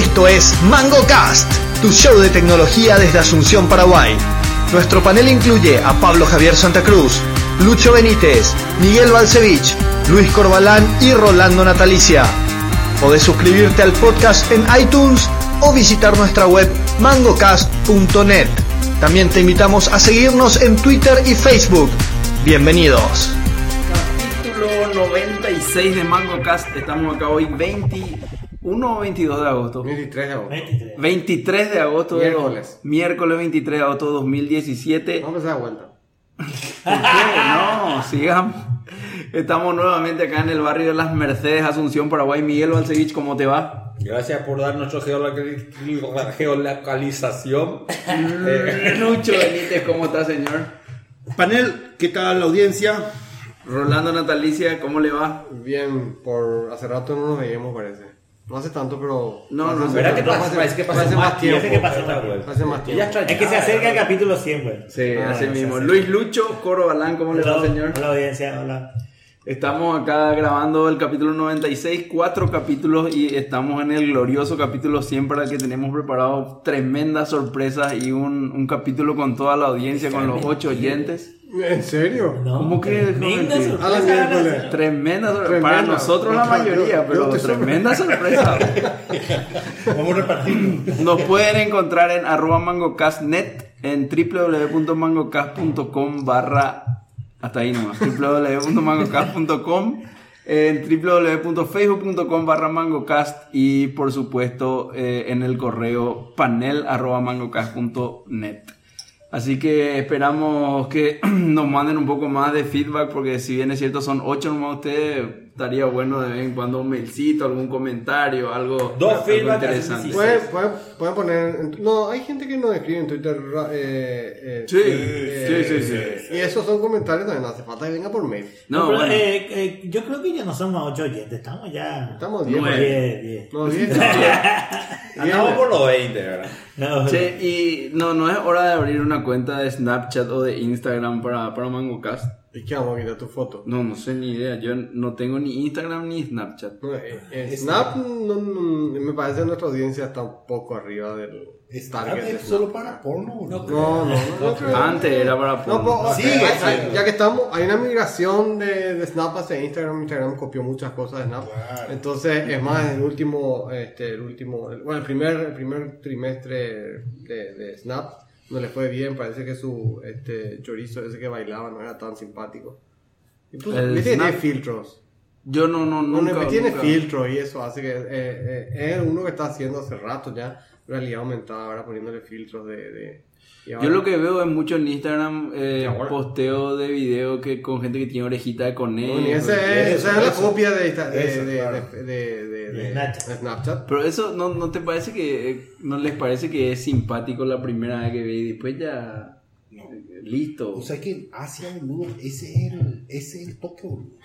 Esto es MangoCast, tu show de tecnología desde Asunción, Paraguay. Nuestro panel incluye a Pablo Javier Santa Cruz, Lucho Benítez, Miguel Balcevich, Luis Corbalán y Rolando Natalicia. Podés suscribirte al podcast en iTunes o visitar nuestra web mangocast.net. También te invitamos a seguirnos en Twitter y Facebook. Bienvenidos. Capítulo 96 de MangoCast. Estamos acá hoy 21 o 22 de agosto. 23 de agosto. 23. 23 de agosto. de- Miércoles. miércoles 23 de agosto de 2017. Vamos a empezar de vuelta. ¿Por qué? No, sigamos. Estamos nuevamente acá en el barrio de Las Mercedes, Asunción, Paraguay. Miguel Balcevich, ¿cómo te va? Gracias por dar nuestra geoloca- geolocalización. Lucho Benítez, ¿cómo está, señor? Panel, ¿qué tal la audiencia? Rolando Natalicia, ¿cómo le va? Bien, por hace rato no nos veíamos, parece. No hace tanto, pero. No, no, ¿Verdad que pasa? Parece que pasa más más tiempo. Que pasa más tiempo. Es que se acerca el capítulo 100, güey. Sí, Ah, así mismo. Luis Lucho, Coro Balán, ¿cómo le va, señor? hola audiencia, hola. Estamos acá grabando el capítulo 96, cuatro capítulos y estamos en el glorioso capítulo 100 para el que tenemos preparado tremendas sorpresas y un, un capítulo con toda la audiencia, con los ocho oyentes. ¿En serio? No, ¿Cómo que tremenda sorpresa la. Tremenda sorpresa. Para nosotros la mayoría, Yo- pero tremenda sorpresa. Vamos a repartir. Nos pueden encontrar en arroba mangocastnet en www.mangocast.com barra hasta ahí nomás www.mangocast.com en www.facebook.com barra mangocast y por supuesto eh, en el correo panel arroba mangocast.net Así que esperamos que nos manden un poco más de feedback, porque si bien es cierto son ocho nomás ustedes, estaría bueno de vez en cuando un mailcito, algún comentario, algo, Dos algo interesante. Pueden, pueden, pueden poner. No, hay gente que nos escribe en Twitter. Eh, eh, Sí, eh, sí, sí, sí. Y esos son comentarios también. No hace falta que venga por mail. No, pero, bueno. eh, eh, yo creo que ya no somos 8 oyentes, estamos ya. Estamos bien. Nueve. 10, 10. No, bien. Andamos por los 20, ¿verdad? No, Che, y no, no es hora de abrir una cuenta de Snapchat o de Instagram para, para MangoCast. ¿Y qué vamos a quitar tu foto? No, no sé ni idea. Yo no tengo ni Instagram ni Snapchat. No, eh, eh, Snap, no, no, me parece que nuestra audiencia está un poco arriba del target. de Snap. solo para porno. No, No, no, no, no creo. Antes era para No, porno. pues, Sí, sí. hay- ya que estamos, hay una migración de, de Snap hacia Instagram. Instagram copió muchas cosas de Snap. Claro. Entonces, es más, el último, este, el último, el- bueno, el primer, el primer trimestre de, de Snap no le fue bien. Parece que su este, chorizo ese que bailaba no era tan simpático. Y pues, El tiene filtros. Yo no, no, No, nunca. no, tiene nunca- filtros y eso hace que eh, eh, es uno que está haciendo hace rato ya realidad aumentada ahora poniéndole filtros de, Yo lo que veo es mucho en Instagram eh, posteo de video que con gente que tiene orejita de conejo. Bueno, y ese es, esa es la eso. copia de, esta- de, Eso, de, claro. de, de- de- De de- Snapchat. Pero eso no, no te parece que eh, no les parece que es simpático la primera vez que ve y después ya No. eh, listo. O sea que Asia, boludo, ese es el, ese es el toque, boludo.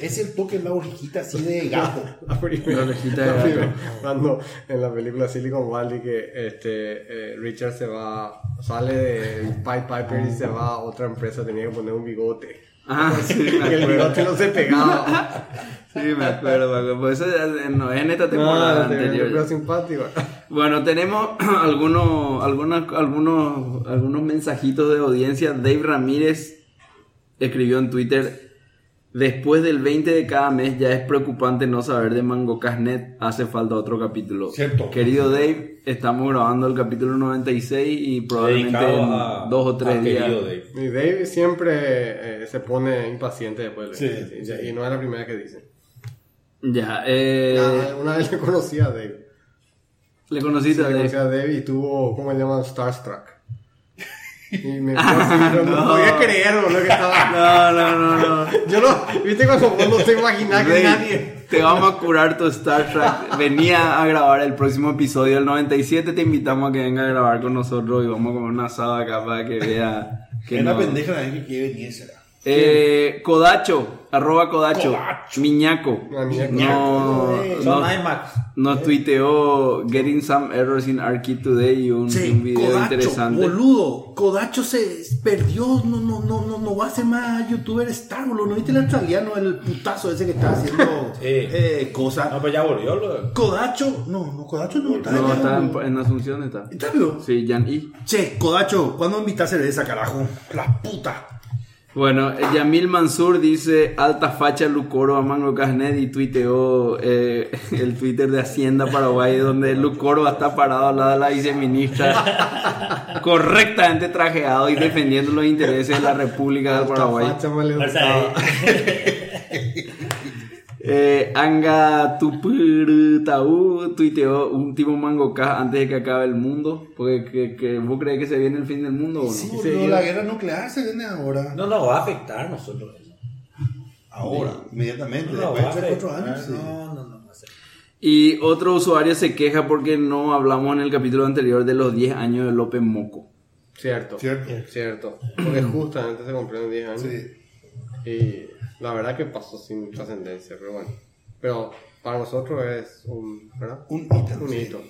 Es el toque en la orejita así de gato. La primera- La orejita de gato. primera- Cuando en la película Silicon Valley que este, eh, Richard se va, sale de Pied Piper y se va a otra empresa, tenía que poner un bigote. Ah, sí, me Y el acuerdo. bigote no se pegaba. Sí, me acuerdo, acuerdo. Por eso ya no es en esta temporada No, te- anterior. pero simpático. Bueno, tenemos algunos, algunos, algunos, algunos mensajitos de audiencia. Dave Ramírez escribió en Twitter. Después del 20 de cada mes ya es preocupante no saber de MangoCastNet. Hace falta otro capítulo. Cierto. Querido Dave, estamos grabando el capítulo 96 y probablemente Dedicado en a- dos o tres a días. querido Dave. Y Dave siempre eh, se pone impaciente después. Sí, y, sí. y no es la primera que dice. Ya, eh, Ah, una vez le conocí a Dave. le conociste Le a Dave. conocí a Dave y tuvo, ¿cómo le llaman? Starstruck. Y me quedó así, pero no, podía creer, boludo, que estaba... No, no, no, no. Yo no, viste cuando vos no te imaginas que nadie... Te vamos a curar tu Star Trek. Venía a grabar el próximo episodio del 97. Te invitamos a que venga a grabar con nosotros y vamos a comer una asada acá para que vea que Es una no. pendeja la vez que quiere venir será. Eh, Kodacho arroba Kodacho, Kodacho. Miñaco. Ah, Miñaco. No, Son no, IMAX. nos tuiteó Getting Some Errors in ARKit Today y un, Sí, un video Kodacho, interesante. boludo. Kodacho se perdió, no, no, no, no, no va a ser más youtuber star, boludo. ¿No viste el australiano, el putazo ese que está haciendo Sí. eh, cosas? No, pero ya volvió. Lo... Kodacho, no, no, Kodacho no está. No, está en, en Asunción, está. ¿Está vivo? Sí, Jan E. Che, Kodacho, ¿cuándo invitas cerveza, carajo? La puta. Bueno, Yamil Mansur dice alta facha Lucoro a Mango Casnet y tuiteó eh, el Twitter de Hacienda Paraguay donde Lucoro está parado al lado de la viceministra correctamente trajeado y defendiendo los intereses de la República del Paraguay. Facha, O sea. Eh, Anga Tupurutau tuiteó un tipo Mango K antes de que acabe el mundo. Porque que, que- vos crees que se viene el fin del mundo o no? Sí, boludo, la guerra nuclear se viene ahora. No nos va a afectar a nosotros. eso. Ahora, inmediatamente, No después va a de 3, 4 afectar. años. sí. No, no, no. Y otro usuario se queja porque no hablamos en el capítulo anterior de los 10 años de López Moco. Cierto. Cierto. Cierto. Porque justamente se cumplieron 10 años. Sí. Y la verdad que pasó sin trascendencia, pero bueno. Pero para nosotros es un, ¿verdad? Un hito. Un sí. hito.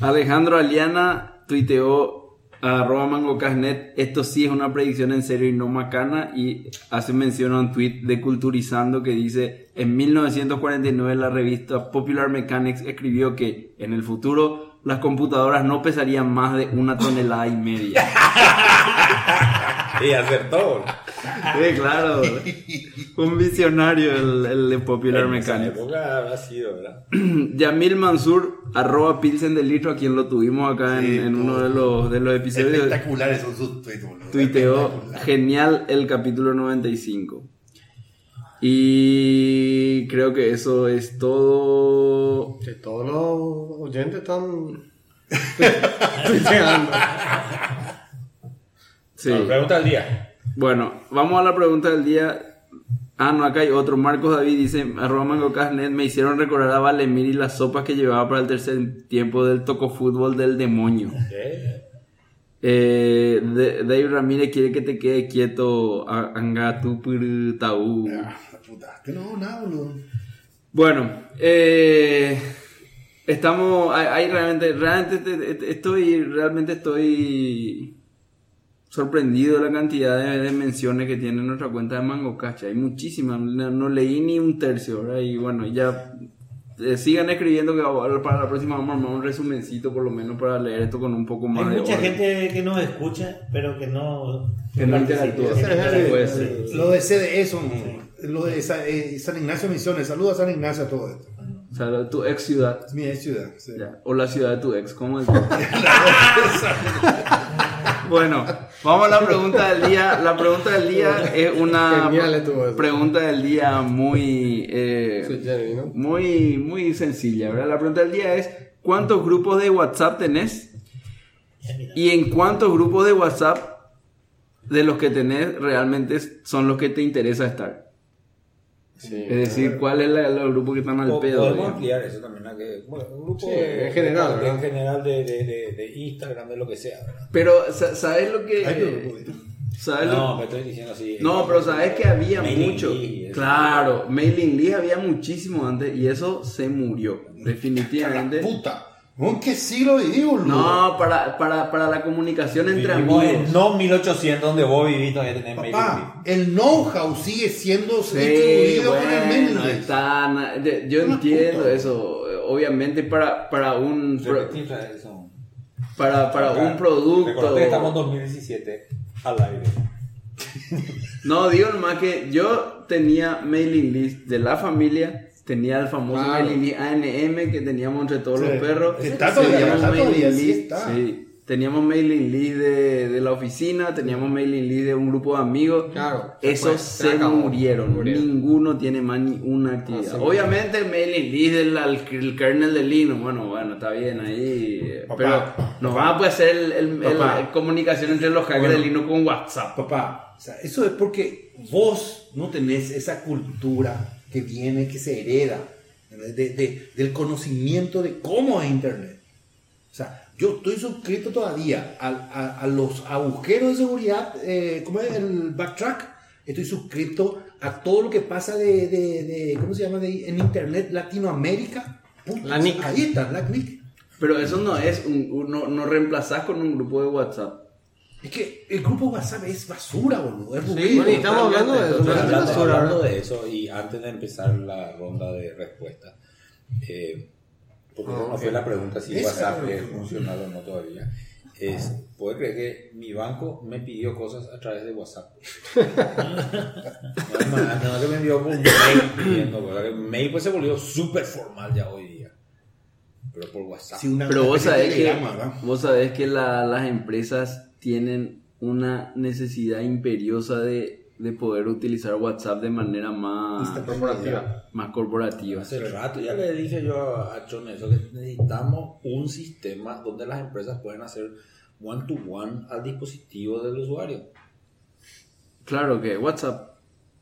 Alejandro Aliana tuiteó a arroba mangocasnet, esto sí es una predicción en serio y no macana y hace mención a un tweet de Culturizando que dice en 1949 la revista Popular Mechanics escribió que en el futuro las computadoras no pesarían más de una tonelada y media. Y acertó. Sí, claro. Un visionario el, el de Popular En esa Mechanics. época habrá sido, ¿verdad? Yamil Mansur, arroba Pilsen del Litro, a quien lo tuvimos acá en, Sí, en uno de los, de los episodios. Espectaculares son sus tweets. Tuiteó genial el capítulo 95. Y creo que eso es todo. Que todos los oyentes están tuiteando. Sí. No, pregunta del día. Bueno, vamos a la pregunta del día. Ah, no, acá hay otro. Marcos David dice, arroba Mango Casnet, me hicieron recordar a Valemir y las sopas que llevaba para el tercer tiempo del toco fútbol del demonio. Eh, Eh, De- Dave Ramírez quiere que te quede quieto, Angatu Purutau. Ah, puta. Que no, nada, boludo. Bueno, eh, estamos, hay, hay realmente, realmente te- te- estoy, realmente estoy sorprendido la cantidad de, de menciones que tiene nuestra cuenta de Mango Cacha. Hay muchísimas, no, no leí ni un tercio, ¿verdad? Y bueno, ya eh, sigan escribiendo que para la próxima vamos a armar un resumencito por lo menos para leer esto con un poco más Hay de mucha orden. gente que nos escucha, pero que no. Que no interactúa. Lo de CDE son. Lo de eh, San Ignacio Misiones. Saludos a San Ignacio a todo esto. O sea, tu ex ciudad. Mi ciudad. sí. Ya, O la ciudad de tu ex, ¿cómo es? bueno, vamos a la pregunta del día. La pregunta del día es una pregunta del día muy, eh, muy, muy sencilla, ¿verdad? La pregunta del día es ¿cuántos grupos de WhatsApp tenés? Y en cuántos grupos de WhatsApp de los que tenés realmente son los que te interesa estar. Sí. Es decir, ¿cuál es la- los grupos que están al pedo? Podemos ampliar eso también. ¿A que, bueno, un grupo Sí, en general, de, en general de, de, de, de Instagram, de lo que sea. ¿verdad? Pero, sa- ¿sabes lo que...? ¿Sabes lo- No, me estoy diciendo así. No, pero sabes que había Mailing mucho. eso. Claro, mailing list había muchísimo antes y eso se murió. Definitivamente. puta. ¿En qué siglo vivimos? No, para, para, para la comunicación entre Vivimos amigos. no 1800 donde vos vivís todavía tenés mailing Papá, el know-how sigue siendo Sí, distribuido con el bueno, list. está yo- yo Una entiendo puta. eso. Obviamente para, para un pro- eso. para, para un producto. Que estamos en 2017 al aire. No, digo nomás que yo tenía mailing list de la familia, tenía el famoso Claro. mailing list ANM que teníamos entre todos Sí. los perros. Está todavía, teníamos está mailing todavía, sí list, está. sí. Teníamos mailing list de, de la oficina, teníamos mailing list de un grupo de amigos. Claro, Esos se, se murieron. murieron. Ninguno tiene más ni una actividad. Así Obviamente el mailing list del el kernel de Linux, bueno, bueno, está bien ahí. Papá, pero no va a poder hacer el, el- el- el comunicación entre los hackers Bueno. de Linux con WhatsApp. Papá, o sea, eso es porque vos no tenés esa cultura que viene, que se hereda de- de- del conocimiento de cómo es Internet. Yo estoy suscrito todavía a, a los agujeros de seguridad, eh, ¿cómo es? El backtrack. Estoy suscrito a todo lo que pasa de, de, de- ¿cómo se llama? De, en Internet Latinoamérica. Puta, La NIC. Ahí está, la NIC. Pero eso no es un, un- no, no reemplazás con un grupo de WhatsApp. Es que el grupo WhatsApp es basura, boludo. Es Sí, bueno, y estamos hablando de eso. Entonces, no es hablando, de eso, y antes de empezar la ronda de respuestas, eh, porque Ah, no fue la pregunta si WhatsApp pregunta. funcional o no todavía. Es, ¿Puede creer que mi banco me pidió cosas a través de WhatsApp? no, es más, no, que me envió por mail pidiendo cosas. El mail pues se volvió súper formal ya hoy día. Pero por WhatsApp. Sí, una- Pero vos sabés que, ¿verdad? vos sabés que la- las empresas tienen una necesidad imperiosa de, de poder utilizar WhatsApp de manera más, Corporativa. más corporativa. Hace rato ya le dije yo a Chon eso, que necesitamos un sistema donde las empresas pueden hacer one-to-one al dispositivo del usuario. Claro que WhatsApp.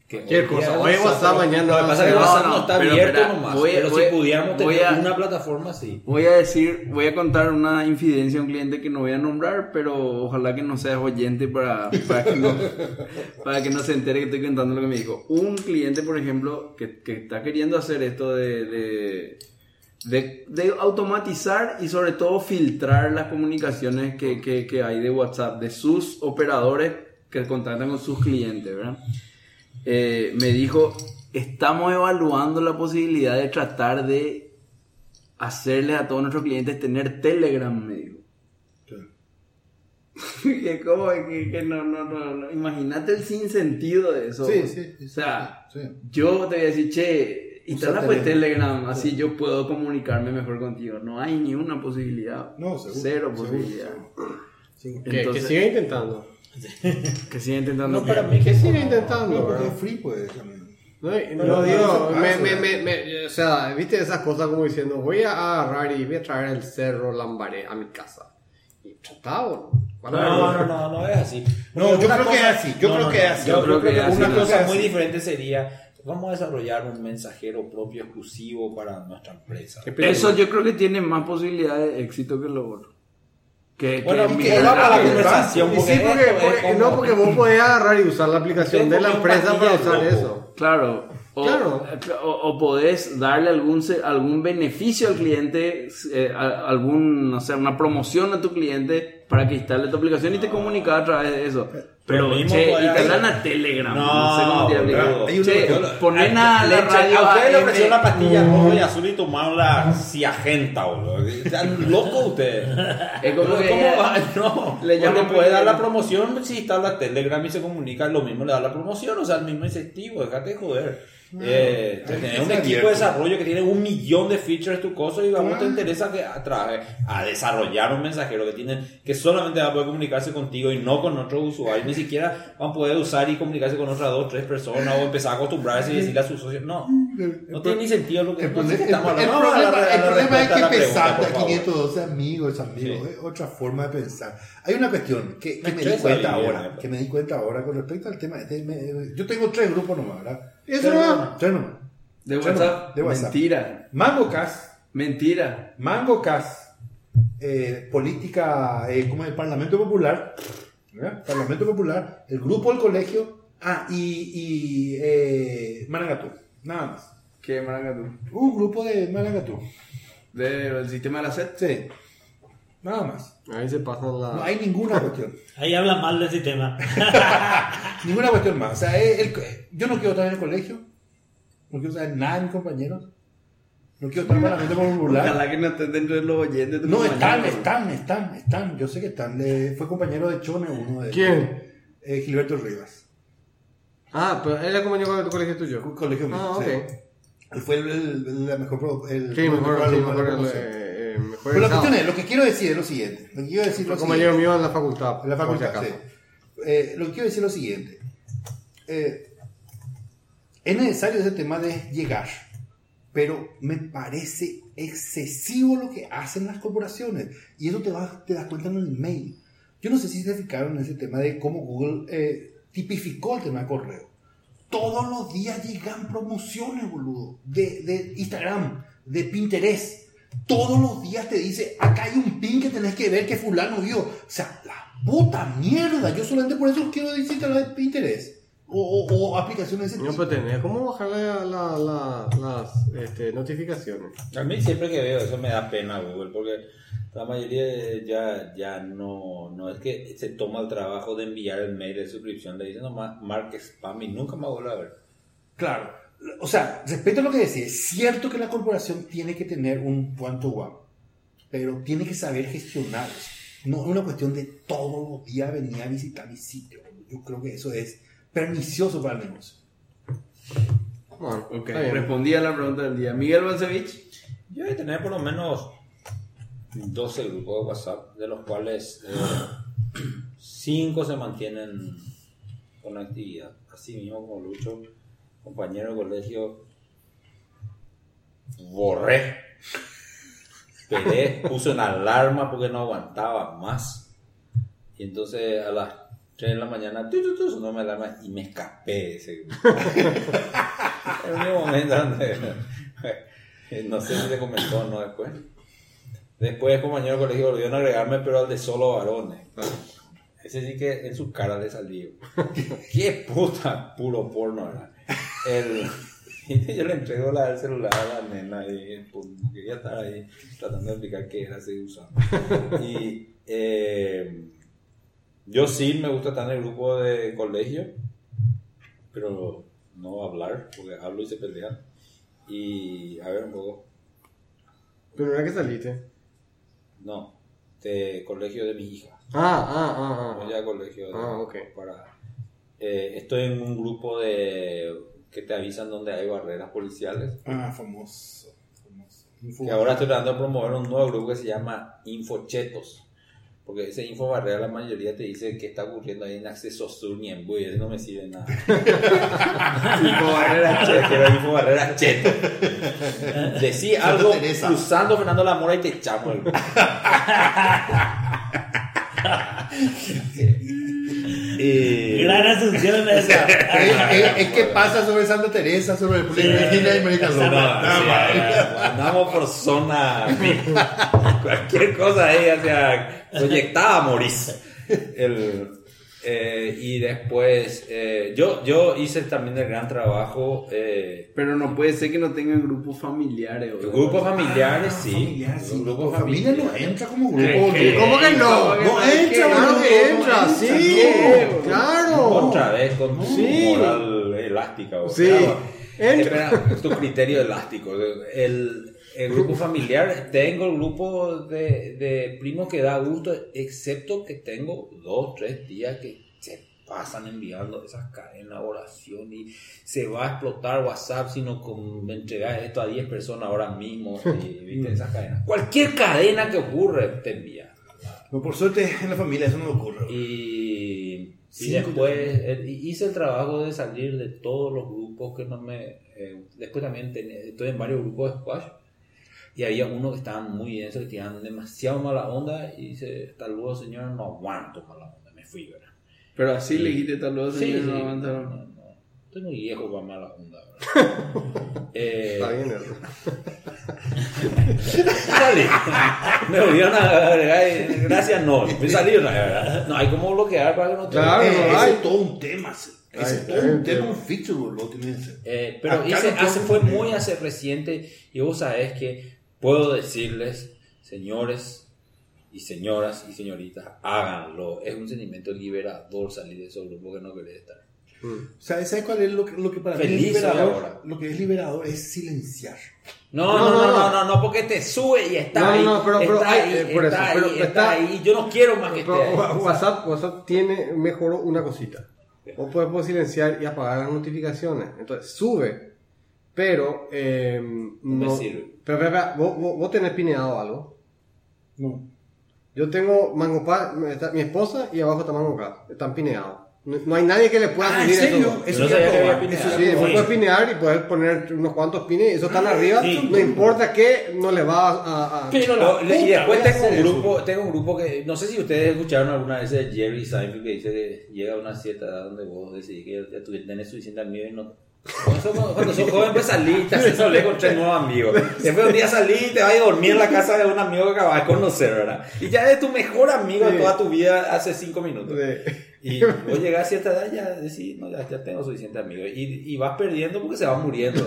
Que Cualquier cosa, hoy WhatsApp, mañana Lo que pasa es que WhatsApp no, está abierto nomás. pero si pudiéramos tener una plataforma así. Voy a decir, voy a contar una infidencia a un cliente que no voy a nombrar, pero ojalá que no seas oyente para, para, que, no, para que no se entere que estoy contando lo que me dijo. Un cliente, por ejemplo, que, que está queriendo hacer esto de, de, de- de automatizar y sobre todo filtrar las comunicaciones que, que- que hay de WhatsApp de sus operadores que contactan con sus clientes, ¿verdad? Eh, me dijo, estamos evaluando la posibilidad de tratar de hacerles a todos nuestros clientes tener Telegram, me dijo. que como que, que no, no, no, no. imagínate el sinsentido de eso. Sí, sí, sí, o sea, yo te voy a decir, che, instala pues Telegram. Así yo puedo comunicarme mejor contigo. No hay ni una posibilidad. No, seguro, Cero seguro, posibilidad. Sí. Que, Entonces- que siga intentando. Que siga intentando. No, para mí Que siga No, intentando, porque ¿verdad? es free, pues. No, no no digo, me, me, me, me- o sea, viste esas cosas como diciendo, voy a agarrar y voy a traer el cerro Lambaré a mi casa. Y tratado. No, no, no, no es así. No, Porque yo creo que es así, yo creo que es así. Yo, creo que que es así, una no cosa muy diferente sería, vamos a desarrollar un mensajero propio exclusivo para nuestra empresa. Eso yo creo que tiene más posibilidad de éxito que lo otro. Que, Bueno, que que migrar vamos a la conversación. Porque sí, porque, esto es porque- como- no, porque vos podés agarrar y usar la aplicación de la empresa para usar loco. eso. Claro. O, Claro. o, o podés darle algún, se- algún beneficio al cliente, eh, algún, no sé, una promoción a tu cliente para que instale tu aplicación y te comunica a través de eso. Pero, mismo che, instalan a Telegram. No, No, sé cómo te Che, ponen a la Leche, radio a ustedes le ofrecieron la pastilla roja y azul y tomaron la ciagenta, boludo. Están locos ustedes. Es como ¿Cómo, que cómo ya- va? No, le llaman puede dar la promoción si está la Telegram y se comunica, lo mismo le da la promoción, o sea, el mismo incentivo, déjate de joder. Eh, que un equipo de desarrollo que tiene un millón de features tu cosa y a vos te interesa que atrae a desarrollar un mensajero que tiene que solamente va a poder comunicarse contigo y no con otros usuarios, ni siquiera van a poder usar y comunicarse con otras dos, tres personas o empezar a acostumbrarse y decirle a sus socios, no, no tiene ni sentido lo que El, no estamos el- el hablando. Vamos a la- problema, a el problema es a que pesarte por a favor. 512 amigos, amigos, Sí. es otra forma de pensar. Hay una cuestión que, que Me me di cuenta ahora, que me di cuenta ahora con respecto al tema. de- me- yo tengo tres grupos nomás, ¿verdad? Tres nomás. De WhatsApp. de WhatsApp. Mentira. MangoCast, Mentira. MangoCast, eh, política, eh, como el Parlamento Popular, ¿verdad? Parlamento Popular, el grupo del colegio, ah, y, y eh, nada más. ¿Qué maracatú? Un grupo de Maracatú, Del sistema de la SED. sí, nada más. Ahí se pasan No la. hay ninguna cuestión. Ahí habla mal del sistema. Ninguna cuestión más. O sea, eh, el- yo no quiero estar en el colegio. No quiero saber nada de mis compañeros. No quiero estar en el Parlamento Popular. Ojalá que no estén dentro de los oyentes. de No, están, están, están, están. Yo sé que están. Le- fue compañero de Chone uno de ¿Quién? eh, Gilberto Rivas. Ah, pero él es compañero de tu colegio tuyo. Co- Colegio mío. Ah, ok. sí. Él fue el, el- el- mejor. El, Sí, mejor, sí, de mejor, mejor Pero la cuestión es, lo que quiero decir es lo siguiente. Lo que quiero decir lo compañero siguiente. mío en la facultad. En la si facultad, sí. Eh, lo que quiero decir es lo siguiente. Eh, es necesario ese tema de llegar, pero me parece excesivo lo que hacen las corporaciones. Y eso te, vas- te das cuenta en el mail. Yo no sé si se fijaron en ese tema de cómo Google eh, tipificó el tema de correo. Todos los días llegan promociones, boludo, de, de Instagram, de Pinterest. Todos los días te dice, acá hay un pin que tenés que ver que fulano vio. O sea, la puta mierda. Yo solamente por eso quiero desinstalar Pinterest. O, o- o aplicaciones de ese No, tipo. pero tenés cómo bajarle a la- la- las este, notificaciones. A mí siempre que veo eso me da pena Google porque la mayoría ya, ya no, no es que se toma el trabajo de enviar el mail de suscripción, le dicen nomás marque spam y nunca me vuelve a ver. Claro. O sea, respecto a lo que decía, es cierto que la corporación tiene que tener un one to one, pero tiene que saber gestionar eso. No es una cuestión de todos los días venir a visitar mi sitio. Yo creo que eso es pernicioso para el negocio. Bueno, Ok, está bien. respondí a la pregunta del día. Miguel Balcevich. Yo voy a tener por lo menos 12 grupos de WhatsApp, de los cuales 5 se mantienen con actividad. Así mismo como Lucho, compañero de colegio, borré. Esperé, puse una alarma porque no aguantaba más. Y entonces a las 3 de la mañana tu, tu, tu, sonó mi alarma y me escapé de ese grupo. un momento no sé si te comentó o no después. Después, compañero de colegio, volvieron a agregarme, pero al de solo varones. Ese sí que en su cara le salió. Qué puta, puro porno, ¿verdad? El, yo le entrego la, el celular a la nena y pues, quería estar ahí tratando de explicar qué era ese usado. Y eh, yo sí me gusta estar en el grupo de colegio, pero no hablar, porque hablo y se pelean. Y a ver un poco. Pero era que saliste. No, de colegio de mi hija. Ah, ah, ah, ah. ya colegio. de- Ah, ok. para, eh, estoy en un grupo de que te avisan donde hay barreras policiales. Ah, famoso. famoso. Y ahora estoy tratando de promover un nuevo grupo que se llama Infochetos. Porque ese info barrera la mayoría te dice qué está ocurriendo ahí en Acceso Sur ni en Buy, eso no me sirve nada. info barrera cheto, quiero info barrera cheto. Decí algo Teresa. cruzando Fernando Lamora y te echamos el Eh, Gran asunción esa. Es, es, es que pasa sobre Santa Teresa, sobre el y América Esa Loma. Sí, andamos por zona cualquier cosa ahí o sea proyectada Moris el, eh, y después eh, yo yo hice también el gran trabajo eh, Pero no puede ser que no tengan grupos familiares. ¿o? grupos familiares sí Familiar, sí. grupos Familia no familiares entra como grupo. ¿Qué? ¿Cómo que no? No entra, Claro que no entra, sí, no. claro. otra vez con tu Sí. moral elástica o Sí. Entra. espera, tu criterio elástico el, el grupo familiar tengo el grupo de, de primos que da gusto excepto que tengo dos tres días que se pasan enviando esas cadenas de oración y se va a explotar WhatsApp si no entregas esto a 10 personas ahora mismo y, ¿viste? esas cadenas cualquier cadena que ocurre te envía Pero por suerte en la familia eso no ocurre. y, después eh, hice el trabajo de salir de todos los grupos que no me... eh, después también ten- estoy en varios grupos de squash y había uno que estaban muy densos, que tiraban demasiado mala onda y dice, hasta luego señora, no aguanto mala onda, me fui, ¿verdad? Pero así le quité tal vez. Sí, sí, no no, aguantaron. no, no. Estoy muy viejo para mala onda, ¿verdad? eh, Está bien, ¿verdad? Dale. Me volvieron a agregar. y Gracias, no. Me salí otra vez, ¿verdad? No, hay como bloquear para que no te. Claro. Eh, no ese hay. es todo un tema. Ese Ay, es todo un tema, un feature, boludo. tiene. Eh, pero Acá hice- no hace, fue muy hace reciente y vos sabés que puedo decirles, señores y señoras y señoritas, háganlo. Es un sentimiento liberador salir de esos grupos que no querés estar. ¿Sabes, ¿Sabes cuál es lo que, lo que para mí Feliz es soy liberador? ahora. Lo que es liberador es silenciar. No, No, no, no, no, no, no. no, no, porque te sube y está No, ahí. no, pero- pero está hay- ahí, eh, por está eso, ahí, pero está ahí. Yo no quiero más que esté ahí. WhatsApp, WhatsApp tiene mejor una cosita. Vos podés silenciar y apagar las notificaciones. Entonces sube, pero eh, no. sirve. Pero, pero, pero, ¿vos, vos, vos tenés pineado algo. No. Yo tengo Mango Pad, está mi esposa y abajo está Mango Pad. Están pineados. No, no hay nadie que le pueda Ah, ¿en subir serio? eso. Eso No ya sabía que había probar. pineado. Eso Sí, ya vos puedes pinear y puedes poner unos cuantos pines y eso están arriba. sí. No importa que no le va a. a- Pero no, y después tengo un grupo, tengo un grupo que no sé si ustedes escucharon alguna vez de Jerry Seinfeld que dice que llega a una cierta edad donde vos decidís que ya tú tenés suficiente amigos y no cuando sos, cuando sos joven pues salí y te haces hablar con tres nuevos amigos después un día salí y te vas a dormir en la casa de un amigo que acabas de conocer ¿verdad? y ya es tu mejor amigo de Sí. toda tu vida hace cinco minutos de- Y vos llegás a cierta edad ya decís, no, ya, ya tengo suficientes amigos. Y, y vas perdiendo porque se va muriendo.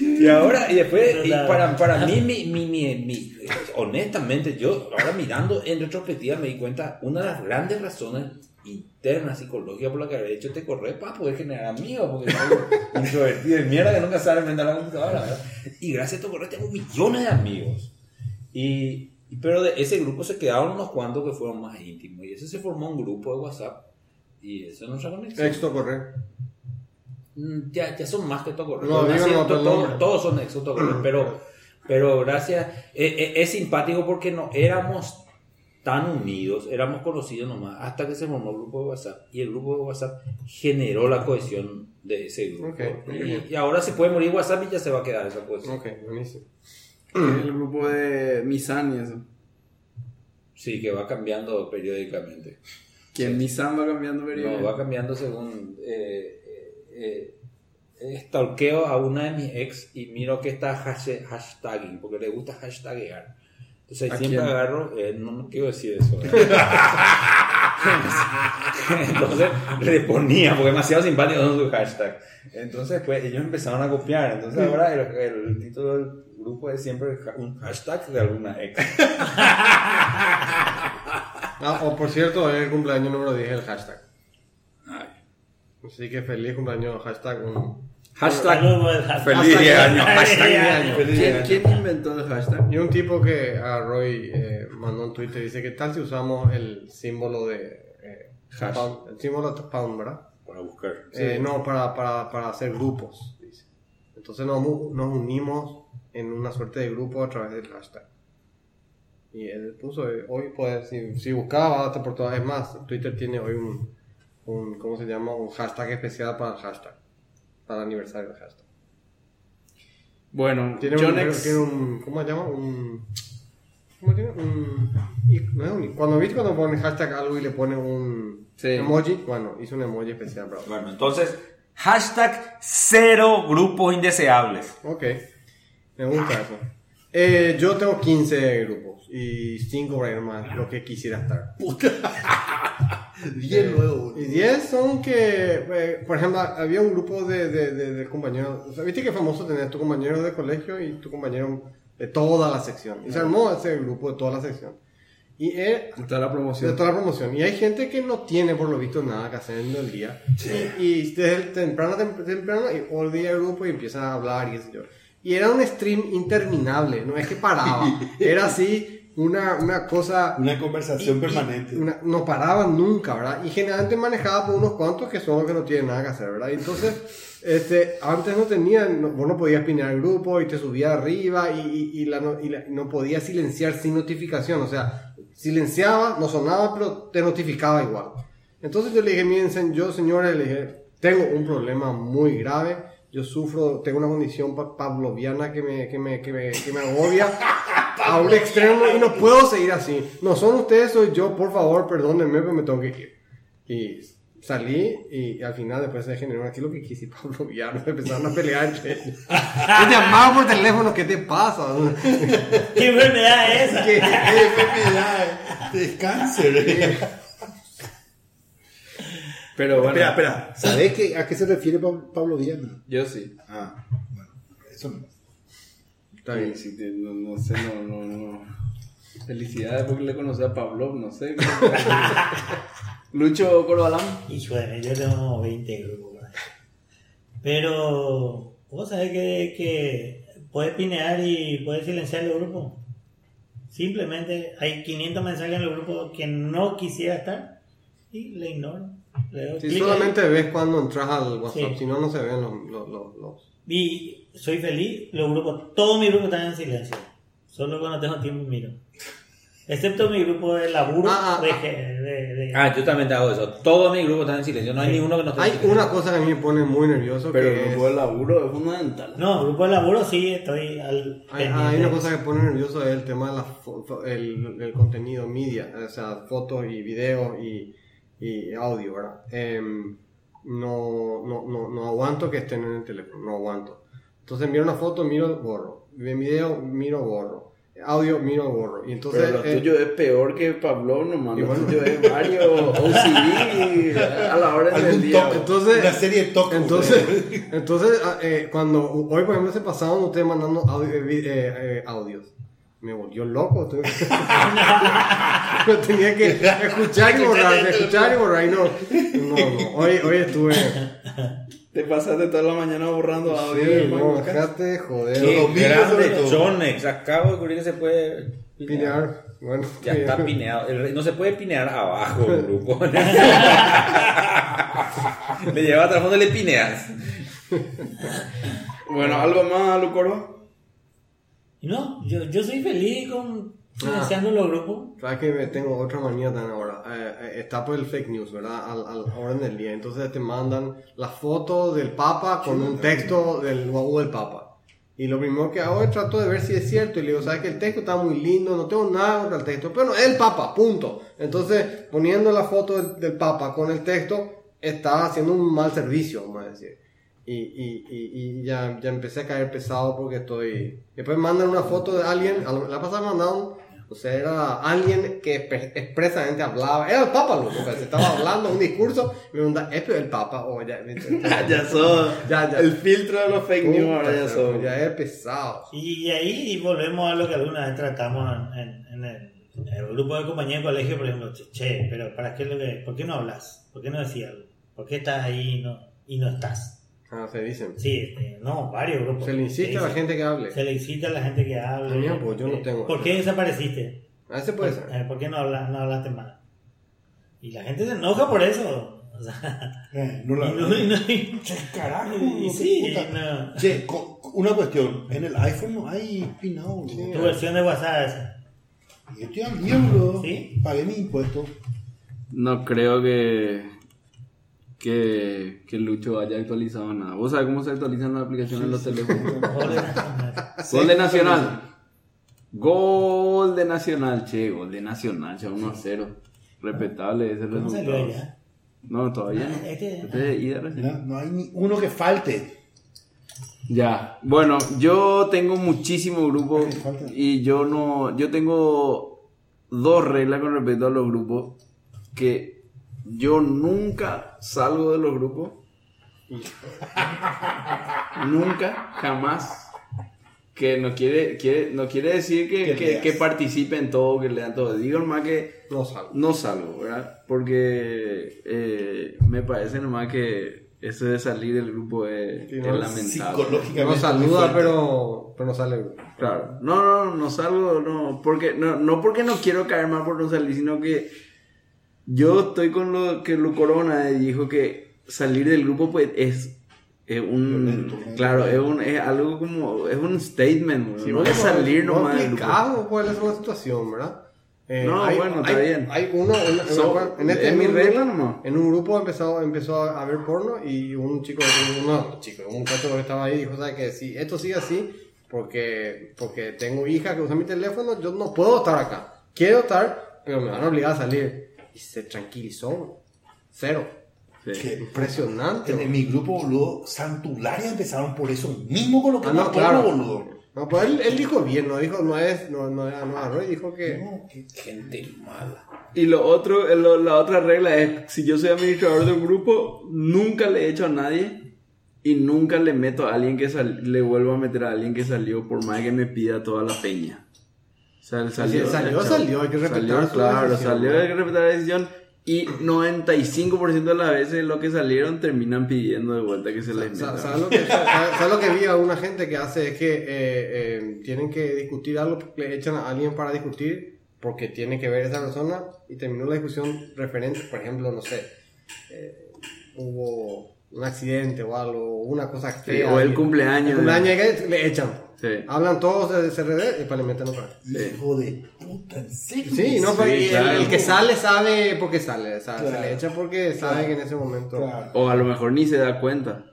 y ahora, y después, y para, para mí, mi, mi, mi, mi- honestamente, yo ahora mirando en retrospectiva me di cuenta, una de las grandes razones internas psicológicas por las que habré hecho este correo para poder generar amigos, porque soy introvertido de mierda que nunca sabe inventar la computadora, ¿verdad? Y gracias a este correo tengo millones de amigos. Y, pero de ese grupo se quedaron unos cuantos que fueron más íntimos. Y ese se formó un grupo de WhatsApp. Y eso es nuestra conexión. Éxito correr. Mm, Ya, ya son más que tocorres. No, Todos no, son exotocorres, pero, pero gracias. eh, eh, es simpático porque no éramos tan unidos, éramos conocidos nomás, hasta que se formó el grupo de WhatsApp. Y el grupo de WhatsApp generó la cohesión de ese grupo. Y, ahora se puede morir WhatsApp y ya se va a quedar esa cohesión. Ok, buenísimo. El grupo de Misan y eso. Sí, que va cambiando periódicamente. Que Misan va cambiando periodo. No, va cambiando según. Eh, eh, eh, stalkeo a una de mis ex y miro que está hash- hashtagging, porque le gusta hashtaguear. Entonces ¿A siempre quién? agarro. eh, no, no quiero decir eso. Entonces le ponía, porque demasiado simpático son sus hashtags. Entonces, pues ellos empezaron a copiar. Entonces, ahora el, el título del grupo es siempre un hashtag de alguna ex. Ah, o por cierto, hoy es el cumpleaños número 10 del hashtag. Ay. Así que feliz cumpleaños, hashtag. Un... Hashtag. Feliz 10 años. Hashtag 10 años. Feliz ¿Quién, 10 años. quién inventó el hashtag? Y un tipo que agarró y eh, mandó un Twitter y dice: ¿Qué tal si usamos el símbolo de. eh, Hash. pound, el símbolo de pound, ¿verdad? Para buscar. Eh, no, para, para, para hacer grupos. Dice. Entonces nos, nos unimos en una suerte de grupo a través del hashtag. Y él puso, eh, hoy pues, si, si buscaba hasta por todas, es más, Twitter tiene hoy un, un, ¿cómo se llama? Un hashtag especial para el hashtag, para el aniversario del hashtag. Bueno, Tiene, un, Jonex. tiene un, ¿cómo se llama? Un, ¿cómo tiene? Un, no es un, cuando viste cuando pone hashtag algo y le pone un Sí. emoji, bueno, hizo un emoji especial, bro. Bueno, entonces, hashtag cero grupos indeseables. Ok, me gusta eso. Eh, yo tengo 15 grupos y 5 por ahí nomás, lo que quisiera estar. Bien nuevo. Y 10 son que, eh, por ejemplo, había un grupo de, de, de- de compañeros, o sea, viste que es famoso tener tu compañero de colegio y tu compañero de toda la sección. Y se armó ese grupo de toda la sección. Y eh, Está la de promoción. toda la promoción. Y hay gente que no tiene, por lo visto, nada que hacer en el día. Y, y desde el temprano, tem- temprano, y olvida el grupo y empiezan a hablar y qué sé yo. Y era un stream interminable, no es que paraba. Era así, una, una cosa... Una conversación y- y permanente. una- no paraban nunca, ¿verdad? Y generalmente manejada por unos cuantos que son los que no tienen nada que hacer, ¿verdad? Y entonces, este, antes no tenían, no- vos no podías pinear el grupo y te subía arriba y, y, y la, no, y la- no podías silenciar sin notificación, o sea, silenciaba, no sonaba, pero te notificaba igual. Entonces yo le dije, miren, yo señores, le dije, tengo un problema muy grave, yo sufro, tengo una condición pa- pavloviana que me, que me, que me, que me agobia a un extremo y no puedo seguir así. No son ustedes, soy yo, por favor, perdónenme, pero me tengo que ir. Y salí y al final después se generó aquí lo que quise Pablo Villar, empezaron a pelear entre ellos. Yo llamaba por teléfono, ¿qué te pasa? ¿Qué enfermedad es esa? ¿Qué? ¡Qué enfermedad! Es cáncer. Pero bueno, Espera, espera. ¿Sabés qué- a qué se refiere Pa- Pablo Viana? yo sí. Ah, bueno. Eso no. Está bien. Sí, no, no sé, no, no, no. Felicidades porque le conocí a Pablo, no sé. Lucho Corbalán. Hijo de mí, yo tengo como 20 grupos. Pero, vos sabés que, que puedes pinear y puedes silenciar el grupo. Simplemente hay 500 mensajes en el grupo que no quisiera estar y le ignoro. Le Si solamente ves cuando entras al WhatsApp, Sí. si no, no se ven los... los, los, los-. Y soy feliz, los grupos, todos mis grupos están en silencio. Solo cuando tengo tiempo miro. Excepto mi grupo de laburo. Ah, ah, de, ah. de- de- Ah, yo también te hago eso. Todos mis grupos están en silencio. No hay Sí. ninguno que no esté en Hay silencio. una cosa que a mí me pone muy nervioso, Pero que el es... grupo de laburo es fundamental. No, grupo de laburo sí, estoy al. Hay, hay una cosa que pone nervioso es el tema del el, contenido media, o sea, fotos y videos y, y audio, ¿verdad? Em, no, no, no, no aguanto que estén en el teléfono, no aguanto. Entonces miro una foto, miro, borro. Video, miro, borro. audio, miro borro. Y entonces, Pero lo eh, tuyo es peor que Pablo nomás. Lo bueno. tuyo es Mario OCD a la hora del día. Entonces- una serie de toques. Entonces, entonces ah, eh, cuando hoy, por ejemplo, se pasaban ustedes mandando audio- eh, eh, eh, audios, me volvió loco. tuve- Yo tenía que escuchar y borrar, escuchar y borrar. Y no, no, no. Hoy, hoy estuve. Te pasaste toda la mañana borrando audio. Sí, no, déjate, joder. Qué grande todo. Jonex. Acabo de descubrir que se puede Pinear. Bueno, Ya está pineado. No se puede pinear abajo grupo. le lleva hasta el fondo y le pineas. Bueno, ¿algo más, Lucoro? Y no, yo, yo soy feliz con Ah. financiando los grupos. Sabes que me tengo otra manía también ahora. Eh, eh, está por el fake news, ¿verdad? Al, al orden del día. Entonces te mandan la foto del Papa con un texto del guau del Papa. Y lo primero que hago es trato de ver si es cierto. Y le digo, ¿sabes que el texto está muy lindo? No tengo nada contra el texto. Pero no, es el Papa, punto. Entonces, poniendo la foto del, del Papa con el texto, está haciendo un mal servicio, vamos a decir. Y, y, y, y ya, ya empecé a caer pesado porque estoy... Después mandan una foto de alguien, a lo- la pasada mandaron, o sea, era alguien que expresamente hablaba, era el Papa, loco, sea, se estaba hablando un discurso, y me pregunta, ¿es el Papa? O ya, ya sos Ya, ya. el filtro de los fake news, ahora ya sos. ya es pesado. Y, ahí volvemos a lo que alguna vez tratamos en, en- en el, el grupo de compañía de colegio, por ejemplo, che, che, pero ¿para qué lo que, ¿por qué no hablas? ¿Por qué no decías algo? ¿Por qué estás ahí y no, y no estás? Ah, se dicen. Sí, este, no, varios grupos. Se le insiste a la gente que hable. Se le incita a la gente que hable. Mira, pues, yo no tengo. ¿Por qué desapareciste? A veces puede ¿Por, ser. eh, ¿por qué no, habla- no hablaste más? Y la gente se enoja por eso. O sea, Eh, no y la- no- y no- y- Che, carajo. y sí, no. Che, una cuestión. En el iPhone no hay pinado. Sí. tu versión de WhatsApp esa. Yo estoy al día, bro. ¿Sí? Pagué mi impuesto. No creo que, que, que Lucho haya actualizado nada. ¿Vos sabés cómo se actualizan las aplicaciones en los teléfonos? Gol de Nacional. Gol de Nacional. Gol de Nacional, che, gol de Nacional, che, 1 a 0. Respetable ese ¿Cómo resultado. salió? No, todavía no. Este- Este es de ida recién. Mira, no hay ni uno que falte. Ya, bueno, yo tengo muchísimos grupos y yo no, yo tengo dos reglas con respecto a los grupos que yo nunca salgo de los grupos, nunca, jamás. Que no quiere, quiere, no quiere decir que, Que que, leas. que participe en todo, que lean todo. Digo nomás que No salgo. no salgo, ¿verdad? Porque eh, me parece nomás que eso de salir del grupo es, Sí, es no, lamentable. Psicológicamente. No saluda, pero, pero no sale. Claro. No, no, no salgo, no, porque, no, no porque no quiero caer mal por no salir, sino que yo estoy con lo que Lu Corona dijo que salir del grupo pues es, es un, claro, es, un, es algo como, es un statement, Sí, no bueno, es salir no nomás del grupo. explicamos cuál es la situación, ¿verdad? Eh, No, bueno, está hay- bien. Hay uno, una- So, una- en este es mi regla nomás. En un grupo empezó, empezó a ver porno y un chico, no, chico, un muchacho que estaba ahí dijo, ¿sabes qué? Si esto sigue así, porque, porque tengo hija que usa mi teléfono, yo no puedo estar acá. Quiero estar, pero me van a obligar a salir. Y se tranquilizó. Cero. Sí. Que- Impresionante. En, en mi grupo, boludo, Santularia empezaron por eso mismo con lo que Ah, no, claro. boludo. No, pues él, él dijo bien, no dijo, no es, no, no era, no y dijo que... No, que- Gente mala. Y lo otro, lo- la otra regla es, si yo soy administrador de un grupo, nunca le echo a nadie y nunca le meto a alguien que sal- le vuelvo a meter a alguien que salió por más que me pida toda la peña. Sea, salió, salió, hay que respetar Salió, claro, decisión, salió, ¿no? hay que respetar la decisión. Y 95% de las veces lo que salieron terminan pidiendo de vuelta que se les Sa- meta. ¿Sabes lo, que, sa- sabes lo que vi a una gente que hace? Es que eh, eh, tienen que discutir algo, le echan a alguien para discutir porque tiene que ver esa persona y terminó la discusión referente, por ejemplo, no sé, eh, hubo un accidente o algo, una cosa Sí, fea. o el cumpleaños. El cumpleaños le echan. Sí. Hablan todos de CRD y para le meten otra vez. Hijo de puta, ¿en serio? Sí, no, pero el- claro. el, que sale sabe por qué sale, o sea, se le echa porque sabe que en ese momento... Claro. O a lo mejor ni se da cuenta.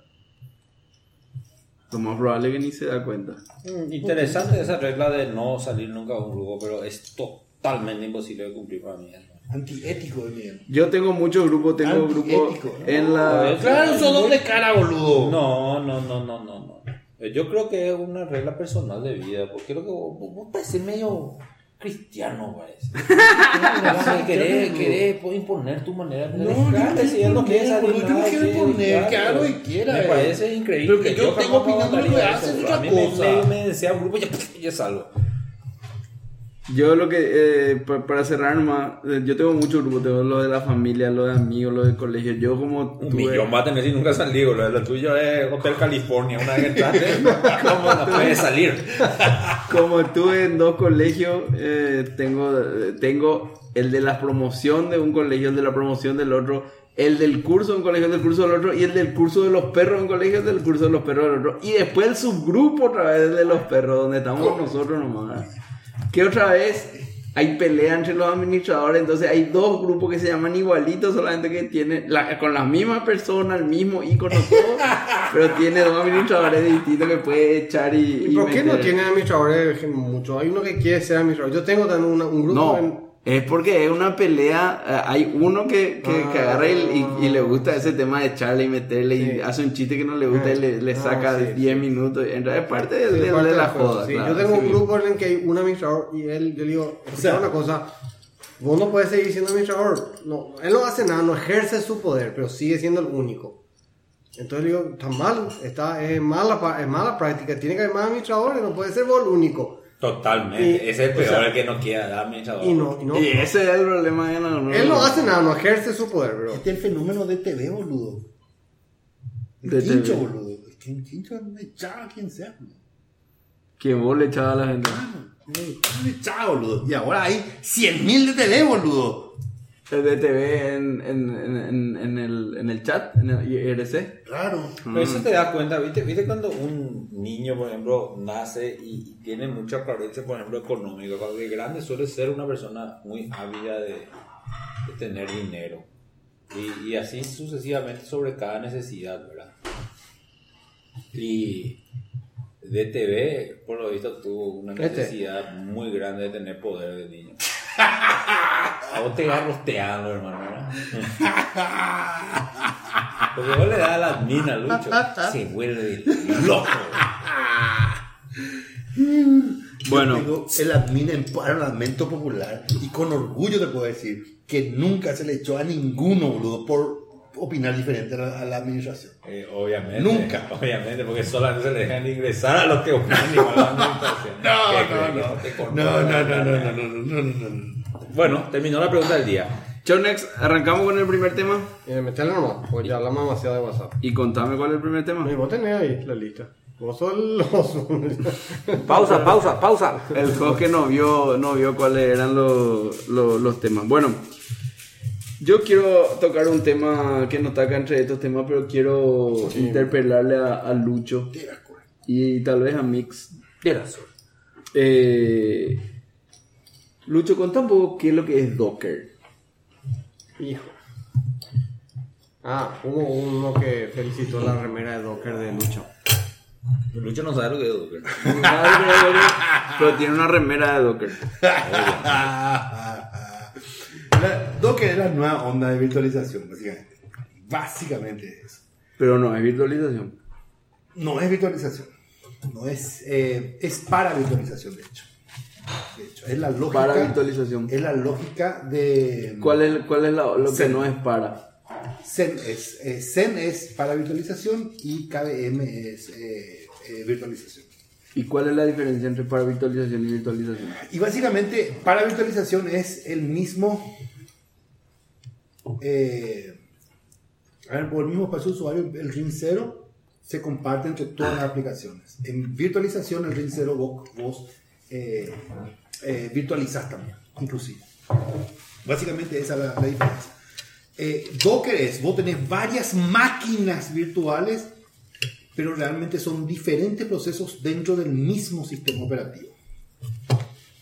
Lo más probable que ni se da cuenta. Mm, Interesante esa regla de no salir nunca de un grupo, pero es totalmente imposible de cumplir para mí. Antiético de Miguel. Yo tengo muchos grupos, tengo grupos ¿no? en la... Claro, sos doble cara, boludo. No, no, no, no, no, no. Eh, Yo creo que es una regla personal de vida, porque creo que vos, vos- vos pareces medio cristiano, parece. Querés, querés imponer tu manera de No, yo no quiero imponer, yo no quiero imponer, que haga lo que quiera, Me eh. parece increíble. Pero que yo tengo de lo que votaría hace, eso. es otra cosa. Me, me un grupo y ya, ya salgo. Yo lo que, eh, pa- para cerrar nomás, eh, yo tengo muchos grupos, tengo lo de la familia, lo de amigos, lo de colegio. Yo como Un tuve- millón va a tener si nunca salió. Lo, lo tuyo es Hotel California. Una vez que ¿cómo no puedes salir? como estuve en dos colegios, eh, tengo, tengo el de la promoción de un colegio, el de la promoción del otro, el del curso de un colegio, el del curso del otro, y el del curso de los perros en un colegio, el del curso de los perros del otro. Y después el subgrupo otra vez de los perros, donde estamos nosotros nomás. Que otra vez hay pelea entre los administradores, entonces hay dos grupos que se llaman igualitos, solamente que tienen la- con la misma persona, el mismo icono, todo, pero tiene dos administradores distintos que puede echar y... ¿Y por qué no tienen administradores mucho? Hay uno que quiere ser administrador. Yo tengo también una- un grupo en... Es porque es una pelea. eh, Hay uno que, que, que agarra y, y- le gusta ese tema de echarle y meterle y hace un chiste que no le gusta y le, le Ah, saca sí, 10 sí. minutos. En realidad es parte de, de- parte de la juego, joda. claro, yo tengo un grupo en el que hay un administrador y él, yo le digo, o sea, una cosa, vos no puedes seguir siendo administrador. No, él no hace nada, no ejerce su poder, pero sigue siendo el único. Entonces le digo, está mal, está, es, mala, es mala práctica, tiene que haber más administradores, no puede ser vos el único. Totalmente. Y- Ese es el o peor, sea, el que no quiera dar administrador. Y no, y no. Y ese es el problema de la no, Él no hace nada, no ejerce su poder, bro. Este es el fenómeno de TV, boludo. El De quincho, TV. boludo. El quin- quincho me echaba a quien sea, boludo. Que vos le echabas a la gente. Me echaba, boludo. Y ahora hay 100.000 de TV, boludo. De TV en, en, en, en, en el, en el chat, en el IRC. Claro. Pero eso te das cuenta, ¿viste? ¿viste? Cuando un niño, por ejemplo, nace y, y tiene mucha carencia, por ejemplo, económica, cuando es grande suele ser una persona muy ávida de, de tener dinero. Y, y así sucesivamente sobre cada necesidad, ¿verdad? Y DTV, por lo visto, tuvo una Este. necesidad muy grande de tener poder de niño. A vos te vas rosteando, hermano, ¿verdad? Porque vos le das a las minas, Lucho. Se vuelve loco. Bueno. Tengo el admin en Parlamento Popular y con orgullo te puedo decir que nunca se le echó a ninguno, boludo, por opinar diferente a la, a la administración. Eh, obviamente. Nunca. Obviamente, porque solamente se le dejan ingresar a los que opinan igual a la administración. ¿Qué crees que No, no, no, no, no, no, no, no, no, no. Bueno, terminó la pregunta del día. Chonex, arrancamos con el primer tema Eh, metele nomás, porque ya hablamos demasiado de WhatsApp. y contame cuál es el primer tema. Y vos tenés ahí la lista. Vos sos los... Pausa, pausa, pausa. El Jorge no vio, no vio cuáles eran los, los, los temas. Bueno, yo quiero tocar un tema que no está acá entre estos temas, pero quiero interpelarle a, a Lucho y tal vez a Mix. Eh, Lucho, contá un poco qué es lo que es Docker. Hijo. Ah, hubo uno que felicitó la remera de Docker de Lucho. Lucho no sabe lo que es Docker. Pero tiene una remera de Docker. La- Docker es la nueva onda de virtualización, básicamente. Básicamente es eso. Pero no, es virtualización. No es virtualización. No es, eh, es para virtualización, de hecho. De hecho, es la lógica. Para virtualización. Es la lógica de. ¿Cuál es, cuál es la- lo que Zen. no es para? Zen es, eh, Zen es para virtualización y KVM es eh, eh, virtualización. ¿Y cuál es la diferencia entre para virtualización y virtualización? Y básicamente, para virtualización es el mismo. Eh, a ver, por el mismo espacio usuario, el RIN 0 se comparte entre todas las aplicaciones. En virtualización, el RIN 0 vos, vos, eh, eh, virtualizás también, inclusive. Básicamente esa es la, la diferencia. Eh, Docker es, vos tenés varias máquinas virtuales, pero realmente son diferentes procesos dentro del mismo sistema operativo.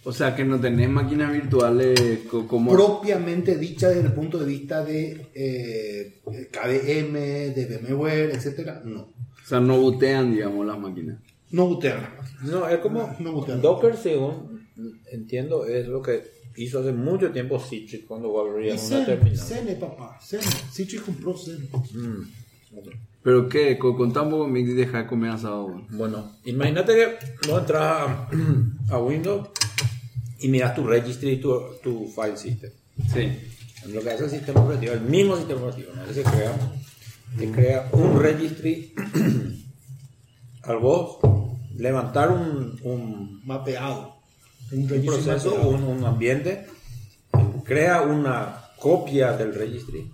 O sea, que no tenés máquinas virtuales co- como... propiamente dicha desde el punto de vista de eh, KVM, de VMware, etcétera, no. O sea, no bootean, digamos, las máquinas. No bootean las máquinas. No, es como No botean. Docker, según entiendo, es lo que hizo hace mucho tiempo Citrix cuando abría Y una Zen, terminal. Zen, eh, papá, Zen. Citrix compró Zen. Mm. Pero qué, Co- contá un poco mi y deja de comer asado. Bueno, imagínate que vos entras a, a Windows y miras tu registry y tu, tu file system. Sí. Lo que hace el sistema operativo, el mismo sistema operativo, ¿no? Que se crea, se crea un registry al vos levantar un, un, Mapeado. Un proceso, mapeado. un, un ambiente, crea una copia del registry,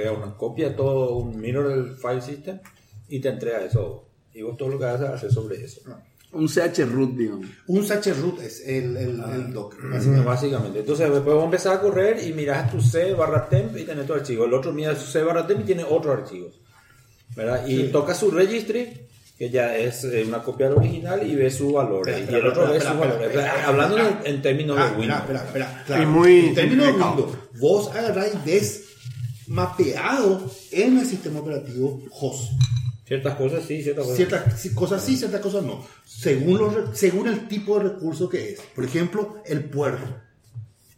crea una copia de todo, un mirror del file system y te entrega eso. Y vos todo lo que haces, haces sobre eso. Un CH root, digamos. Un root es el, el, Ah. el Docker. Básicamente. Básicamente. Entonces después vos empezar a correr y miras tu C barra temp y tenés tu archivo. El otro mira su C barra temp y tiene otro archivo. ¿Verdad? Y toca su registry, que ya es eh, una copia del original, y ve su valor. Y el otro ve su valor. Hablando en, en términos Ah, de Windows. espera, espera, espera, claro. Y muy en términos de. Windows, vos ves mapeado en el sistema operativo host. Ciertas cosas sí, ciertas cosas. Ciertas cosas sí, ciertas cosas no. Según, los, según el tipo de recurso que es. Por ejemplo, el puerto.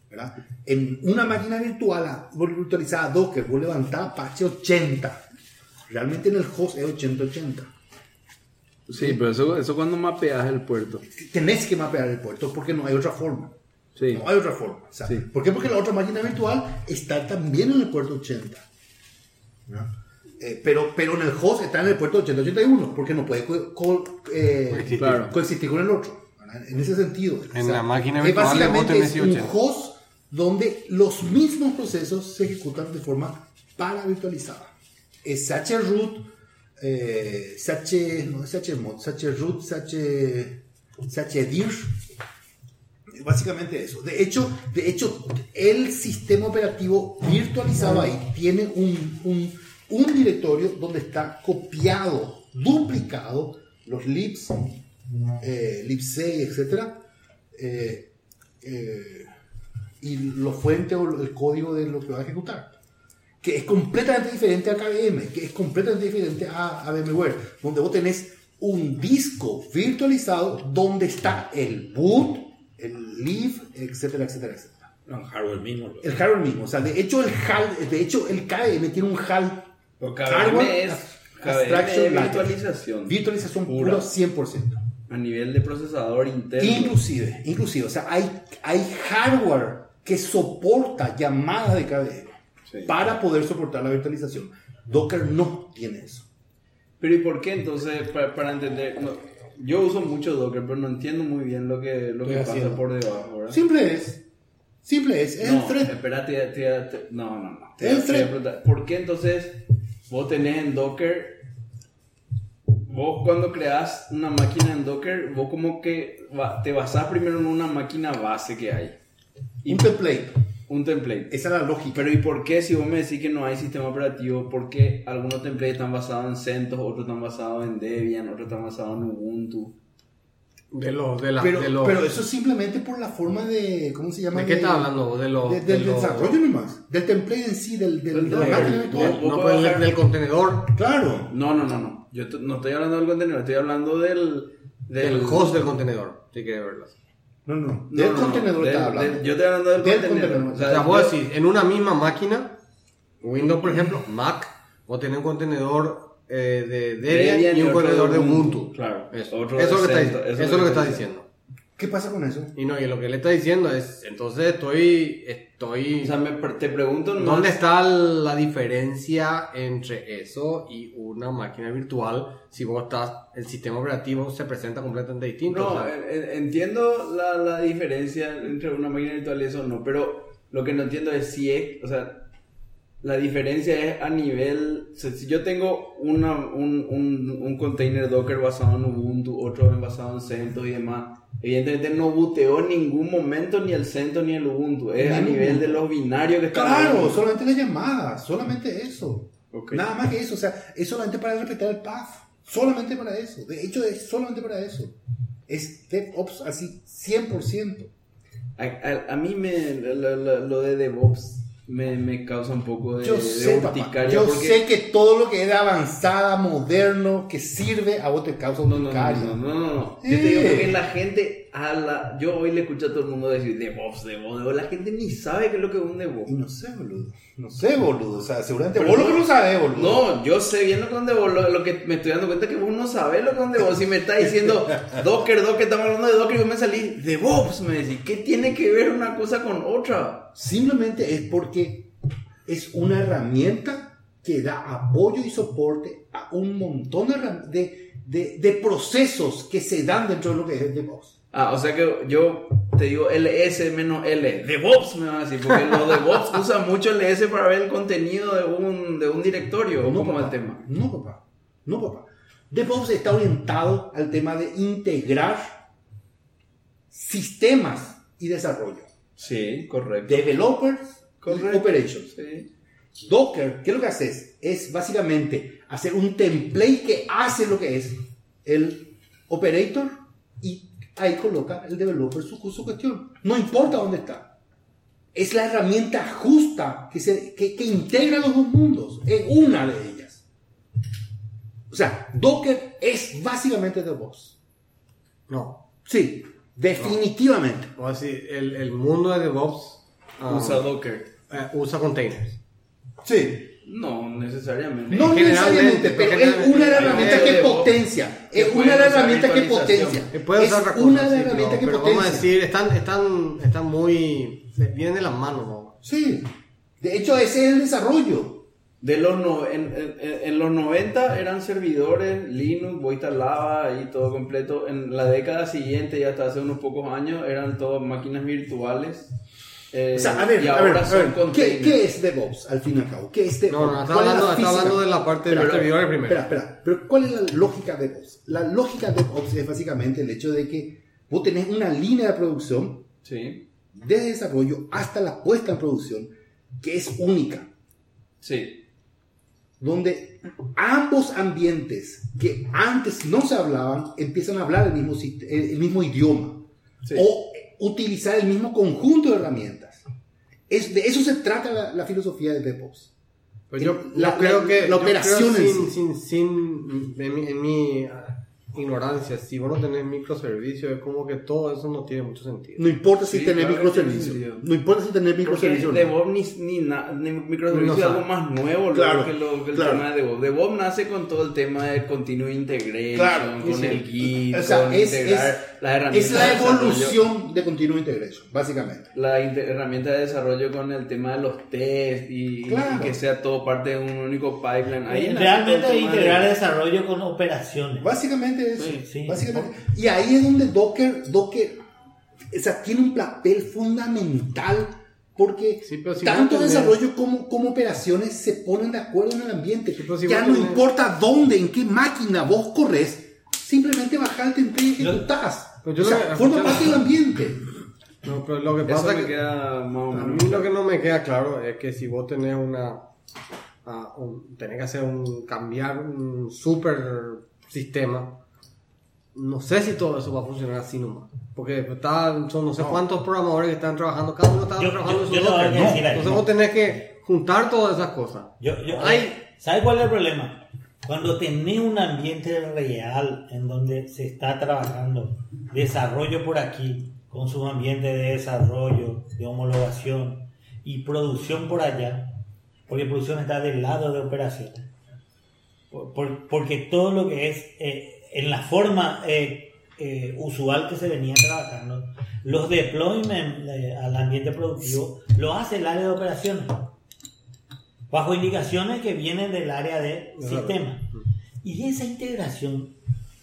¿verdad? En una máquina virtual ah, virtualizada Docker, vos levantás Apache 80. Realmente en el host es 8080. Sí, pero eso, eso cuando mapeas el puerto. Tenés que mapear el puerto porque no hay otra forma. Sí. No hay otra forma. O sea, Sí. ¿Por qué? Porque la otra máquina virtual está también en el puerto 80. ¿no? Eh, pero, pero en el host está en el puerto 8081 porque no puede co- co- eh, Coexistir. Claro. coexistir con el otro. ¿verdad? En ese sentido. En la máquina virtual básicamente es un 80. host donde los mismos procesos se ejecutan de forma paravirtualizada. Es SHRoot, eh, SH, no es SHMod, SHRoot, SH, SHDIR, Básicamente eso. De hecho, de hecho, el sistema operativo virtualizado ahí tiene un, un, directorio donde está copiado, duplicado los libs, eh, libc, etc. eh, eh, y los fuentes o el código de lo que va a ejecutar. Que es completamente diferente a KVM, que es completamente diferente a, a VMware, donde vos tenés un disco virtualizado donde está el boot, el leave, etcétera, etcétera, etcétera. No, hardware mismo. El hardware mismo, o sea, de hecho el HAL, de hecho el KVM tiene un HAL Hardware es, abstraction virtualización. virtualización Pura. puro 100%. A nivel de procesador interno. Inclusive, inclusive, o sea, hay, hay hardware que soporta llamadas de KVM Sí. para poder soportar la virtualización. Docker no tiene eso. Pero ¿y por qué entonces, para, para entender? no, yo uso mucho Docker, pero no entiendo muy bien lo que, lo que pasa haciendo. por debajo, ¿verdad? Simple es. Simple es. Es no, el thread. espera, te- te- no, no, no. Te- El thread. ¿Por qué entonces vos tenés en Docker, vos cuando creas una máquina en Docker, vos como que te basás primero en una máquina base que hay? Y Un template. Un template. Esa es la lógica. Pero ¿y por qué si vos me decís que no hay sistema operativo? ¿Por qué algunos templates están basados en CentOS, otros están basados en Debian, otros están basados en Ubuntu? De los, de la, Pero, de los, pero eso es simplemente por la forma de. ¿Cómo se llama? ¿De qué estás hablando? De los- de- de del los- desarrollo nomás. Del template en sí, del, del, Del- del contenedor, Claro. No, no, no, no. Yo no estoy hablando del contenido, estoy hablando del... del host del contenedor, si quieres verlo. No, no. No, Del no, no, contenedor estaba hablando. del- yo estoy hablando del, Del contenedor. contenedor. O sea, vos yo- decís, en una misma máquina, Windows por ejemplo, Mac, vos tenés un contenedor eh, de Debian, Debian y un contenedor de Ubuntu. Claro. Eso, eso, de es lo que está, CentOS, eso es lo que está diciendo. ¿Qué pasa con eso? Y no, y lo que le está diciendo es, entonces estoy, estoy... O sea, me, te pregunto... más- ¿Dónde está la diferencia entre eso y una máquina virtual si vos estás, el sistema operativo se presenta completamente distinto? No, o sea, entiendo la, la diferencia entre una máquina virtual y eso no, pero lo que no entiendo es si es, o sea, la diferencia es a nivel, o sea, si yo tengo una, un, un, un container Docker basado en Ubuntu, otro basado en CentOS y demás, evidentemente no booteó en ningún momento ni el CentOS ni el Ubuntu, es a Ni el nivel Ubuntu. de los binarios que están Claro, solamente la llamada, solamente eso. Nada más que eso, o sea, es solamente para respetar el path. Solamente para eso. De hecho, es solamente para eso. Es DevOps así, 100%. A, a- a mí me, lo, lo- lo de DevOps me, me causa un poco de, Yo de sé, papá, urticaria yo porque- sé que todo lo que es avanzada, moderno, que sirve, a vos te causa No, no, no, urticaria. no, no, no, no. Eh. Yo te digo porque la gente habla, yo hoy le escucho a todo el mundo decir DevOps, DevOps, DevOps. La gente ni sabe qué es lo que es un DevOps. Y no sé, boludo. No sé, boludo. O sea, seguramente Pero vos lo que no- no sabés, boludo. No, yo sé bien lo que es un DevOps. Lo, lo que me estoy dando cuenta es que vos no sabés lo que es un DevOps. Si me está diciendo Docker, Docker, estamos hablando de Docker y vos me salís DevOps, me decís. ¿Qué tiene que ver una cosa con otra? Simplemente es porque es una herramienta que da apoyo y soporte a un montón de, de, procesos que se dan dentro de lo que es el DevOps. Ah, o sea que yo te digo LS menos L. DevOps me van a decir, porque los DevOps usan mucho LS para ver el contenido de un, de un directorio, o como el tema. No, papá. No, papá. DevOps está orientado al tema de integrar sistemas y desarrollo. Sí, correcto. Developers Correcto. operations. Sí. Docker, ¿qué es lo que haces? Es básicamente hacer un template que hace lo que es el operator y ahí coloca el developer su, su cuestión. No importa dónde está. Es la herramienta justa que, se, que, que integra los dos mundos. Es una de ellas. O sea, Docker es básicamente DevOps. No. Sí, definitivamente. O así, el, el mundo de DevOps ah, Usa Docker. eh, usa containers. Sí. No, necesariamente. No necesariamente, pero es una herramientas que potencia. Es una de las usar herramientas que potencia. Puede Es una pero, que potencia. vamos a decir, están, están, están muy... Vienen de las manos, ¿no? Sí. De hecho, ese es el desarrollo. De los no, en, en- en los 90 eran servidores, Linux, vos instalabas ahí todo completo. En la década siguiente, ya hasta hace unos pocos años, eran todas máquinas virtuales. Eh, O sea, a ver, y a ahora ver, a son ver, ¿qué, qué es DevOps al fin y al cabo? ¿Qué es DevOps? No, no, está ¿Cuál es hablando, la está hablando de la parte de los servidores primero. Espera, espera. Pero ¿cuál es la lógica de DevOps? La lógica de DevOps es básicamente el hecho de que vos tenés una línea de producción Sí, desde desarrollo hasta la puesta en producción que es única. sí. Donde ambos ambientes que antes no se hablaban empiezan a hablar el mismo, el mismo idioma Sí. o utilizar el mismo conjunto de herramientas. Es, de eso se trata la, la filosofía de DevOps. Pues yo, La- yo creo la- que la yo operación creo en sin, sí. sin, sin- en mi, en mi, ignorancia, si vos no tenés microservicios, es como que todo eso no tiene mucho sentido. No importa si Sí, tenés claro microservicios. No importa si tenés microservicios. DevOps ni, ni, na- ni microservicio No es algo más nuevo Claro, que, lo, que el claro. tema de DevOps. DevOps nace con todo el tema de continuous integration, Claro, con sí. el Git, O sea, con es, integrar es- las herramientas es la de evolución de Continuous Integration, básicamente. la herramienta de desarrollo con el tema de los test y, Claro. y que sea todo parte de un único pipeline. Ahí todo Realmente integrar de- desarrollo con operaciones. Básicamente eso. Sí, sí. Básicamente. Y ahí es donde Docker, Docker o sea, tiene un papel fundamental porque Sí, pero si tanto tenés- desarrollo como, como operaciones se ponen de acuerdo en el ambiente. Sí, si ya no tenés- importa dónde, en qué máquina vos corres, simplemente bajar el template y ejecutás. Yo o sea, forma parte del ambiente. No, pero lo que pasa que queda más o a mí lo que no me queda claro es que si vos tenés una, ah, un- tenés que hacer un, cambiar un super sistema, no sé si todo eso va a funcionar así nomás. Porque están, son no sé cuántos programadores que están trabajando, cada uno está Yo- trabajando yo- en su decir ¿no? Entonces vos tenés que juntar todas esas cosas. Yo, yo, Ay. ¿Sabe cuál es el problema? Cuando tenés un ambiente real en donde se está trabajando desarrollo por aquí, con sus ambientes de desarrollo, de homologación y producción por allá, porque producción está del lado de operaciones. Por- por- porque todo lo que es eh, en la forma eh, eh, usual que se venía trabajando, los deployment eh, al ambiente productivo lo hace el área de operaciones bajo indicaciones que vienen del área de Claro. sistema. Y esa integración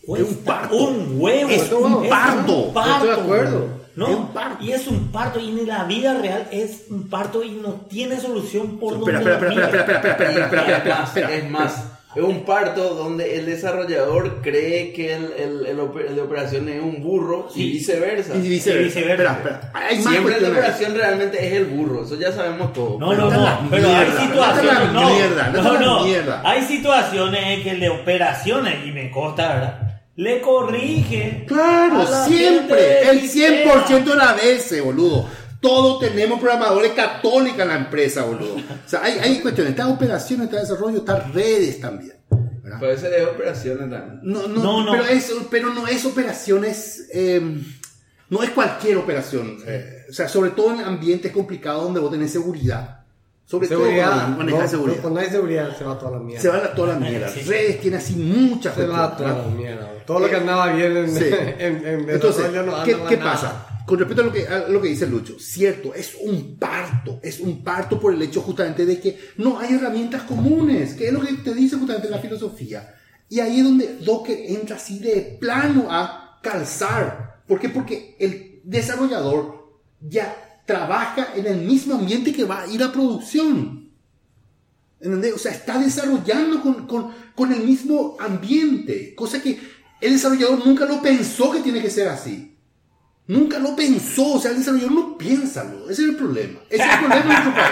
Es un cuesta parto. un huevo. Es un parto. un parto. Estoy de acuerdo. ¿no? Es un parto. Y es un parto. Y en la vida real es un parto y no tiene solución por Espera, donde espera, lo espera, espera, espera, espera, espera, espera, espera, es espera, espera, es más, es un parto donde el desarrollador cree que el, el, el oper- el de operación es un burro y viceversa. Y viceversa. Y viceversa. Espera, espera. Hay Siempre el de operación realmente es el burro, eso ya sabemos todo. No, no, no, pero hay situaciones, no, mierda, no, no, mierda. hay situaciones en que el de operaciones, y me consta, ¿verdad? Le corrige. Claro, siempre, el sistema. 100% de las veces, boludo. Todos tenemos programadores católicos en la empresa, boludo. O sea, hay, hay cuestiones. Está operaciones, está desarrollo, está redes también. ¿verdad? Puede ser de operaciones también. No, no, No, no. Pero, es, pero no es operaciones, eh, no es cualquier operación. eh, o sea, sobre todo en ambientes complicados donde vos tenés seguridad. Sobre Seguridad. todo cuando manejas no, seguridad. no, cuando hay seguridad se va toda la mierda. Se van a toda la mierda. Sí. Redes tiene así muchas Se va toda la mierda. Todo lo que andaba bien en, Sí. en, en Entonces, desarrollo no ¿qué, qué nada. pasa? Con respecto a lo, que, a lo que dice Lucho, cierto, es un parto, es un parto por el hecho justamente de que no hay herramientas comunes, que es lo que te dice justamente la filosofía. Y ahí es donde Docker entra así de plano a calzar. ¿Por qué? Porque el desarrollador ya trabaja en el mismo ambiente que va a ir a producción. ¿Entendés? O sea, está desarrollando con, con- con el mismo ambiente, cosa que el desarrollador nunca lo pensó que tiene que ser así. Nunca lo pensó, o sea, el desarrollador no piensa, ese es el problema. Ese es el problema en nuestro país.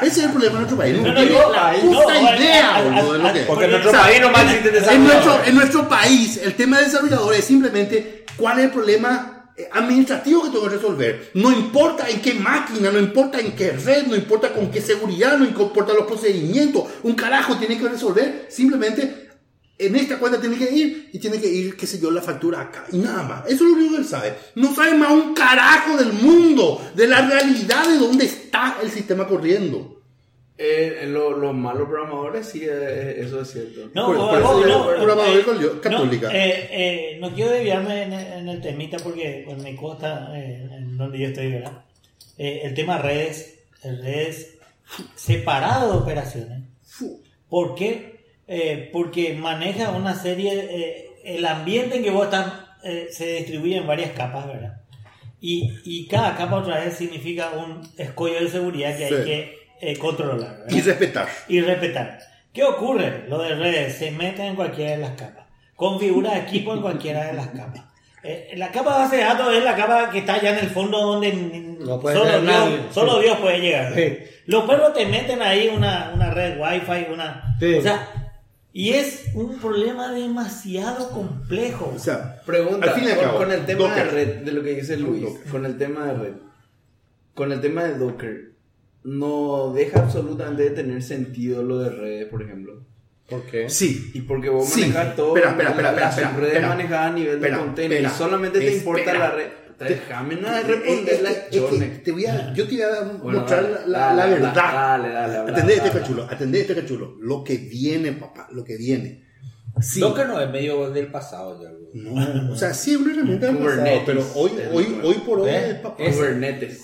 Ese es el problema en nuestro país. No, No, no, tiene la no, puta no, idea, boludo, de lo que. Porque en nuestro O sea, país nomás existe en nuestro, en nuestro país, el tema de desarrollador es simplemente cuál es el problema eh, administrativo que tengo que resolver. No importa en qué máquina, no importa en qué red, no importa con qué seguridad, no importa los procedimientos. Un carajo tiene que resolver simplemente en esta cuenta tiene que ir y tiene que ir, qué sé yo, la factura acá. Y nada más. Eso es lo único que él sabe. No sabe más un carajo del mundo, de la realidad de dónde está el sistema corriendo. Eh, lo- los malos programadores, sí, eh, eso es cierto. No, Por- por yo- no, programador eh, católica. No, eh, eh, no quiero desviarme en, en el temita porque pues, me consta eh, en donde yo estoy, ¿verdad? Eh, el tema redes, el redes separado de operaciones. ¿Por qué? Eh, porque maneja una serie, eh, el ambiente en que vos estás eh, se distribuye en varias capas, ¿verdad? Y, y cada capa otra vez significa un escollo de seguridad que hay Sí. que eh, controlar, ¿verdad? Y respetar. y respetar. ¿Qué ocurre? Lo de redes se mete en cualquiera de las capas. Configura equipo en cualquiera de las capas. Eh, la capa base de datos es la capa que está allá en el fondo donde No puede solo, Dios, nadie. solo Dios puede llegar. Sí. Los perros te meten ahí una, una red wifi, una... Sí. O sea, y es un problema demasiado complejo. O sea, Pregunta, Al fin y al con, cabo, con el tema Docker. de red, de lo que dice Luis, Docker. con el tema de red, con el tema de Docker, no deja absolutamente de tener sentido lo de redes, por ejemplo. ¿Por qué? sí. Y porque vos Sí. manejas todo, Espera, espera, espera, las manejadas a nivel Espera, de container y solamente te importa espera. la red. Déjame nada de Es- responder es la que- es que chorne. te voy a, yo te voy a Bueno, mostrar dale, la, la- dale, la verdad. dale, dale, atendé este cachulo, atendé este cachulo. Lo que viene, papá, lo que viene. Sí. Docker no es medio del pasado ya. No, o sea, sí es una herramienta del pasado, pero hoy, hoy, hoy por hoy ¿Eh? es papá. Es- Kubernetes.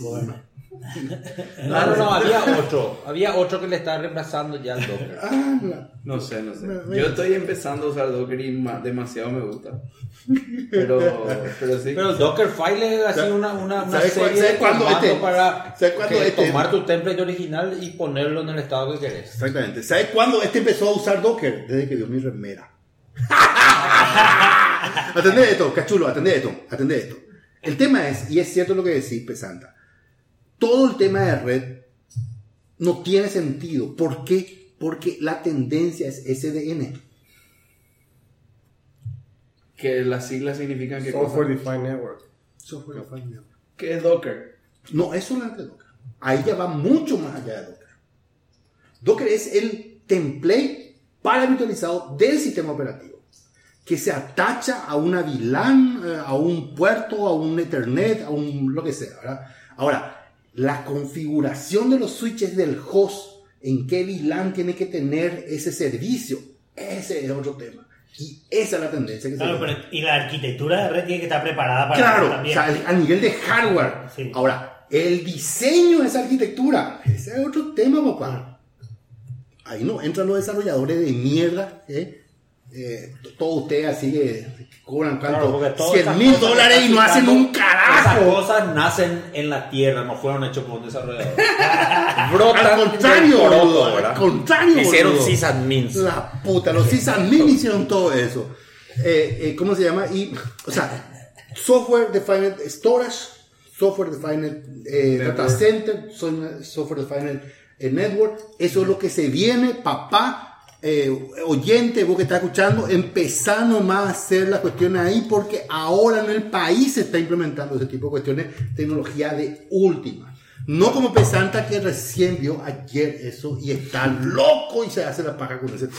No, no, no, había otro. Había otro que le estaba reemplazando ya al Docker. Ah, No sé, no sé. Yo estoy empezando a usar Docker y ma- demasiado me gusta. Pero, pero sí. Pero Dockerfile es así ¿Sabes- una, una, una serie sabes de cuándo comandos este- para sabes cuándo que este- tomar tu template original y ponerlo en el estado que querés. Exactamente. ¿Sabes cuándo este empezó a usar Docker? Desde que vio mi remera. atendé esto, cachulo, atendé esto, atendé esto. El tema es, y es cierto lo que decís, Pesanta, todo el tema de red no tiene sentido. ¿Por qué? Porque la tendencia es SDN. Que las siglas significan que Software Defined Network. Software Defined Network. ¿Qué es Docker? No es solamente Docker. Ahí ya va mucho más allá de Docker. Docker es el template paravirtualizado del sistema operativo que se atacha a una VLAN, eh, a un puerto, a un Ethernet, a un lo que sea. ¿verdad? Ahora, la configuración de los switches del host, en qué VLAN tiene que tener ese servicio, ese es otro tema. Y esa es la tendencia que se Claro, ve. pero- y la arquitectura de red tiene que estar preparada para Claro, eso sea, a nivel de hardware. Sí. Ahora, el diseño de esa arquitectura, ese es otro tema, papá. Ahí no entran los desarrolladores de mierda, ¿eh? Eh, t- todo usted así que cobran Claro, cuánto, todas 100 esas mil dólares y no hacen un citando, Esas carajo. cosas nacen en la tierra, no fueron hechos por un desarrollador. Brotan Al contrario, boludo, contrario, Hicieron boludo. sysadmins. La puta, los sysadmin hicieron todo eso. Eh, eh, ¿Cómo se llama? Y, o sea, software defined storage, software defined eh, data center, software defined network. Eso es lo que se viene, papá. Eh, oyente, vos que estás escuchando, empezá nomás a hacer las cuestiones ahí porque ahora en el país se está implementando ese tipo de cuestiones, tecnología de última. No como Pesanta que recién vio ayer eso y está loco y se hace la paja con ese.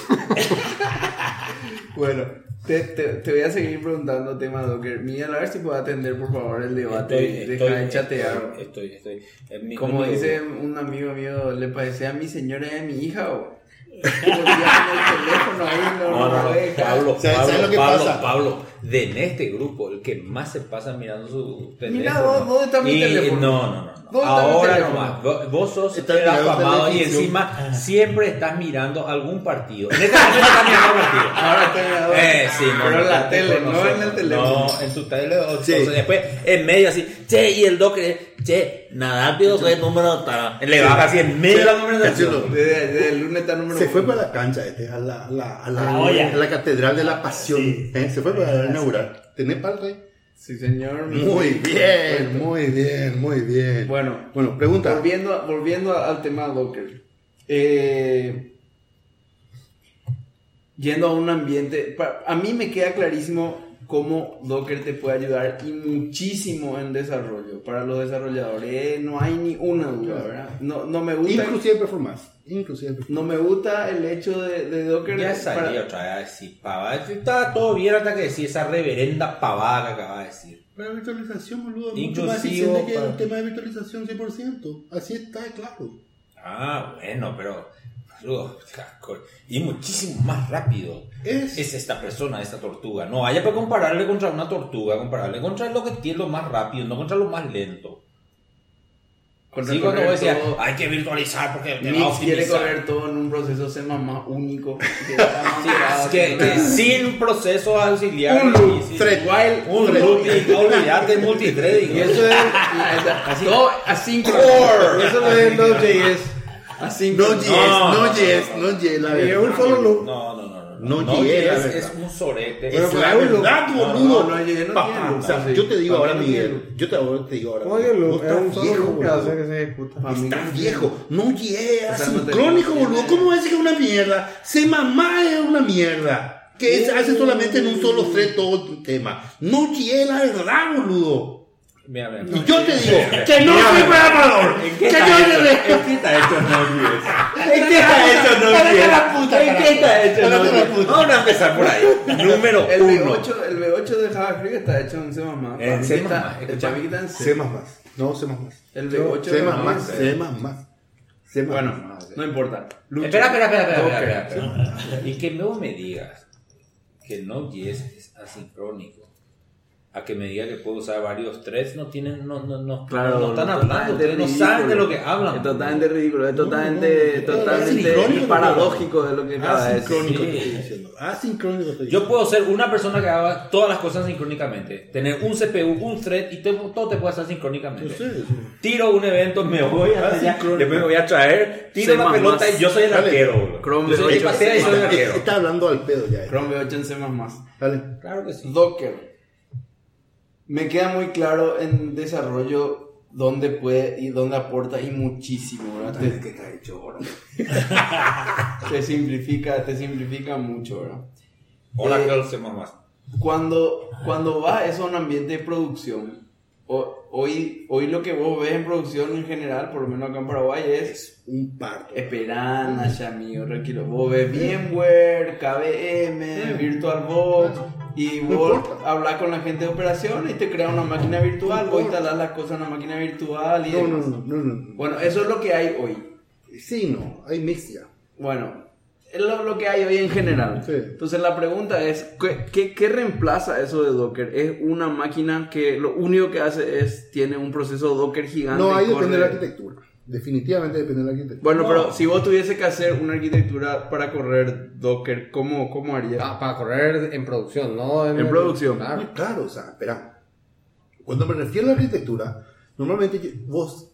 Bueno, te, te, te voy a seguir preguntando tema Docker. Miguel, a ver si puedo atender por favor el debate. Estoy, Deja de chatear. estoy, estoy, en mi- Como mi- dice un amigo mío, ¿le parecía a mi señora y a mi hija o? El teléfono ahí, no, No, no, no, lo no, deja. Pablo, ¿Sabes- Pablo? Pablo, de en este grupo, el que más se pasa mirando su teléfono. Mira, ¿dó- dónde está mi Y- teléfono? No, no, no. no. ¿Dónde está mi Ahora teléfono? nomás, vos, vos sos Está el afamado y encima siempre estás mirando algún partido. En este momento estás mirando el partido. Ahora está mirando. Eh, sí, no, Pero en la tele, no, en el teléfono. No, en tu tele. O, Sí. sea, después, en medio así, che, y el doque, che, nada rápido, que número está. Le baja así en medio de la conversación. Desde, el lunes está número Se fue para la cancha este, a la, a la, a la, A la la catedral de la pasión. Sí. ¿eh? Se fue para inaugurar. ¿Tenés parte? Sí, señor. Muy bien, muy bien, muy bien. Bueno, Bueno, pregunta. Volviendo, volviendo al tema Docker. Eh, yendo a un ambiente. A mí me queda clarísimo cómo Docker te puede ayudar y muchísimo en desarrollo. Para los desarrolladores no hay ni una duda, ¿verdad? No, no me gusta. Inclusive performance. Inclusive performance. No me gusta el hecho de, de Docker. Ya para- salía otra vez a decir pavada. Estaba todo bien hasta que decía esa reverenda pavada que acaba de decir. Para virtualización, boludo. Mucho Inclusivo más eficiente que para- el tema de virtualización 100%. Así está, claro. Ah, bueno, pero. Y muchísimo más rápido. Es- Es esta persona, esta tortuga. No haya para compararle contra una tortuga, compararle contra lo que tiene lo más rápido, no contra lo más lento. Contra Sí, cuando todo- hay que virtualizar porque te va a quiere correr todo en un proceso único. que va más Sí, que, que sin procesos auxiliares. Un loop, y sin- thread, while, Un thread. loop, y olvidate multithreading. Y eso es así, todo asíncrono. Eso es Node.js. No yes, No, yes, no, no yes, la es verdad. un. No, no, no. no. No No, llegué, la es, es un sorete. Es la un verdad, boludo. No, no, no o sea, yo te digo ahora, Miguel. Yo te, te digo ahora. ¿Cómo que un vos loop? Es estás un viejo, que se ejecuta. Estás no viejo, no llega, O sea, no te- sincrónico, tiene- boludo. ¿Cómo decir que es una mierda? Se mamá es una mierda. Que hace solamente en un solo thread todo el tema. No llega la verdad, boludo. Mira, mira, Y yo te digo que no soy programador. ¿En Que qué yo está hecho? ¿En qué está hecho Node.js? ¿En qué está hecho puta, ¿En qué está hecho puta. Vamos a empezar por ahí. Número El uno. V8, el V8 de JavaScript está hecho en C++. En C++, está- en C C. más más. No, C más más. El V8 C C Bueno, no importa. Espera, espera, espera, espera, Docker. espera, espera, espera. Y que luego me digas que Node.js es asincrónico. A que me diga que puedo usar varios threads, no tienen, no, no, no, Claro, no están es hablando, ustedes no saben de lo que hablan. Es totalmente ridículo, es totalmente, no, no, es totalmente sincrónico, paradójico de lo que acaba de decir. Asincrónico estoy diciendo. Yo puedo ser una persona que haga todas las cosas sincrónicamente. Tener un CPU, un thread y te- todo te puede hacer sincrónicamente. Yo sé, sí. Tiro un evento, me voy a allá, después me voy a traer, tiro C++. la pelota y yo soy el Dale. arquero. Chrome Yo soy el que V8. pasea y soy el arquero. Está hablando al pedo ya. Chrome V8 en C++. Dale. Claro que sí. Docker. Me queda muy claro en desarrollo dónde puede y dónde aporta y muchísimo, ¿verdad? Te, ¿Qué está hecho ahora? te simplifica, te simplifica mucho, ¿verdad? Oracle Eh, C++. más. Cuando, cuando va eso a un ambiente de producción, o- hoy, hoy lo que vos ves en producción en general, por lo menos acá en Paraguay, es Un parto. Esperana, Yamio, tranquilo. Vos ves VMware, KVM, VirtualBox y No vos importa. hablas con la gente de operaciones y te crea una máquina virtual, No vos instalás las cosas en una máquina virtual y No, no, no, no, no. Bueno, eso es lo que hay hoy. Sí, no. Hay mix ya. Bueno, es lo, lo que hay hoy en general. Sí. Entonces la pregunta es, ¿qué, qué, qué reemplaza eso de Docker? ¿Es una máquina que lo único que hace es, tiene un proceso Docker gigante? No, ahí depende de la arquitectura. Definitivamente depende de la arquitectura. Bueno, No. pero si vos tuviese que hacer una arquitectura para correr Docker, ¿cómo, cómo harías? Ah, para correr en producción, no En producción. Claro. Muy claro, o sea, espera. Cuando me refiero a la arquitectura, normalmente vos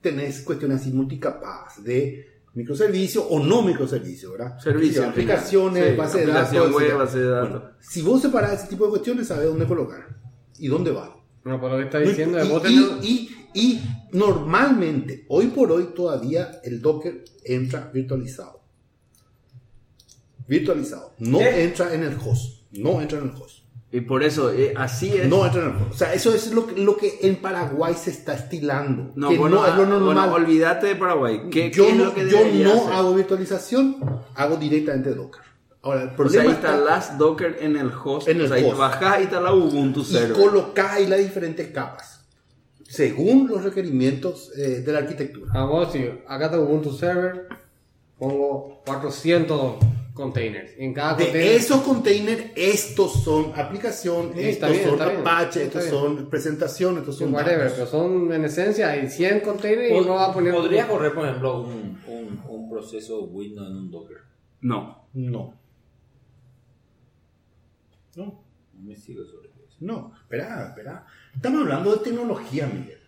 tenés cuestiones así multicapaz de microservicio o no microservicio, ¿verdad? Servicio, Sí, aplicaciones, sí, base de datos. web, base de datos. Bueno, si vos separás ese tipo de cuestiones, sabes dónde colocar y dónde va. No, por lo que está diciendo, es vos y- tenés- y- y normalmente, hoy por hoy todavía el Docker entra virtualizado. virtualizado. No entra en el host. No entra en el host. Y por eso, eh, así es. No entra en el host. O sea, eso es lo que, lo que en Paraguay se está estilando. No, que bueno, no es lo ah, normal. bueno, olvídate de Paraguay. ¿Qué, yo qué es no, lo que yo no hacer? hago virtualización, hago directamente Docker. Ahora, el O sea, problema está instalás Docker en el host. En el o sea, host. bajás y instalás Ubuntu y server. colocás ahí las diferentes capas según los requerimientos eh, de la arquitectura. Vamos, si acá tengo Ubuntu Server, pongo 400 containers. En cada De container. esos containers, estos son aplicación, estos bien, son Apache, estos bien. son presentación, estos son whatever, datos. pero son en esencia hay 100 containers y uno va a poner. ¿Podría correr, por ejemplo, un, un, un proceso Windows en un Docker? No. No, No, no me sigo sobre eso. no, espera, espera. Estamos hablando de tecnología, Miguel.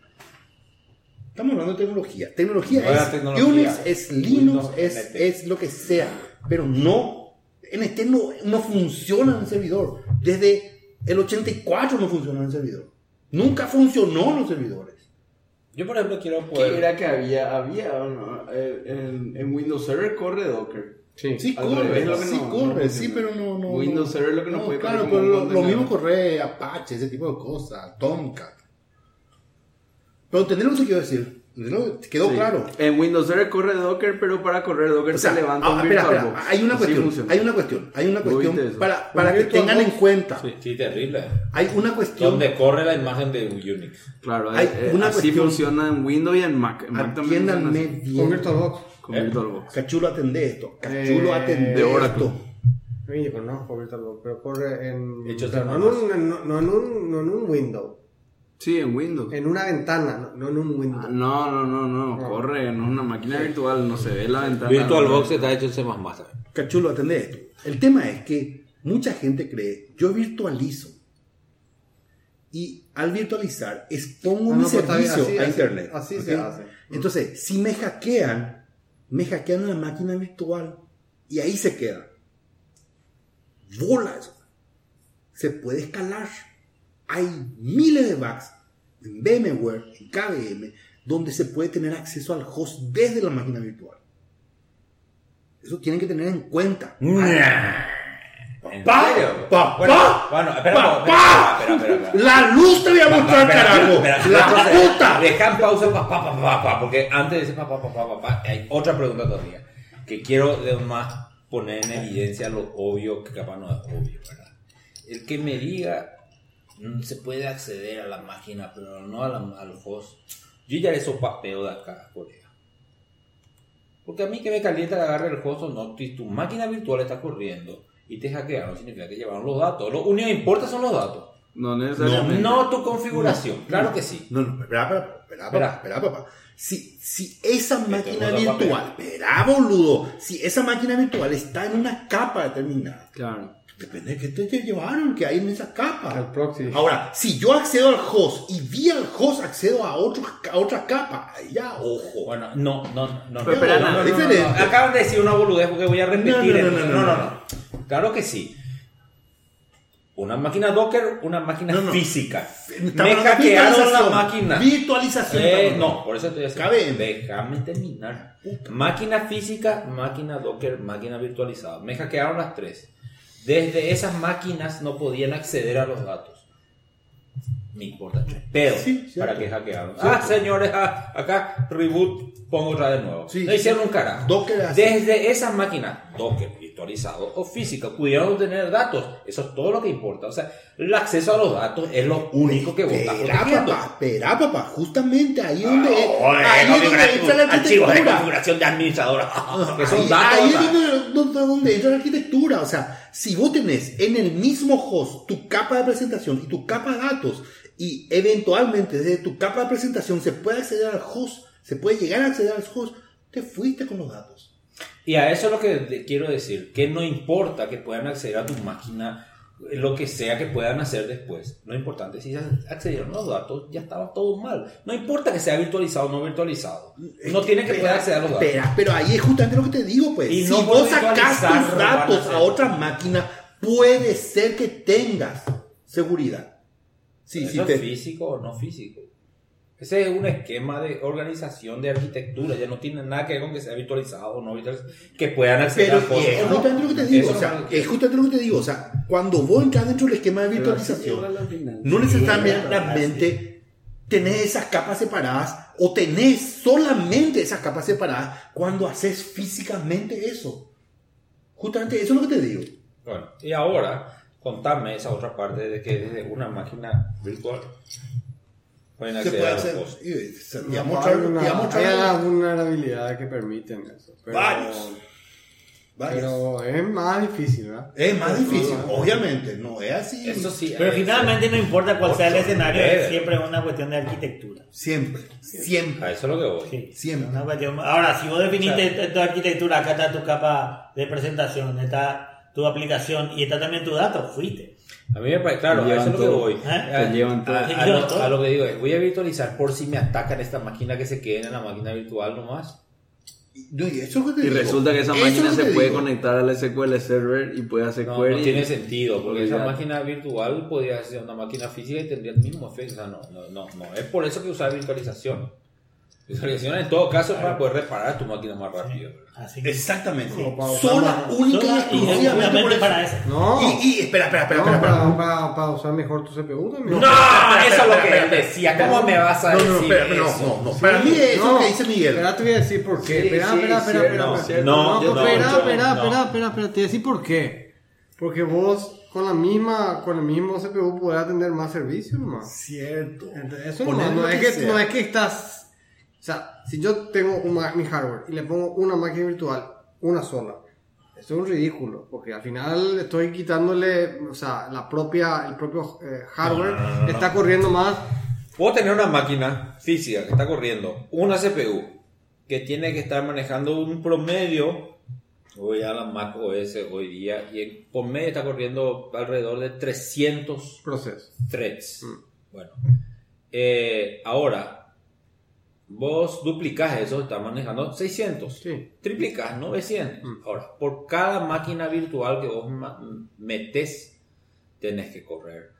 Estamos hablando de tecnología. Tecnología es tecnología. Unix, es Linux, Windows, es, lo que sea, pero no, NT no, no funciona en el servidor. Desde el 84 no funciona en el servidor. Nunca funcionó en los servidores. Yo, por ejemplo, quiero ¿Qué poder... era que había? Había no? Eh, en, en Windows Server corre Docker. Sí. Corre, revés, lo que sí no- corre, no sí, pero no, no. Windows. Server lo que no puede Claro, pero lo, lo mismo corre Apache, ese tipo de cosas, Tomcat. Pero entender lo que quiero decir. ¿no? ¿Quedó Sí. claro? En Windows Server corre Docker, pero para correr Docker O sea, se levanta ah, un espera, hay una cuestión, hay una cuestión, hay una ¿Vos viste cuestión para, para que tengan en cuenta. Sí, sí, terrible. Hay una cuestión, Donde corre la imagen de Unix. Claro, Hay eh, una así cuestión- funciona en Windows y en Mac. En Mac también Con bien. VirtualBox. Con ¿Eh? VirtualBox. Cachulo atende esto, Cachulo Eh, atende de Oracle. esto. Oye, conozco VirtualBox, pero corre en. Hecho o sea, no, en un, en- no, en un, no en un Windows. Sí, en Windows. En una ventana, no, no en un Windows. Ah, No, no, no, no, No. corre en una máquina virtual, no se ve la ventana. VirtualBox está hecho en C++. Cachulo atende esto. El tema es que mucha gente cree, yo virtualizo. Y al virtualizar, expongo Ah, mi no, pero bien, servicio así- a así- internet. así ¿ok? se hace. Entonces, si me hackean, me hackean la máquina virtual y ahí se queda. Bola eso. Se puede escalar. Hay miles de bugs en VMware, en KVM, donde se puede tener acceso al host desde la máquina virtual. Eso tienen que tener en cuenta. ¿En Pa- pa- bueno, pa- bueno, espera, pa- espera, pa- espera, espera, espera. La luz te voy a mostrar, carajo. La puta. Deja en pausa pa, pa, pa, pa, pa, porque antes de ese pa, pa, pa, pa, pa, hay otra pregunta todavía. Que quiero de más poner en evidencia lo obvio que capaz no es obvio, ¿verdad? El que me diga mm, se puede acceder a la máquina, pero no a la- al host. Yo ya le sopapeo de acá Corea. Porque a mí que me calienta que agarre el host o no, si tu máquina virtual está corriendo y te hackearon, significa que llevaron los datos. Lo único que importa son los datos. No necesariamente. No tu configuración, claro que sí. No, no, espera, espera, espera, Espera. papá, espera, papá. Si, si esa máquina tengo la virtual, espera, boludo, si esa máquina virtual está en una capa determinada, Claro. depende de qué te, llevaron, que hay en esa El capa. proxy. Ahora, si yo accedo al host y vía el host accedo a, otro, a otra capa, ahí ya, ojo. Bueno, no, no, no. Pero no, no, no, no, no. Acaban de decir una boludez porque voy a repetir. No, no, no, no, no, no, no, no. Claro que sí. Una máquina Docker, una máquina No, no. física. Me hackearon la máquina. Virtualización. Eh, no, por eso estoy haciendo. Déjame terminar. Máquina física, máquina Docker, máquina virtualizada. Me hackearon las tres. Desde esas máquinas no podían acceder a los datos. Me importa. Pero, Sí. ¿para qué hackearon? Ah, señores, ah, acá reboot, pongo otra de nuevo. Sí, no sí. hicieron un carajo. Docker. Desde esas máquinas, Docker virtualizado o física, pudieron obtener datos. Eso es todo lo que importa. O sea, el acceso a los datos es lo único que vos estás protegiendo. papá, espera, papá, justamente ahí donde, ahí es donde configuración- entra la archivos de configuración de administrador. que son Ahí, datos. ahí es donde, donde- donde entra la arquitectura. O sea, si vos tenés en el mismo host tu capa de presentación y tu capa de datos, y eventualmente desde tu capa de presentación se puede acceder al host, se puede llegar a acceder al host, te fuiste con los datos. Y a eso es lo que quiero decir, que no importa que puedan acceder a tu máquina, lo que sea que puedan hacer después. Lo importante es si accedieron a los datos, ya estaba todo mal. No importa que sea virtualizado o no virtualizado. No tiene que poder acceder a los datos. Espera, pero ahí es justamente lo que te digo, pues. Y si no vos virtualizar, tus datos a otra máquina, puede ser que tengas seguridad. Sí, ¿Eso sí, es te- físico o no físico? Ese es un esquema de organización de arquitectura, ya no tiene nada que ver con que sea virtualizado o no virtualizado, que puedan acceder Pero a cosas. es justamente lo que te digo, o sea, es justamente lo que te digo, o sea, cuando vos entras dentro del esquema de virtualización, no necesariamente tenés esas capas separadas o tenés solamente esas capas separadas cuando haces físicamente eso. Justamente eso es lo que te digo. Bueno, y ahora, contame esa otra parte de que desde una máquina virtual pueden Se puede hacer. y- hay una- y a mostrar- hay algunas vulnerabilidades que permiten eso. Pero, Varios. varios. pero es más difícil, ¿verdad? Es más difícil, No, obviamente, no es así. Eso sí. Pero eh, finalmente no importa cuál sea el escenario, siempre es una cuestión de arquitectura. Siempre, siempre. A eso es lo que voy. Sí, Siempre. una cuestión- Ahora, si vos definiste tu- tu arquitectura, acá está tu capa de presentación, está tu aplicación y está también tu dato, fuiste. A mí me parece, claro, a eso es lo que voy. ¿Eh? A, lo, que digo es, voy a virtualizar por si me atacan esta máquina que se queden en la máquina virtual nomás. No, y eso es lo que te Y digo. resulta que esa máquina que se puede digo. conectar al SQL Server y puede hacer No, query. no tiene sentido, porque esa máquina virtual podría ser una máquina física y tendría el mismo efecto. O sea, no, no, no, no. Es por eso que usar virtualización. En todo caso es para poder reparar tu máquina más rápido. Así que, Exactamente. Usar Sola, más- única y Sola y exclusivamente por exclusivamente eso. para eso. No, Y, y espera, espera, espera, no, espera. espera. para, para, para usar mejor tu CPU también. No, espera, eso es lo espera, que espera, él decía. ¿Cómo me vas a No, decir no, espera, no, eso? no, no. Para mí eso es lo que dice Miguel. Espera, te voy a decir por qué. Sí, espera, sí, espera, espera, cierto, espera. espera. cierto. No, yo no, espera, yo espera, no. espera, espera, espera, te voy a decir por qué. Porque vos con la misma, con el mismo CPU podés atender más servicios nomás. Cierto. Entonces, Eso Poner no, es que que, sea. no es que estás. O sea, si yo tengo un mi hardware y le pongo una máquina virtual, una sola, eso es un ridículo, porque al final estoy quitándole, o sea, la propia, el propio eh, hardware No, no, no, está corriendo más. Puedo tener una máquina física que está corriendo una CPU que tiene que estar manejando un promedio, voy a la Mac OS hoy día, y en promedio está corriendo alrededor de 300 procesos. threads. Mm. Bueno, eh, ahora, vos duplicas eso, estás manejando 600. Sí. Triplicas 900. Mm. Ahora, por cada máquina virtual que vos metes, tenés que correr.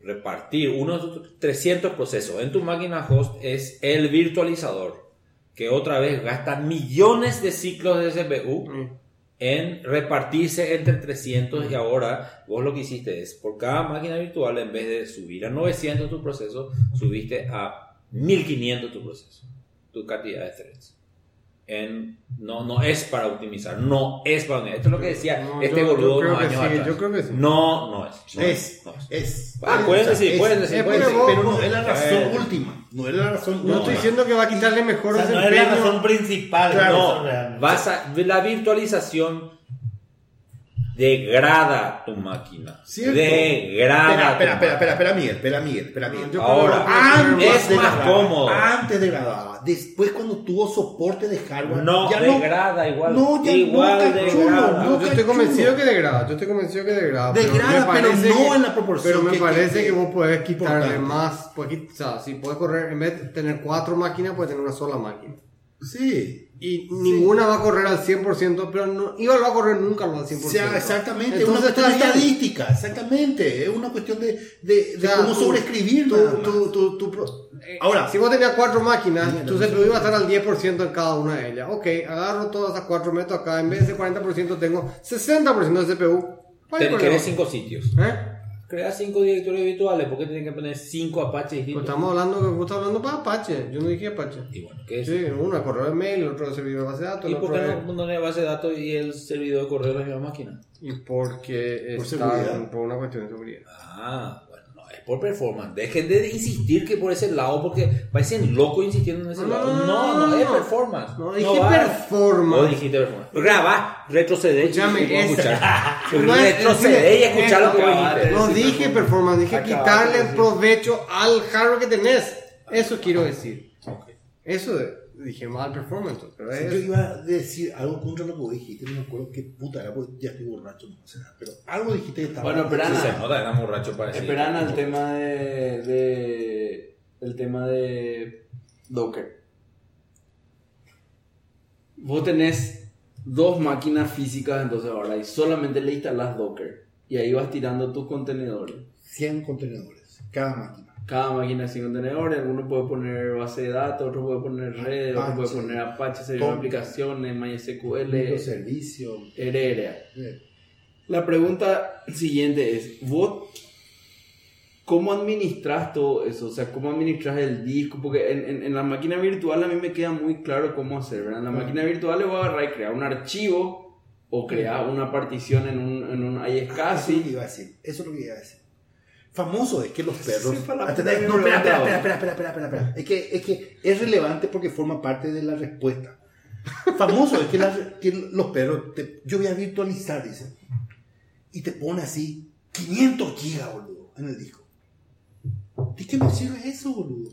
Repartir unos 300 procesos. En tu máquina host es el virtualizador, que otra vez gasta millones de ciclos de CPU Mm. en repartirse entre 300 y ahora vos lo que hiciste es, por cada máquina virtual, en vez de subir a 900 tu proceso, subiste a 1500 tu proceso, tu cantidad de threads. En, no, no es para optimizar, no es para optimizar. Esto es lo que decía No, este yo- yo boludo creo unos que años sí, atrás. yo creo que sí. No, no es. No Es, no es. es. Ah, pueden decir, es- pueden decir, es pueden decir. Pero no es la razón última. No es la razón No estoy diciendo que va a quitarle mejor O sea, no es la razón principal. Claro, No, vas a, la virtualización degrada tu máquina. Cierto. Degrada. Espera, espera, espera, espera, Miguel, espera, Miguel, espera, Miguel. Yo Ahora, creo que va a tener es más- cómodo. Antes degradaba. Después cuando tuvo soporte de hardware. No, ya degrada igual. No, ya igual no, degrada. no, Yo estoy convencido que degrada, yo estoy convencido que degrada. Degrada, pero no que- en la proporción Pero me que- parece que- que, vos podés quitarle importante. más. quit- o sea, si puedes correr, en vez de tener cuatro máquinas, puedes tener una sola máquina. Sí. Y ninguna va a correr al 100%, pero no, Iba va a correr nunca al 100%. O sea, exactamente, es una Entonces cuestión de estadística, exactamente, es una cuestión de, de, O de sea, cómo tú- sobreescribir. tú- nada más. tú- tú- tú pro- eh, Ahora, si vos tenías cuatro máquinas, tu CPU iba a estar al 10% en cada una de ellas. Ok, agarro todas esas cuatro, meto acá, en vez de 40% tengo 60% de CPU. No hay Te- problema. Querés cinco sitios. ¿Eh? Crea cinco directorios virtuales. ¿Por qué tienen que poner cinco Apache Pues distintos? estamos hablando vos estás hablando para Apache. Yo no dije Apache. Y bueno, ¿qué es? Sí, uno es correo de mail, el otro es servidor de base de datos, ¿Y el por qué es... no poner base de datos y el servidor de correo en la misma máquina? Y porque Por están seguridad. por una cuestión de seguridad. Ah, no es por performance. Dejen de insistir que por ese lado, porque parecen locos insistiendo en ese No, lado. no, No, no, no, es no. performance. No, dije performance. Vos dijiste performance. Graba, retrocede y Escúchame, y escuchar. No es- retrocede y escuchar lo que dijiste. No dije no. performance, dije Acabate quitarle decir. provecho al hardware que tenés. Eso quiero decir. Eso de- dije mal performance, pero Si es... yo iba a decir algo contra lo que vos dijiste, no me acuerdo qué puta era, porque ya estoy borracho, no sé nada, pero algo dijiste que estaba... Bueno, Sí, Ana, se nota, era borracho para decir. Esperan al tema de, de el tema de Docker. Vos tenés dos máquinas físicas entonces ahora y solamente le instalas Docker y ahí vas tirando tus contenedores. 100 contenedores, cada máquina. Cada máquina es un contenedor, alguno puede poner base de datos, otro puede poner redes, otro puede Apache, poner Apache, servidor aplicaciones, MySQL, Microservicio. Hereda. Eh, La pregunta siguiente es, ¿vos cómo administras todo eso? O sea, ¿cómo administras el disco? Porque en, en- en la máquina virtual a mí me queda muy claro cómo hacer, ¿verdad? En la Ah. máquina virtual le voy a agarrar y crear un archivo o crear una partición en un, en un Eso es lo que iSCSI. iba a decir. Eso es lo que iba a decir. Famoso es que los perros. Sí, para la Ah, no, espera, espera, preguntaba. espera, espera, espera, espera, espera. Es que, es que es relevante porque forma parte de la respuesta. Famoso es que, la- que los perros. te- yo voy a virtualizar, dice. Y te pone así 500 gigas, boludo, en el disco. ¿De qué me sirve eso, boludo?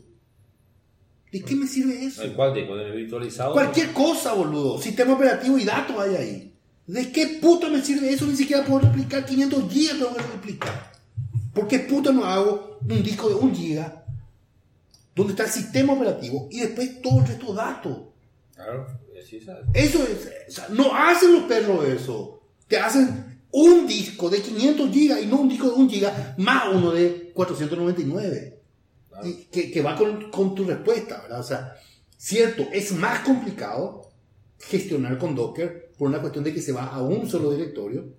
¿De qué me sirve eso? ¿El cuál disco? ¿Del virtualizado? Cualquier cosa, boludo. Sistema operativo y datos hay ahí. ¿De qué puta me sirve eso? Ni siquiera puedo replicar 500 gigas, tengo que replicar. ¿Por qué puta no hago un disco de 1 giga donde está el sistema operativo y después todo el resto de datos? Claro, sí, ¿sabes? Eso es, o sea, no hacen los perros eso. Te hacen un disco de 500 gigas y no un disco de 1 giga más uno de 499. Claro. Y que, que va con, con tu respuesta, ¿verdad? O sea, cierto, es más complicado gestionar con Docker por una cuestión de que se va a un solo directorio,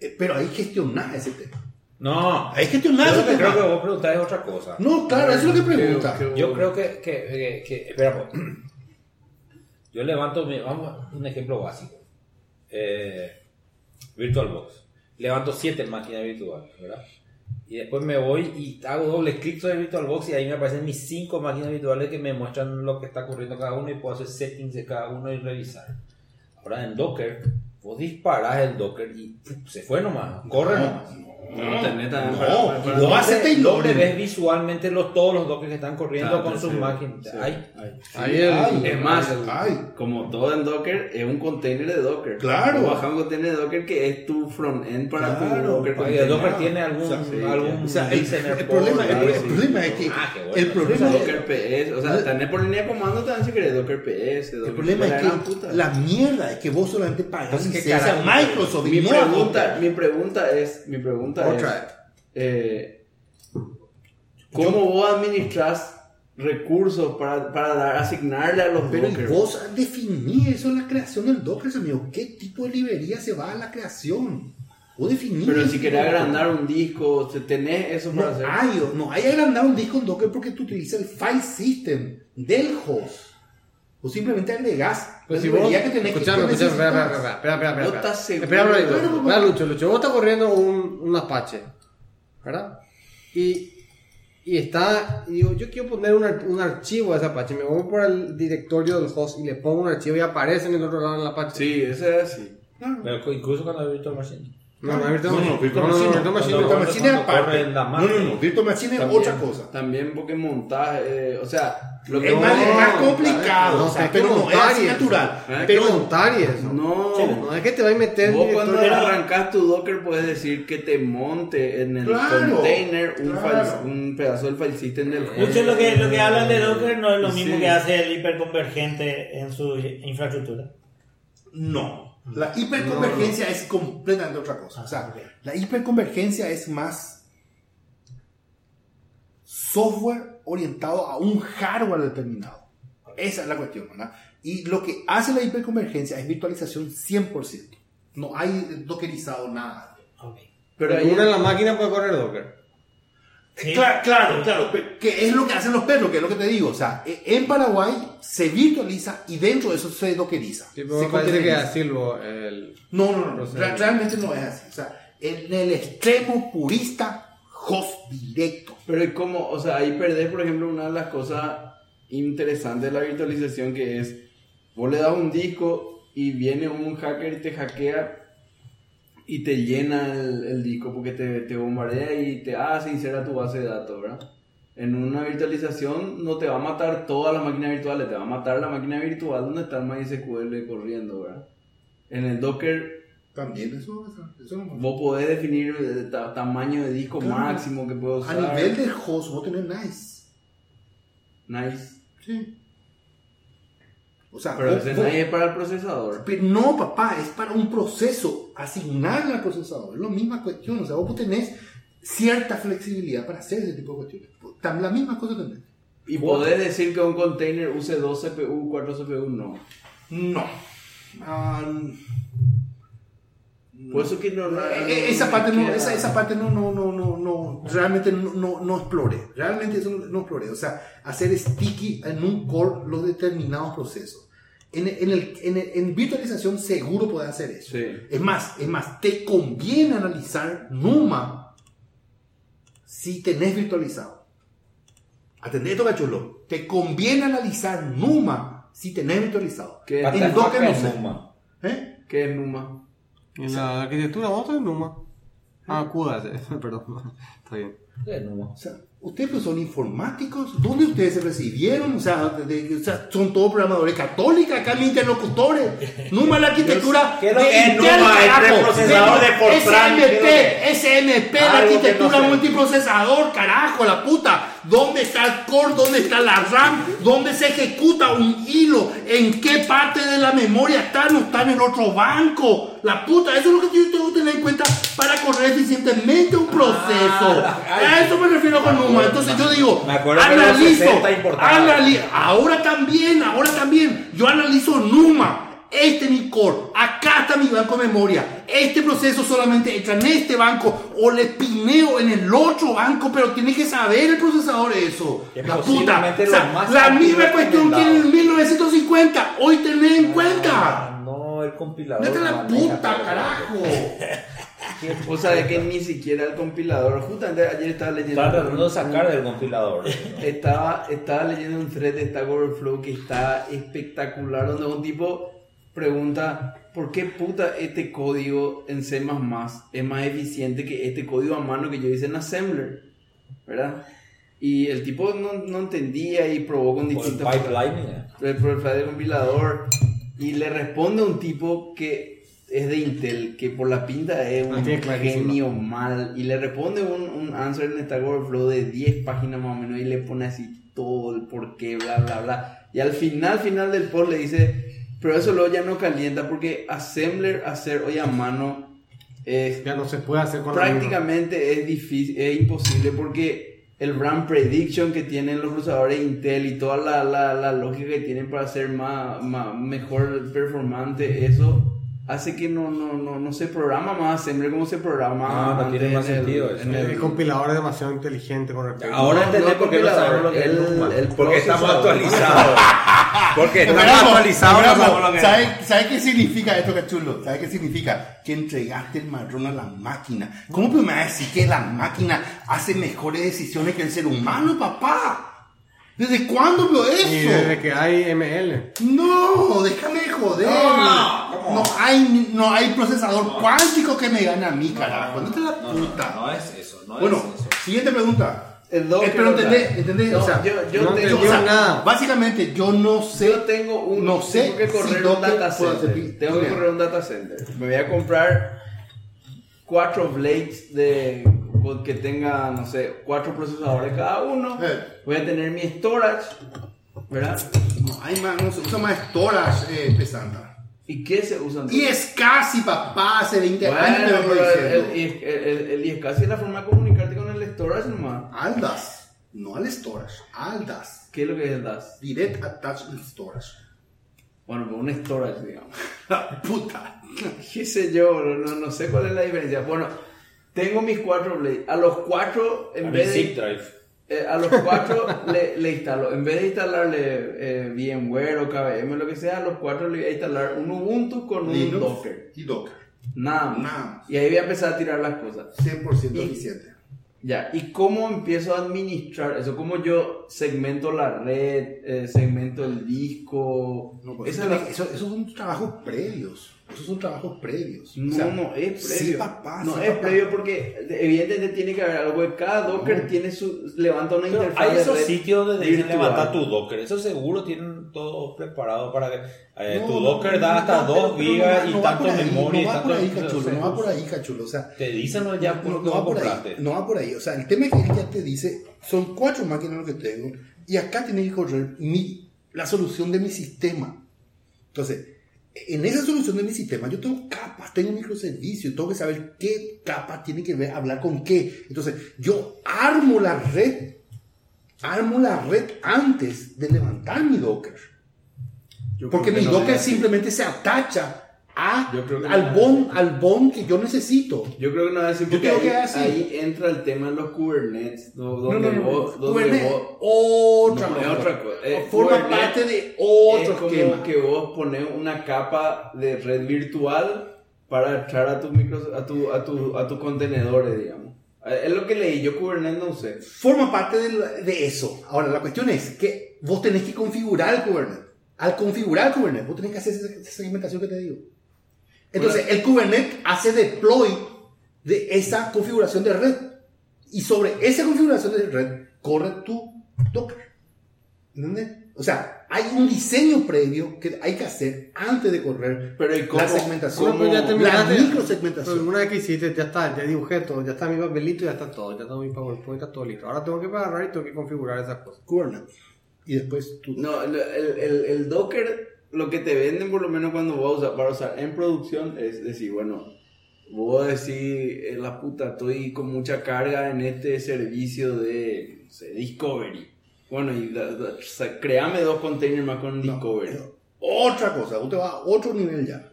eh, pero que gestionar ese tema. No, Hay que yo lo que tema. creo que vos preguntás es otra cosa. No, claro, eso es lo que pregunta. Que- que- Yo creo que, que, que, que- espera, pues. yo levanto, mi- vamos un ejemplo básico. Eh, VirtualBox. Levanto siete máquinas virtuales, ¿verdad? Y después me voy y hago doble clic sobre VirtualBox y ahí me aparecen mis cinco máquinas virtuales que me muestran lo que está ocurriendo cada uno y puedo hacer settings de cada uno y revisar. Ahora en Docker, vos disparás el Docker y se fue nomás, corre nomás. No, tenés también No, para- y ¿Dónde, tailor. dónde ves visualmente los, todos los dockers que están corriendo Claro, con sus sí, máquinas? sí. Ay, Ahí el- Ay, Es más, ay. como todo en Docker, es un container de Docker. Claro. Bajás un container de Docker que es tu front-end para tu Claro. Docker Oye, container. el Docker tiene algún, O sea, sí, algún O sea, el, el problema, el, el problema es que Ah, bueno. el problema es- Docker PS, o sea, tenés por línea de comando también si querés Docker PS, Docker El problema la es que la mierda es que vos solamente pagas ¿qué licencia? Microsoft y mi pregunta, Docker. mi pregunta es, mi pregunta Otra. es, eh, ¿cómo vos administras recursos para, para dar, asignarle a los Pero vos definís eso en la creación del Docker, amigo. ¿Qué tipo de librería se va a la creación? Vos definís. Pero si querés agrandar un disco, te- tenés eso No para hacer. hay, no hay agrandar un disco en Docker porque tú utilizas el file system del host. O simplemente agregás Pues la si vos, librería que tenés escuchame, que escuchame, espera, espera, espera, espera, espera, ¿No espera. estás seguro? Espera, un ratito. Claro, Espera, Lucho, Lucho, vos estás corriendo un, un Apache, ¿verdad? Y, y está, y digo, yo quiero poner un, un archivo a ese Apache, me voy por el directorio del host y le pongo un archivo y aparece en el otro lado en el Apache. Sí, ese es así. Pero incluso cuando hay Virtual Machine. No, no, no, Machine. Virtual No, no, Machine. Machine. Es aparte. No, no, no. Virtual Machine es otra cosa. También porque montás, eh, o sea, lo que Es más, es más complicado, No, o sea, pero no es natural. Hay que Pero montar y eso. No, No es que te va a meter vos cuando arrancas tu Docker puedes decir que te monte en el Claro, container un, claro. file- un pedazo del file system del host. Mucho lo que, lo que hablan de Docker no es lo mismo Sí. que hace el hiperconvergente en su infraestructura. No. La hiperconvergencia es completamente otra cosa. O sea, la hiperconvergencia es más software orientado a un hardware determinado. Esa es la cuestión, ¿verdad? Y lo que hace la hiperconvergencia es virtualización 100%. No hay dockerizado nada. Pero ahí, Una en la máquina puede correr Docker. Sí. Claro, claro, claro. Que es lo que hacen los perros, que es lo que te digo. O sea, e- en Paraguay se virtualiza y dentro de eso se dockeriza. Sí, pero se parece que así lo, el... No, no, no, no. Proceso. Re- realmente no es así. O sea, en el extremo purista, host directo. pero es como, o sea, ahí perdés, por ejemplo, una de las cosas interesantes de la virtualización que es, vos le das un disco y viene un hacker y te hackea y te llena el, el disco porque te, te bombardea y te ah, se insera tu base de datos, ¿verdad? En una virtualización no te va a matar todas las máquinas virtuales, te va a matar la máquina virtual donde está el MySQL corriendo, ¿verdad? En el Docker También eso, eso, no vos podés definir el ta- tamaño de disco Claro. máximo que puedo A usar. nivel del host, vos tenés nice. Nice. Sí. O sea, Pero ese nice es para el procesador. Pero no, papá, es para un proceso, asignarle al procesador. Es la misma cuestión. O sea, vos tenés cierta flexibilidad para hacer ese tipo de cuestiones. La misma cosa también. Y podés decir que un container use 2 CPU, 4 CPU, no. No. Ah, Por eso que no. no- Eh, esa parte no, esa, esa parte no, no, no, no, no, realmente no, no, no exploré. Realmente eso no, exploré. O sea, hacer sticky en un core los determinados procesos. En, en, el, en, el- en virtualización seguro puedes hacer eso. Sí. Es más, es más, te conviene analizar NUMA si tenés virtualizado. Atendé esto, cachulo. Te conviene analizar NUMA si tenés virtualizado. ¿Qué, En Docker no sé. Numa? ¿Eh? qué es Numa? Y la arquitectura otra es Numa. Ah, CUDA, perdón. Está bien. O sea, ustedes pues son informáticos, ¿dónde ustedes se recibieron? O sea, de- de- o sea, son todos programadores católicos, acá mis interlocutores. Numa la arquitectura ¿Qué es lo de Intel, Numa? El carajo. preprocesador de Fortran, ¿qué es lo SMP, SMP, la arquitectura multiprocesador, carajo, la puta. ¿Dónde está el core? ¿Dónde está la RAM? ¿Dónde se ejecuta un hilo? ¿En qué parte de la memoria está? No está en el otro banco. La puta, eso es lo que yo tengo que tener en cuenta para correr eficientemente un proceso. ay, A eso me refiero con Numa. Entonces yo digo, Me analizo, 60 importaban. anali- ahora también, ahora también, yo analizo Numa. Este es mi core, acá está mi banco de memoria. Este proceso solamente entra en este banco o le pineo en el otro banco, pero tiene que saber el procesador eso. Que La puta. O sea, la misma cuestión que en el recomendado. 1950, hoy tenés en cuenta. Ah, No, el compilador. Vete la puta, carajo. O sea, de que ni siquiera el compilador. Justamente ayer estaba leyendo. Estaba tratando de sacar del compilador. Estaba, estaba leyendo un thread de Stack Overflow que está espectacular, donde un tipo pregunta, ¿por qué puta este código en C++ es más eficiente que este código a mano que yo hice en Assembler? ¿Verdad? Y el tipo no, no entendía y probó con Por el distintos... pipeline. eh. el profile del compilador y le responde un tipo que es de Intel, que por la pinta es Ah, un genio mal, y le responde un, un answer en Stack Overflow de 10 páginas más o menos y le pone así todo el porqué, bla, bla, bla. Y al final, final del post le dice, pero eso luego ya no calienta porque assembler, hacer hoy a mano es Ya no se puede hacer con prácticamente es difícil, es imposible porque el RAM prediction que tienen los procesadores Intel y toda la, la, la lógica que tienen para hacer más, más- mejor performante, eso hace que no, no, no, no se programa más assembler como se programa Ah, no tiene más en el- sentido eso. en el- El compilador es demasiado inteligente con respecto Ahora No, entendés no por qué no sabemos lo que es el- el Porque estamos actualizados. Porque estamos actualizados. no esperamos. sabemos lo que es. ¿Sabe, qué significa esto, cachulo? ¿Sabe qué significa? Que entregaste el marrón a la máquina. ¿Cómo me vas a decir que la máquina hace mejores decisiones que el ser humano, papá? ¿Desde cuándo veo Y desde eso? que hay ML. No, déjame de joder. No, hay, no hay procesador cuántico que me gane a mí, carajo. No te la No, no, puta. no es eso. No bueno, es eso. siguiente pregunta. Pero entendés, entendés, no, o sea, yo, yo no tengo, o sea, nada. Básicamente, yo no sé. yo tengo un no sé tengo que correr si un data center. Tengo que correr un data center. Me voy a comprar cuatro blades de que tenga, no sé, cuatro procesadores cada uno. Eh. Voy a tener mi storage, ¿verdad? No, hay más, no se usa más storage eh, pesanta. ¿Y qué se usa Y es casi, papá, hace 20 años te Bueno, vengo pero diciendo. el, el, el, el- casi es la forma de comunicarte con el storage nomás. Aldas, no al storage, Aldas. ¿Qué es lo que es el DAS? Direct Attachment Storage. Bueno, pues un storage, digamos. La puta. qué sé yo, no, no sé cuál es la diferencia. Bueno, tengo mis cuatro blades. A los cuatro, en A vez de, drive. eh, a los cuatro le, le instalo, en vez de instalarle eh, VMware o KVM o lo que sea, a los cuatro le voy a instalar un Ubuntu con un Linux Docker. Y Docker. Nada más. Nada más. Y ahí voy a empezar a tirar las cosas. 100% Y- eficiente. Ya, ¿y cómo empiezo a administrar eso? ¿Cómo yo segmento la red, eh, segmento el disco? No, pues, Esa eso, es la- eso- esos son trabajos previos. Esos son trabajos previos. No, O sea, no es sí, previo. papá, no sí, es papá. previo porque evidentemente tiene que haber algo de cada Docker tiene su levanta una Pero interfaz hay esos sitios donde dicen levantar tu Docker. Eso seguro tienen todo preparado para que eh, No, tu no, Docker no, da hasta no, 2 pero- pero gigas no y no tanto memoria No va por ahí, cachulo. No va por ahí, cachulo. O sea, Te dicen ¿no? ya no, no va por ahí, no va por ahí. O sea, el tema es que él ya te dice, son cuatro máquinas lo que tengo y acá tiene que correr mi, la solución de mi sistema. Entonces, en esa solución de mi sistema yo tengo capas, tengo microservicios, tengo que saber qué capa tiene que ver, hablar con qué. Entonces, yo armo la red, armo la red antes de levantar mi Docker. Yo Porque mi no Docker simplemente se atacha a, Yo creo que al, bon, al bon que yo necesito. Yo creo que no es así porque ahí, así. ahí entra el tema de los Kubernetes, do- No, donde no, no. vos, donde Kubernetes, vos- otra No, cosa. otra cosa. Eh, Forma parte de otro es como esquema. que vos pones una capa de red virtual para echar a tus micros, a tu, a tu, a tus contenedores, digamos. Eh, Es lo que leí, yo Kubernetes no usé. forma parte de, de eso. Ahora, la cuestión es que vos tenés que configurar el Kubernetes. Al configurar el Kubernetes, vos tenés que hacer esa segmentación que te digo. Entonces, el Kubernetes hace deploy de esa configuración de red. Y sobre esa configuración de red, corre tu Docker. ¿Entendés? O sea, hay un diseño previo que hay que hacer antes de correr Pero ¿y cómo- la segmentación, cómo ya la terminaste? Pero microsegmentación. una vez que hiciste, ya está, ya dibujé todo, ya está mi papelito, ya está todo, ya está mi PowerPoint, está todo listo. Ahora tengo que agarrar y tengo que configurar esas cosas. Kubernetes. Y después tu No, el, el, el- el Docker, lo que te venden por lo menos cuando vas a usar, para usar en producción es decir, bueno, vos decís, "Eh, la puta, estoy con mucha carga en este servicio de, no sé, Discovery. Bueno, y da- da- o sea, créame dos containers más con No, Discovery. otra cosa, usted va a otro nivel ya.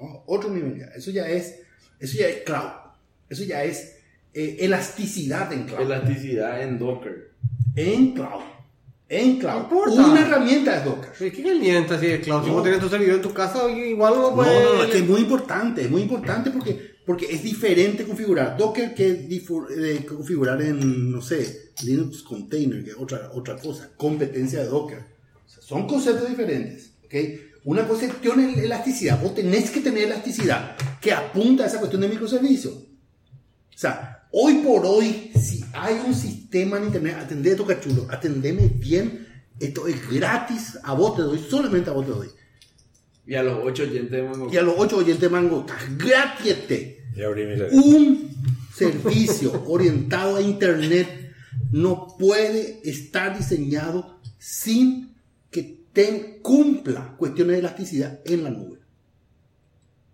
¿no? Otro nivel ya. Eso ya es, eso ya es cloud. Eso ya es eh, elasticidad en cloud. Elasticidad en Docker. En cloud. En cloud. No. Una herramienta es Docker. ¿Qué calienta así de cloud? Si No. vos tenés tu servidor en tu casa, igual no No, puedes. no, no, es que es muy importante, es muy importante porque, porque es diferente configurar Docker que eh, configurar en, no sé, Linux Container, que es otra, otra cosa, competencia de Docker. O sea, son conceptos diferentes, ¿ok? Una cuestión es elasticidad, vos tenés que tener elasticidad que apunta a esa cuestión de microservicios. O sea, hoy por hoy, si hay un sistema en internet, atendé toca chulo, atendeme bien, esto es gratis, a vos te doy, solamente a vos te doy. Y a los 8 oyentes de Mango. Y a los ocho oyentes mango, gratis. Un servicio orientado a internet no puede estar diseñado sin que ten- cumpla cuestiones de elasticidad en la nube.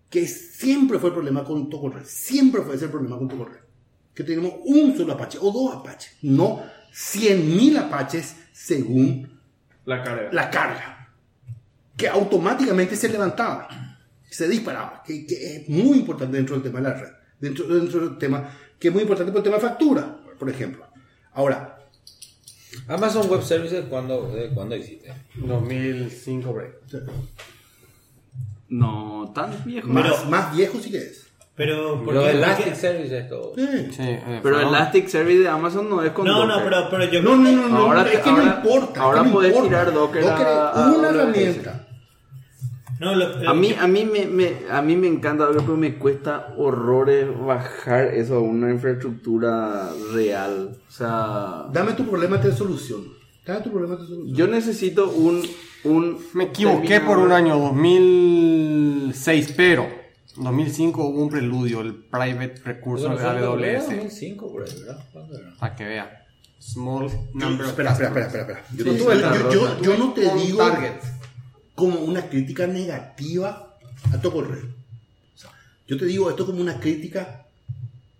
Que siempre fue el problema con Tocorred. Siempre fue ese el problema con Tocorred. Que tenemos un solo Apache o dos Apaches, no 100.000 Apaches según La carga. la carga, que automáticamente se levantaba, se disparaba, que, que es muy importante dentro del tema de la red, dentro, dentro del tema, que es muy importante por el tema de factura, por ejemplo. Ahora, Amazon Web Services, ¿cuándo, de cuándo existe? 2005, por ahí. No, tan viejo. más, más viejo sí que es. Pero, todo. Sí. Sí, eh, Pero fue- Elasticsearch de Amazon no es con No, no, Docker. pero, pero yo No, no, no, no, Ahora es te- que ahora- no importa. ahora no importa. tirar Docker Docker a- es a una herramienta. No, lo- A lo- mí, a mí me, me- a mí me encanta Docker, pero me cuesta horrores bajar eso a una infraestructura real. O sea, Dame tu problema de solución. Dame tu problema de solución. yo necesito un, un Me equivoqué terminador. por un año 2006, pero 2005 hubo un preludio, el Private Recurso de AWS. 2005, por ahí, ¿verdad? Para que vea. Small number espera, espera, espera, espera, espera. Yo, Sí, no, sí, tuve- la yo- rosa. yo- yo no te digo Target. como una crítica negativa a Tocorre. O sea, yo te digo esto como una crítica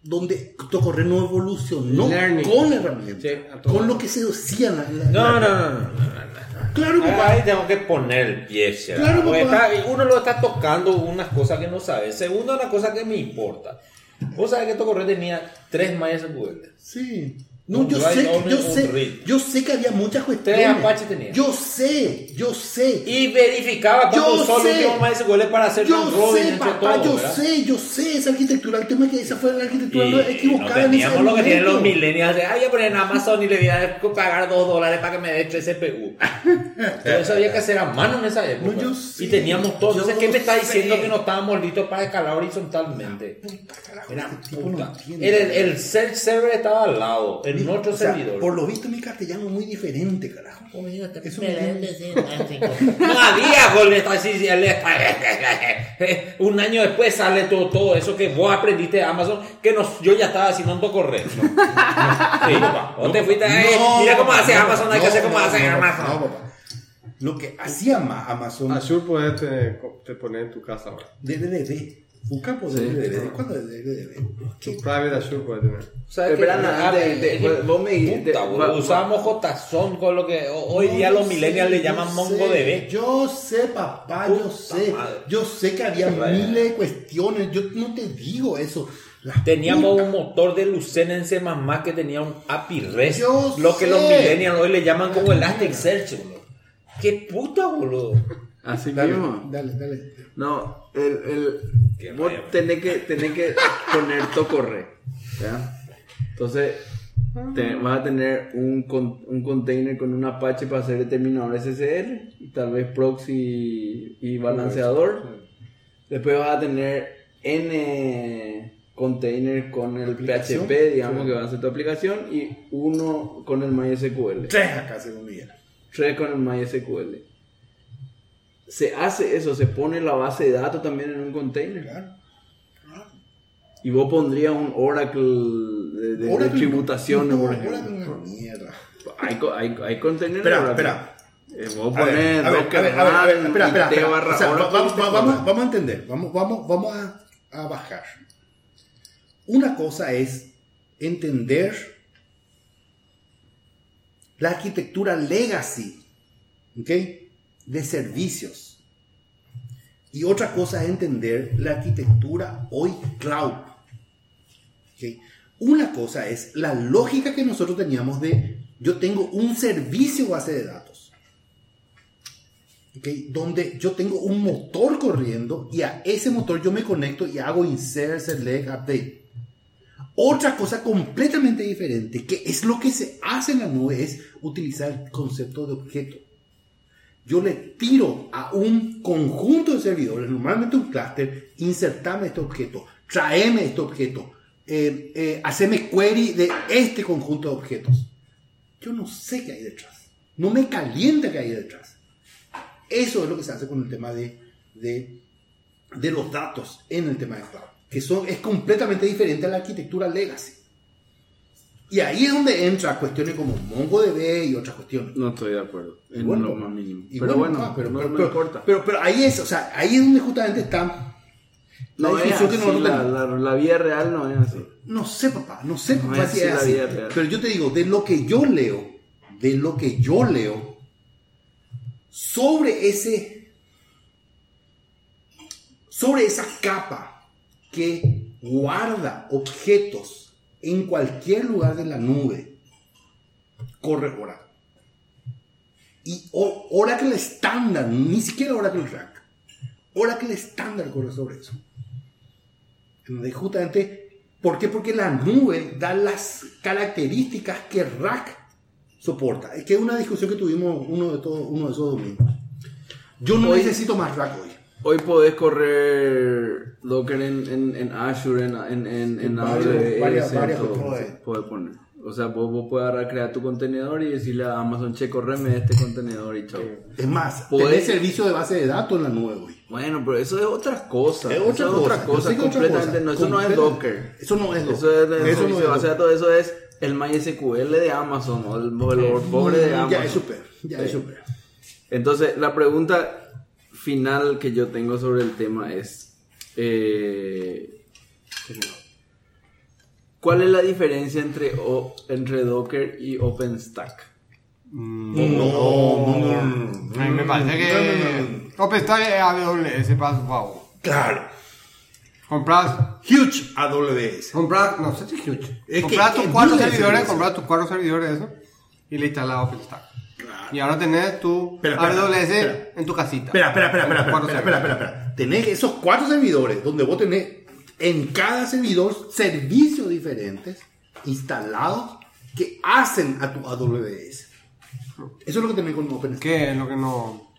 donde Tocorre no evolucionó Learning. con la herramienta, con lo que se decía. en la- en la- No, no, no, no, no, no. Claro, papá. Ahí tengo que poner el pie. Claro, Porque papá. está- uno lo está tocando unas cosas que no sabe. Segundo, una cosa que me importa. Vos sabés que Tocorre tenía tres MySQL. Sí. No, yo sé, only, yo sé, yo sé que había muchas cuestiones. Tres Apache tenía. Yo sé, yo sé. Y verificaba cuando usó el sé. último MySQL para hacer Yo un robin sé, entre papá, todos, yo ¿verdad? sé, yo sé esa arquitectura. El tema es que esa fue la arquitectura Y, equivocada y no en ese teníamos lo que tienen los millennials de, ah, voy a poner en Amazon y le voy a pagar dos dólares para que me dé tres CPU. Pero eso había que hacer a mano en esa época. No, yo sé, y teníamos todo. Entonces, ¿qué me está sé. diciendo que no estábamos listos para escalar horizontalmente? Era este tipo no puta. entiende. El, el, el search server estaba al lado, en otro O sea, servidor. Por lo visto mi castellano es muy diferente, carajo. Eso me No había Un año después sale todo, todo eso que vos aprendiste de Amazon, que nos, yo ya estaba haciendo un poco correcto. Sí, papá. Vos te fuiste, eh, mira cómo hace Amazon, hay que hacer como hace No, Amazon. papá. lo que hacía Ma- Amazon Azure puedes te, te poner en tu casa ahora. Busca por Sí. DDD. ¿Cuándo es DDD? Tu private Azure puedes tener. Te- te- eh, vos me dijiste- Usábamos JSON con lo que ho- hoy día los millennials le llaman MongoDB. Yo sé, papá, yo sé. Yo sé que había miles de cuestiones. Yo no te digo eso. Teníamos un motor de Lucene en C++ que tenía un API REST. Yo Lo que sé. los millennials hoy le llaman como Elasticsearch, boludo. ¿Qué puta, boludo? Así Dale, mismo. dale, dale. No, el, el, vos tenés que, tenés que poner tu correo. ¿ya? Entonces, te- vas a tener un, con- un container con un Apache para hacer determinador SSL, y tal vez proxy y balanceador. Después vas a tener N containers con el. PHP, digamos Sí. que va a ser tu aplicación, y uno con el MySQL. Tres acá, según Miguel. Tres con el MySQL. Se hace eso, se pone la base de datos también en un container. Claro. Y vos pondrías un Oracle de, de- de Oracle- tributaciones, no, por ejemplo. Oracle mierda. Hay, hay, hay containers Espera, de espera. Eh, vos A ver, ponés a ver, Docker a ver, a ver, a ver, run, espera, espera, IT espera. barra O sea, Oracle, vamos, te vamos, jodas. vamos a entender, vamos, vamos, vamos a, a bajar. Una cosa es entender la arquitectura legacy, ¿ok? De servicios. Y otra cosa es entender la arquitectura hoy cloud. Una cosa es la lógica que nosotros teníamos de yo tengo un servicio base de datos. Donde yo tengo un motor corriendo y a ese motor yo me conecto y hago insert, select, update. Otra cosa completamente diferente, que es lo que se hace en la nube, es utilizar el concepto de objeto. Yo le tiro a un conjunto de servidores, normalmente un clúster, insertame este objeto, traeme este objeto, eh, eh, query de este conjunto de objetos. Yo no sé qué hay detrás. No me calienta qué hay detrás. Eso es lo que se hace con el tema de, de, de los datos en el tema de cloud. Que son, es completamente diferente a la arquitectura legacy. Y ahí es donde entra cuestiones como MongoDB y otras cuestiones. No estoy de acuerdo. En bueno, lo más mínimo. pero bueno, ah, pero, no pero- importa. Pero, pero ahí es, o sea, ahí es donde justamente está la no es discusión así, que nosotros la, la, la vida real no es así. No sé, papá, no sé, No papá, es si así es la así. vida real. Pero yo te digo, de lo que yo leo, de lo que yo leo, sobre ese, sobre esa capa que guarda objetos en cualquier lugar de la nube, corre Oracle. Y Oracle estándar, ni siquiera Oracle Rack, Oracle estándar corre sobre eso. Donde justamente, ¿por qué? Porque la nube da las características que Rack soporta. Es que es una discusión que tuvimos uno de, todos, uno de esos domingos. Yo no Hoy- necesito más Rack hoy. Hoy podés correr Docker en, en, en Azure, en, en, en, AWS, varias- podés poner. O sea, vos, vos puedes agarrar, crear tu contenedor y decirle a Amazon, che, correme este contenedor y chao. Es más, Podés- tenés servicio de base de datos en la nube hoy. Bueno, pero eso es otra cosa. Es Eso otra es cosa. otra es otra completamente. cosa. No, eso no es Docker. Eso no es Docker. Eso es el Eso no servicio es de base de datos, eso es el MySQL de Amazon o el, pobre de Amazon. Ya es super. Ya Sí. es super. Entonces, la pregunta final que yo tengo sobre el tema es: eh, ¿Cuál es la diferencia entre, o- entre Docker y OpenStack? Mm. No, no, no, no. A mí me parece que OpenStack es AWS para su favor. Claro. Compras, Huge AWS. compras, no sé si es huge. Es que- compras tus cuatro servidores, compras tus cuatro servidores eso y le instalas OpenStack. Y ahora tenés tu Espera, espera, AWS espera. en tu casita. Espera, espera, espera, espera, espera, espera, espera. Tenés esos cuatro servidores donde vos tenés en cada servidor servicios diferentes instalados que hacen a tu AWS. Eso es lo que tenés con OpenStack. ¿Qué es lo que no?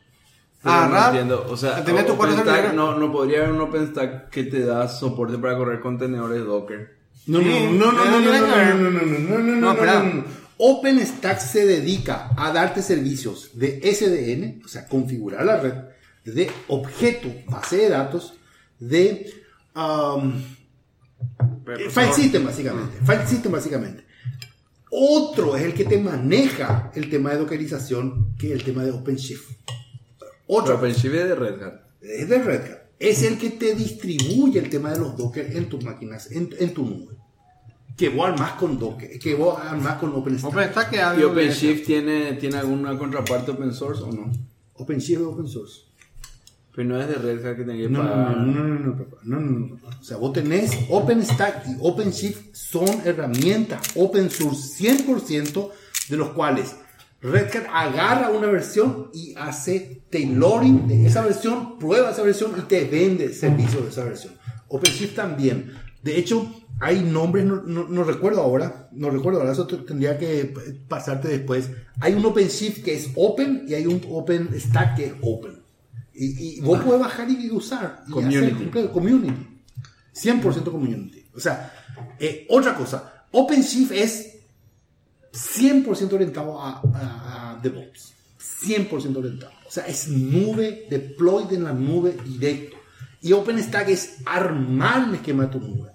Pero no entiendo. O sea, tus cuatro OpenStack servidores. no, no podría haber un OpenStack que te da soporte para correr contenedores Docker. No, no, Sí, no, no, no, pero no, no, tiene no, que ver. no, no, no, no, no, no, No, no, espera. no, no. OpenStack se dedica a darte servicios de SDN, o sea, configurar la red, de objeto, base de datos, de um, eh, file system básicamente, file system básicamente. Otro es el que te maneja el tema de dockerización, que es el tema de OpenShift. Otro OpenShift es de Red Hat. es de Red Hat. Es el que te distribuye el tema de los Docker en tus máquinas, en, en tu nube. Que vos armás con Docker, que vos armás con OpenStack. OpenStack que ¿Y OpenShift tiene, tiene alguna contraparte open source o no? OpenShift es open source. Pero no es de Red Hat que tenga que No, no, pagar. no, no, no, no, papá. no, no, no, papá. O sea, vos tenés OpenStack y OpenShift son herramientas open source 100% de los cuales Red Hat agarra una versión y hace tailoring de esa versión, prueba esa versión y te vende servicio de esa versión. OpenShift también. De hecho, hay nombres, no, no- no recuerdo ahora, no recuerdo ahora, eso te- tendría que pasarte después. Hay un OpenShift que es open y hay un OpenStack que es open. Y, y vos puedes bajar y usar. Y Community. hacer community. 100% community. O sea, eh, otra cosa. OpenShift es 100% orientado a, a- a DevOps. 100% orientado. O sea, es nube, deployed en la nube directo. Y OpenStack es armar el esquema de tu nube.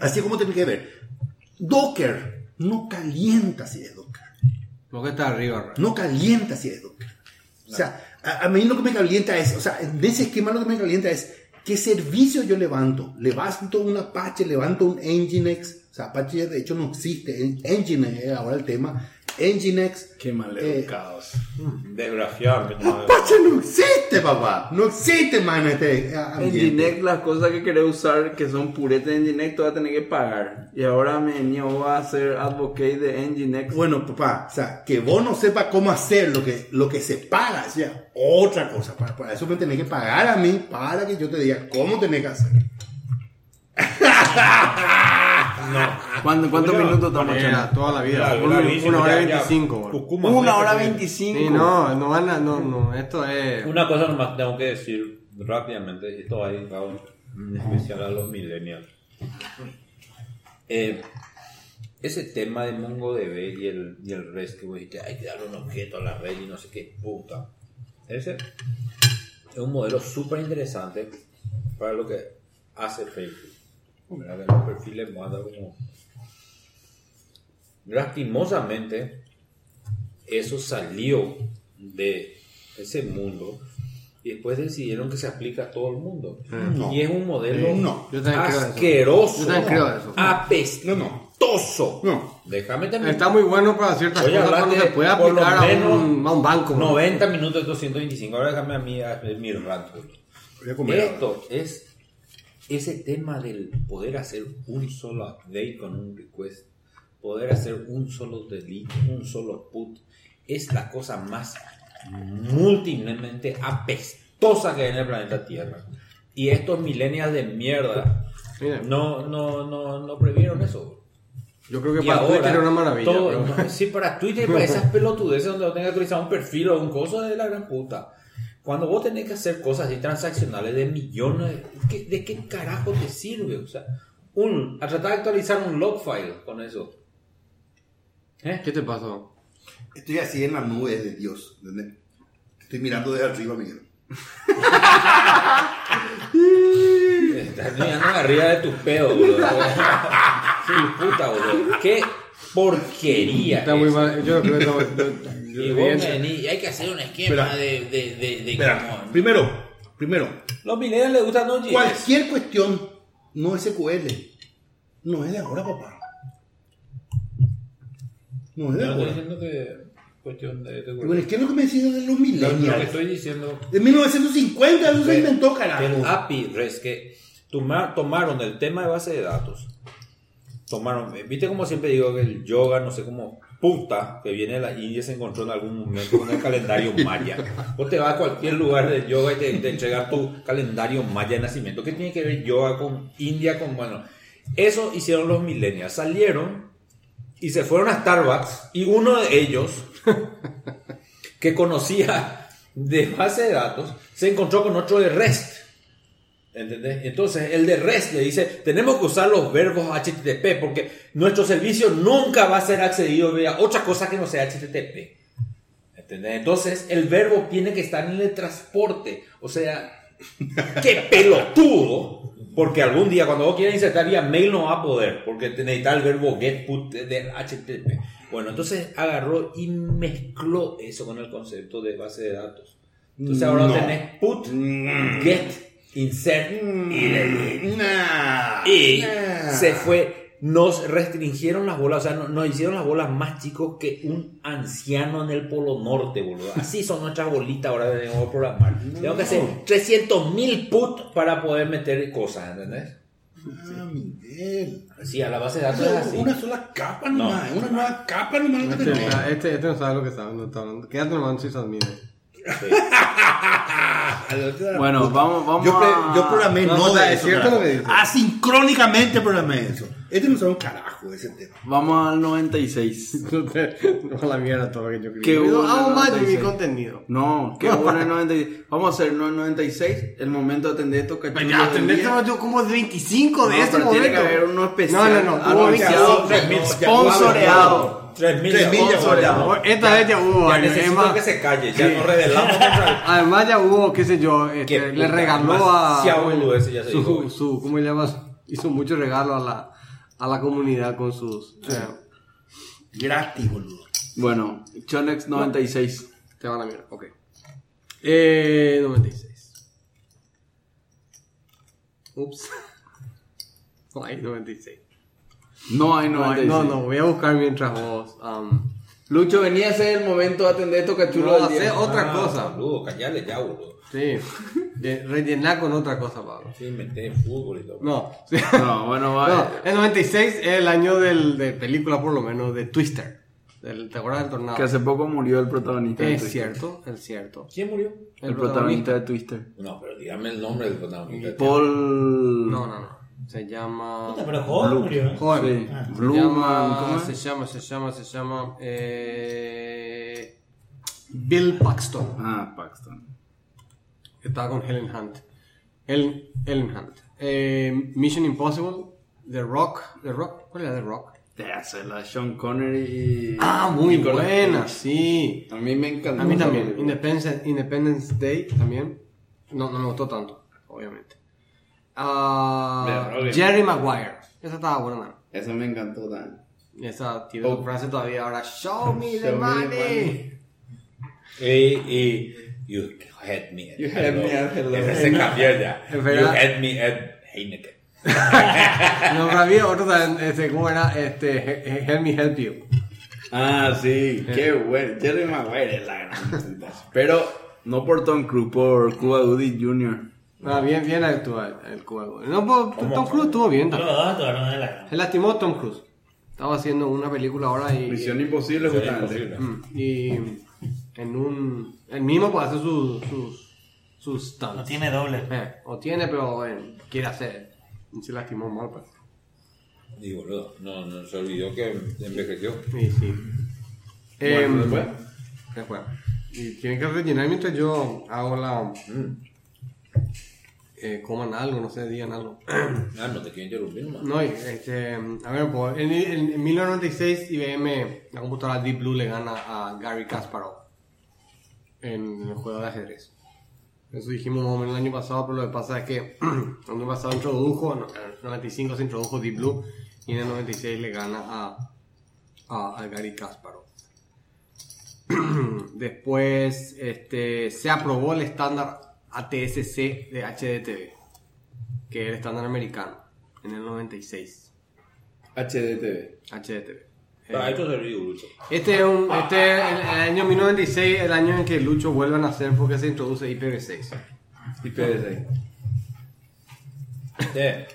Así como tenés que ver. Docker no calienta si es Docker. Lo que está arriba. No calienta si es Docker. O sea, a, a mí lo que me calienta es, o sea, en ese esquema lo que me calienta es qué servicio yo levanto. Levanto un Apache, levanto un Nginx. O sea, Apache de hecho no existe. Nginx es ahora el tema. Nginx. Qué mal eh, educados. Desgraciado. que no- Apache no existe, papá. No existe en este eh. Nginx las cosas que querés usar que son puretas de Nginx, tú vas a tener que pagar. Y ahora me niego a hacer advocate de Nginx. Bueno, papá, o sea, que vos no sepas cómo hacer lo que, lo que se paga, o sea, otra cosa. Para, para eso me tenés que pagar a mí para que yo te diga cómo tenés que hacer. ¿Cuánto- ¿Cuántos minutos echando? toda la vida. La- una, la bici, una hora veinticinco. Una hora veinticinco. Sí, no, no van a, no, no, esto es... Una cosa nomás tengo que decir rápidamente, y esto va dedicado en especial a los millennials. Eh, ese tema de MongoDB y el, y el REST que vos dijiste, hay que darle un objeto a la red y no sé qué puta. Ese es un modelo súper interesante para lo que hace Facebook. ¿Verdad? Que los perfiles manda como... Lastimosamente, eso salió de ese mundo y después decidieron que se aplica a todo el mundo. No. Y es un modelo no. Yo también creo eso. asqueroso, Yo creo eso. apestoso. No. Déjame terminar. Está muy bueno para ciertas Oye, cosas cuando se puede aplicar a un, a un banco. bro. 90 minutos de 225. Ahora déjame a mí a- a mi a ahora. Esto es ese tema del poder hacer un solo update con un request, poder hacer un solo delete, un solo put, es la cosa más múltiplemente apestosa que hay en el planeta Tierra. Y estos millennials de mierda Mira, no, no, no, no previeron eso. Yo creo que Y para ahora, Twitter era una maravilla. todo- pero- no, sí, para Twitter, para esas pelotudeces donde vos tengas que actualizar un perfil o un coso de la gran puta. Cuando vos tenés que hacer cosas así transaccionales de millones, ¿qué- ¿de qué carajo te sirve? O sea, un, a tratar de actualizar un log file con eso. ¿Eh? ¿Qué te pasó? Estoy así en la nube de Dios. ¿entendés? Estoy mirando desde arriba, Miguel. Estás mirando arriba de tus pedos, boludo. Sí, puta, boludo. Qué porquería. Está muy mal. Yo creo que Y vos me venís, hay que hacer un esquema Espera. de, de, de, de Espera, cómo- primero, primero, Los millennials les gustan Node.js. cualquier cuestión no es SQL. No es de ahora, papá. No es de Yo no estoy ahora. diciendo que cuestión de, de Bueno, ¿qué es lo que me decís de los Lo que millennials? estoy diciendo De 1950 eso se que inventó, que carajo. el API REST que toma- tomaron el tema de base de datos. Tomaron, eh, viste como siempre digo que el yoga, no sé cómo puta que viene de la India se encontró en algún momento con el calendario maya. Vos te vas a cualquier lugar de yoga y te, te tu calendario maya de nacimiento. ¿Qué tiene que ver yoga con India? Con bueno, eso hicieron los millennials. Salieron y se fueron a Starbucks y uno de ellos que conocía de base de datos se encontró con otro de REST. ¿Entendés? Entonces el de REST le dice, tenemos que usar los verbos HTTP porque nuestro servicio nunca va a ser accedido vía otra cosa que no sea HTTP. ¿Entendés? Entonces el verbo tiene que estar en el transporte. O sea, ¡Qué pelotudo! Porque algún día, cuando vos quieras insertar vía mail, no va a poder, porque necesita el verbo get put del HTTP. Bueno, entonces agarró y mezcló eso con el concepto de base de datos. Entonces ahora No. tenés put, get, insert y delete. Nah, Y nah. se fue. Nos restringieron las bolas, o sea, no- nos hicieron las bolas más chicos que un anciano en el Polo Norte, boludo. Así son nuestras bolitas ahora de nuevo programar. Tengo que hacer 300 mil put para poder meter cosas, ¿entendés? Ah, Miguel. Sí, a la base de datos es así. Una sola capa nomás, una nueva capa nomás Este, este, este no sabe lo que no está hablando. Quédate nomás en sysadmin. Bueno, vamos, vamos Yo, a... yo programé No, no, de es eso, cierto lo que dice. Asincrónicamente programé eso. Este no sabe un carajo de ese tema. Vamos al 96. No la mierda todo lo que yo creo. Qué bueno, hago más de mi 96. contenido. No, qué bueno el 96. Vamos a hacer no el 96, el momento de atender estos cachorros. Ya, día. yo como 25 de No, este pero tiene momento. que haber uno especial. No, no, no, anunciado, 25. Sponsoreado. 3000 Tres mil ya Sponsoreado. Esta vez ya hubo. Ya años, necesito es más, que se calle, ya no revelamos contra Además ya hubo, qué sé yo, este, Qué le regaló a... demasiado boludeces ya se dijo su, hoy. su, ¿cómo le llamas? Hizo mucho regalo a la, a la comunidad con sus... o sea, Gratis, boludo. Bueno, Chonex 96. te van a mirar, ok. Eh, 96. Ups. No hay 96. No hay No, 96. hay- no, no, voy a buscar mientras vos... um, Lucho, venía a ser el momento de atender estos cachorros no, del hacer día. otra Ah, cosa. Boludo, callale ya, boludo. Sí. De- rellenar con otra cosa, Pablo. Sí, inventé fútbol y todo. No. sí. No, bueno, va. No, el 96 es el año del, de película, por lo menos, de Twister. Del, ¿Te acuerdas del tornado? Que hace poco murió el protagonista de Es Twister. cierto, es cierto. ¿Quién murió? El, protagonista de Twister. No, pero dígame el nombre del protagonista. Paul. No, no, no. Se llama. Puta, pero joven murió. Joder. Sí. Ah. Se Bluman, llama, ¿cómo se llama, se llama, se llama. eh, Bill Paxton. Ah, Paxton. Que estaba con Helen Hunt. Helen, Helen Hunt. Eh, Mission Impossible. The Rock. The Rock. ¿Cuál era The Rock? Te hace la Sean Connery. Ah, muy Nicolas buena, Cage. sí. A mí me encantó. A mí también. Independence, Independence Day también. No, no me gustó tanto, obviamente. Ok. Jerry Maguire. Esa estaba buena. Esa me encantó también. Esa tiene Oh. su frase todavía ahora. Show me the Show me the money. Y, y, you had me at You had me at hello. Ese se cambió ya. You had me at Heineken. No, pero había otro también, este, ¿cómo era? Este, He- He- Help me help you. Ah, sí, qué bueno. Jerry Maguire es la gran. Pero no por Tom Cruise, por Cuba Gooding Jr. Ah, bien, bien actual el juego. No, por- Tom Cruise estuvo bien Los también. dos actuaron de la Se lastimó Tom Cruise. Estaba haciendo una película ahora y... Misión Imposible, justamente. Mm, Y en un... El mismo puede hacer sus... sus, sus stunts. No tiene doble. Eh, o tiene, pero bueno, quiere hacer. Y se lastimó mal, pues. Y boludo, no, no se olvidó que envejeció. Sí, sí. Bueno, Em, después. después. Y tienen que rellenar mientras yo hago la... Eh, coman algo, no sé, digan algo. Ah, no te quiero interrumpir nomás. No, este, a ver, pues, en, en- en 1996 IBM, la computadora Deep Blue le gana a Gary Kasparov en el juego de ajedrez. Eso dijimos más o menos el año pasado, pero lo que pasa es que el año pasado introdujo, en el 95 se introdujo Deep Blue y en el 96 le gana a, a, a Gary Kasparov. Después este, se aprobó el estándar ATSC de HDTV, que es el estándar americano, en el 96. HDTV. HDTV. Para esto se ríe, Lucho. Este es un, este es el, el año 1996, el año en que Lucho vuelve a nacer porque se introduce IPv6. IPv6. Eh,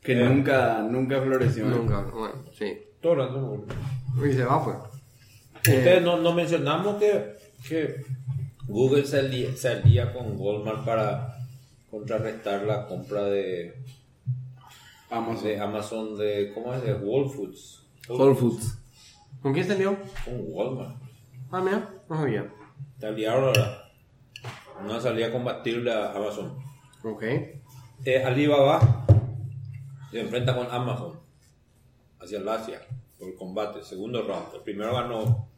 Que Eh. nunca, nunca floreció. ¿eh? Nunca, bueno, sí. todo boludo. Y se va, pues. Ustedes no, no mencionamos que, que Google salía, salía con Goldman para contrarrestar la compra de Amazon. de Amazon de ¿cómo es? de Whole Foods. Whole Foods. ¿Con quién salió? Con Walmart. Ah, mira, no sabía. Te aliaron ahora. Una salida a combatirle a Amazon. Ok. Eh, Alibaba se enfrenta con Amazon hacia el Asia por el combate, segundo round. El primero ganó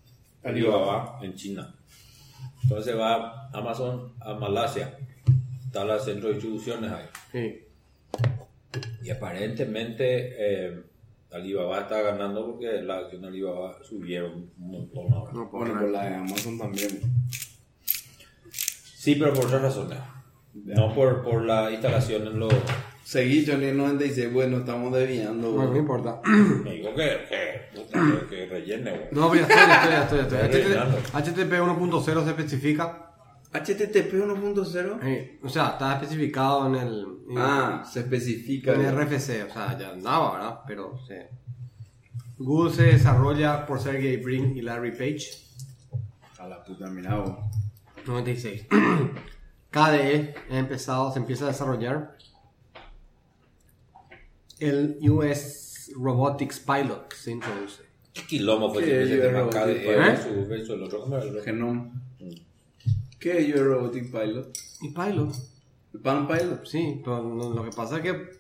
Alibaba en China. Entonces va Amazon a Malasia. instala centro de distribuciones ahí. Sí. Y aparentemente eh, Alibaba está ganando porque la acción de Alibaba subieron un montón ahora. No Bueno, por la de Amazon también. Sí, pero por otras razones. No por, por la instalación en los... Seguí, Johnny 96, bueno, estamos desviando. Bueno, no importa. Me digo que, que, que, rellene, güey. No, ya estoy, ya estoy, ya estoy. Estoy ya rellenando. estoy. HTTP 1.0 se especifica. HTTP 1.0. eh, o sea, está especificado en el. en- Ah, se especifica. en RFC. O sea, ya andaba, ¿verdad? Pero sí. Google se desarrolla por Sergey Brin y Larry Page. A la puta, mira vos. 96. KDE ha empezado, se empieza a desarrollar. El US Robotics Pilot se introduce. ¿Qué quilombo fue ¿Qué ese es tema acá de Pilot? versus, versus el otro? Genome. ¿Qué es Your Robotic Pilot? Y Pilot, ¿El Palm Pilot? sí, pero lo que pasa es que.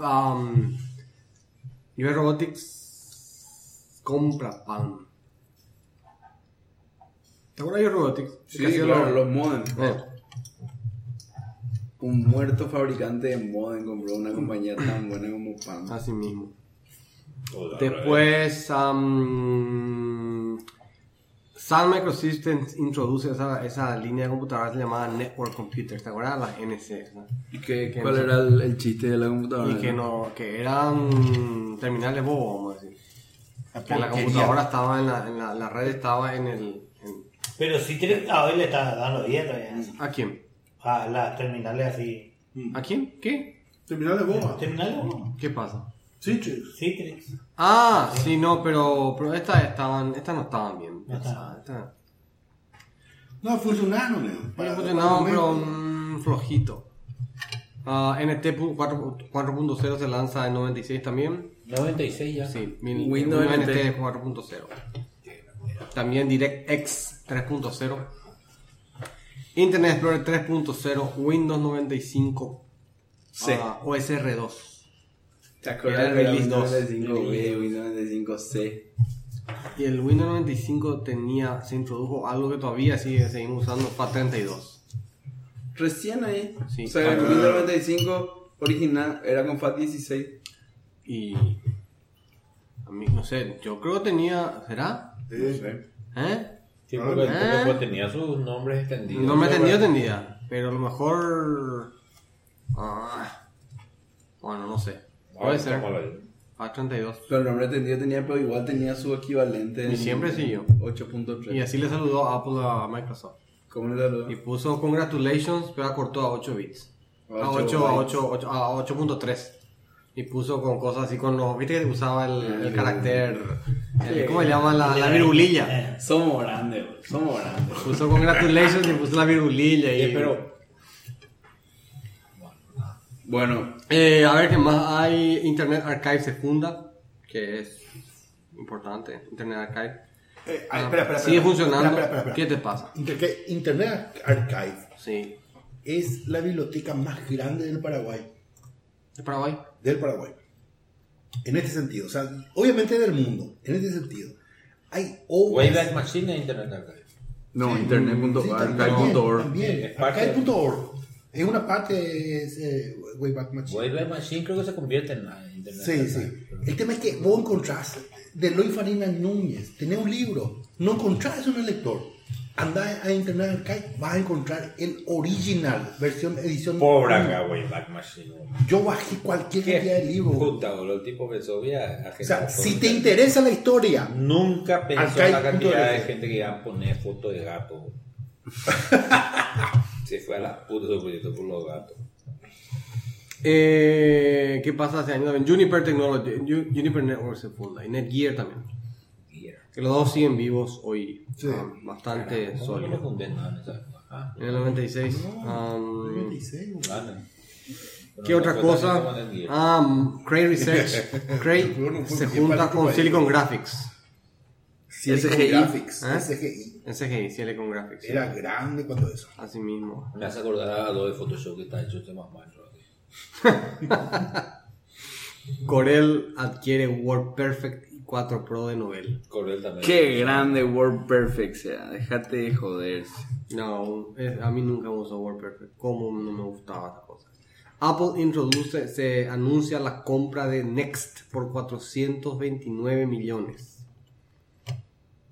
Um, US Robotics compra Palm. ¿Te acuerdas de US Robotics? Sí, claro, lo- los modem. Eh, Un muerto fabricante de modem compró una compañía tan buena como Palm. así mismo. Después, um, Sun Microsystems introduce esa, esa línea de computadoras llamada Network Computers, ¿te acuerdas? Las NC. ¿no? ¿Y qué, Que cuál no- era el, el chiste de la computadora? Y que, no, que eran terminales bobos, vamos a decir. Que la computadora estaba en la, en la, la red, estaba en el... en- Pero sí tiene- a hoy le está dando bien todavía. ¿A quién? A las terminales así. ¿A quién? ¿Qué? Terminal de boba. ¿Terminales no? ¿Qué pasa? Citrix. Citrix. Ah, sí, no, pero, pero estas estaban, estas no estaban bien. No pensadas, No, funcionaron, Leo. Para funcionaba, pero mm, flojito. Ah, NT pu- 4 4.0 se lanza en 96 también. 96 ya. Sí, Windows. NT 4.0. También DirectX 3.0. Internet Explorer 3.0. Windows 95. Sí. ah, OSR 2. ¿Te acuerdas Windows 2. 95B, Windows 95C? Y el Windows 95 tenía, se introdujo algo que todavía sigue, seguimos usando, FAT32. Recién ahí. Sí. O sea, el. Windows 95 original era con FAT16. Y. A mí, no sé, yo creo que tenía. ¿Será? No sé. ¿Eh? Sí, porque, porque, Ah. tenía sus nombres extendidos. No me Pero entendido, bueno, tendría. Pero a lo mejor. Ah, bueno, no sé. Puede ah, ser. tómalo ahí. FAT32. Pero el nombre entendido tenía, pero igual tenía su equivalente. Y en siempre siguió. 8.3. Y así le saludó Apple a Microsoft. ¿Cómo le saludó? Y puso congratulations, pero acortó a 8 bits. A Ocho 8, a bytes. 8, ocho- a 8.3. Y puso con cosas así con los. ¿Viste que usaba el, el carácter. el- ¿Cómo le llaman? La, la virulilla. Eh, Somos grandes, bro. Somos grandes. Puso congratulations y puso la virulilla. Y, Oye, pero Bueno, Eh, a ver qué más hay. Internet Archive se funda, que es importante. Internet Archive. Eh, espera, espera, Sigue espera. funcionando. Espera, espera, espera. ¿Qué te pasa? Internet Archive Sí. es la biblioteca más grande del Paraguay. ¿De Paraguay? Del Paraguay. En este sentido. O sea, obviamente del mundo. En este sentido. Hay obras. Wayback Machine es Internet Archive. no, Sí, internet.archive.org. también, también. Es parte de- Archive.org. Es una parte es, eh, Wayback Machine. Wayback Machine creo que se convierte en ah, Internet Sí, Archive. sí. El tema es que vos encontrás de Eloy Farina Núñez, tenés un libro, no encontrás eso en el lector. Andá a Internet Archive, vas a encontrar el original, versión, edición. Pobre acá, Wayback Machine. Yo bajé cualquier cantidad de libros. Puta, boludo, el tipo pensó, voy a O sea, si te interesa la historia, Nunca pensó en la cantidad de gente que iba a poner fotos de gato. Se fue a la puta su proyecto por los gatos. Eh, ¿Qué pasa hace años? Juniper Technology, Ju- Juniper Network se funda. Y Netgear también. Que los dos siguen vivos hoy. Sí. ah, bastante ¿Cómo no sólidos. en? Ah, En el 96. No, um, 96, güey. ganan. ¿Qué otra cosa? Ah, Cray Research. Cray se junta con. Silicon Graphics. Silicon SGI. Graphics. ¿Eh? SGI. SGI, Silicon Graphics. sí. Era grande cuando eso. Así mismo. Me hace acordar a lo de Photoshop que está hecho este más macho. Corel adquiere WordPerfect 4 Pro de Novel. Corel también. Qué grande WordPerfect sea. Déjate de joderse. No, es- a mí nunca me gustó WordPerfect. ¿Cómo no me gustaba esa cosa? Apple introduce, se anuncia la compra de Next por 429 millones.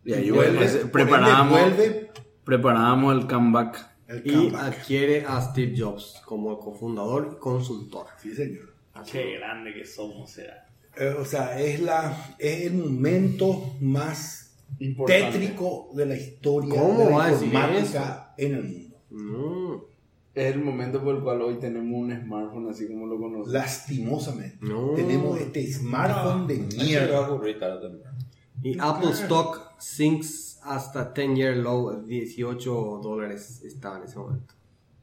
Y ahí Vuelve, vuelve preparábamos el comeback. el Y comeback. adquiere a Steve Jobs como cofundador y consultor. Sí, señor. Qué grande que somos, será. Eh, o sea, es, la, es el momento más Importante. tétrico de la historia ¿Cómo de la informática en el mundo. No, Es el momento por el cual hoy tenemos un smartphone así como lo conocemos. Lastimosamente. No. Tenemos este smartphone de Eso le va a mierda. Y Apple Stock sinks hasta 10 year low, 18 dólares estaba en ese momento.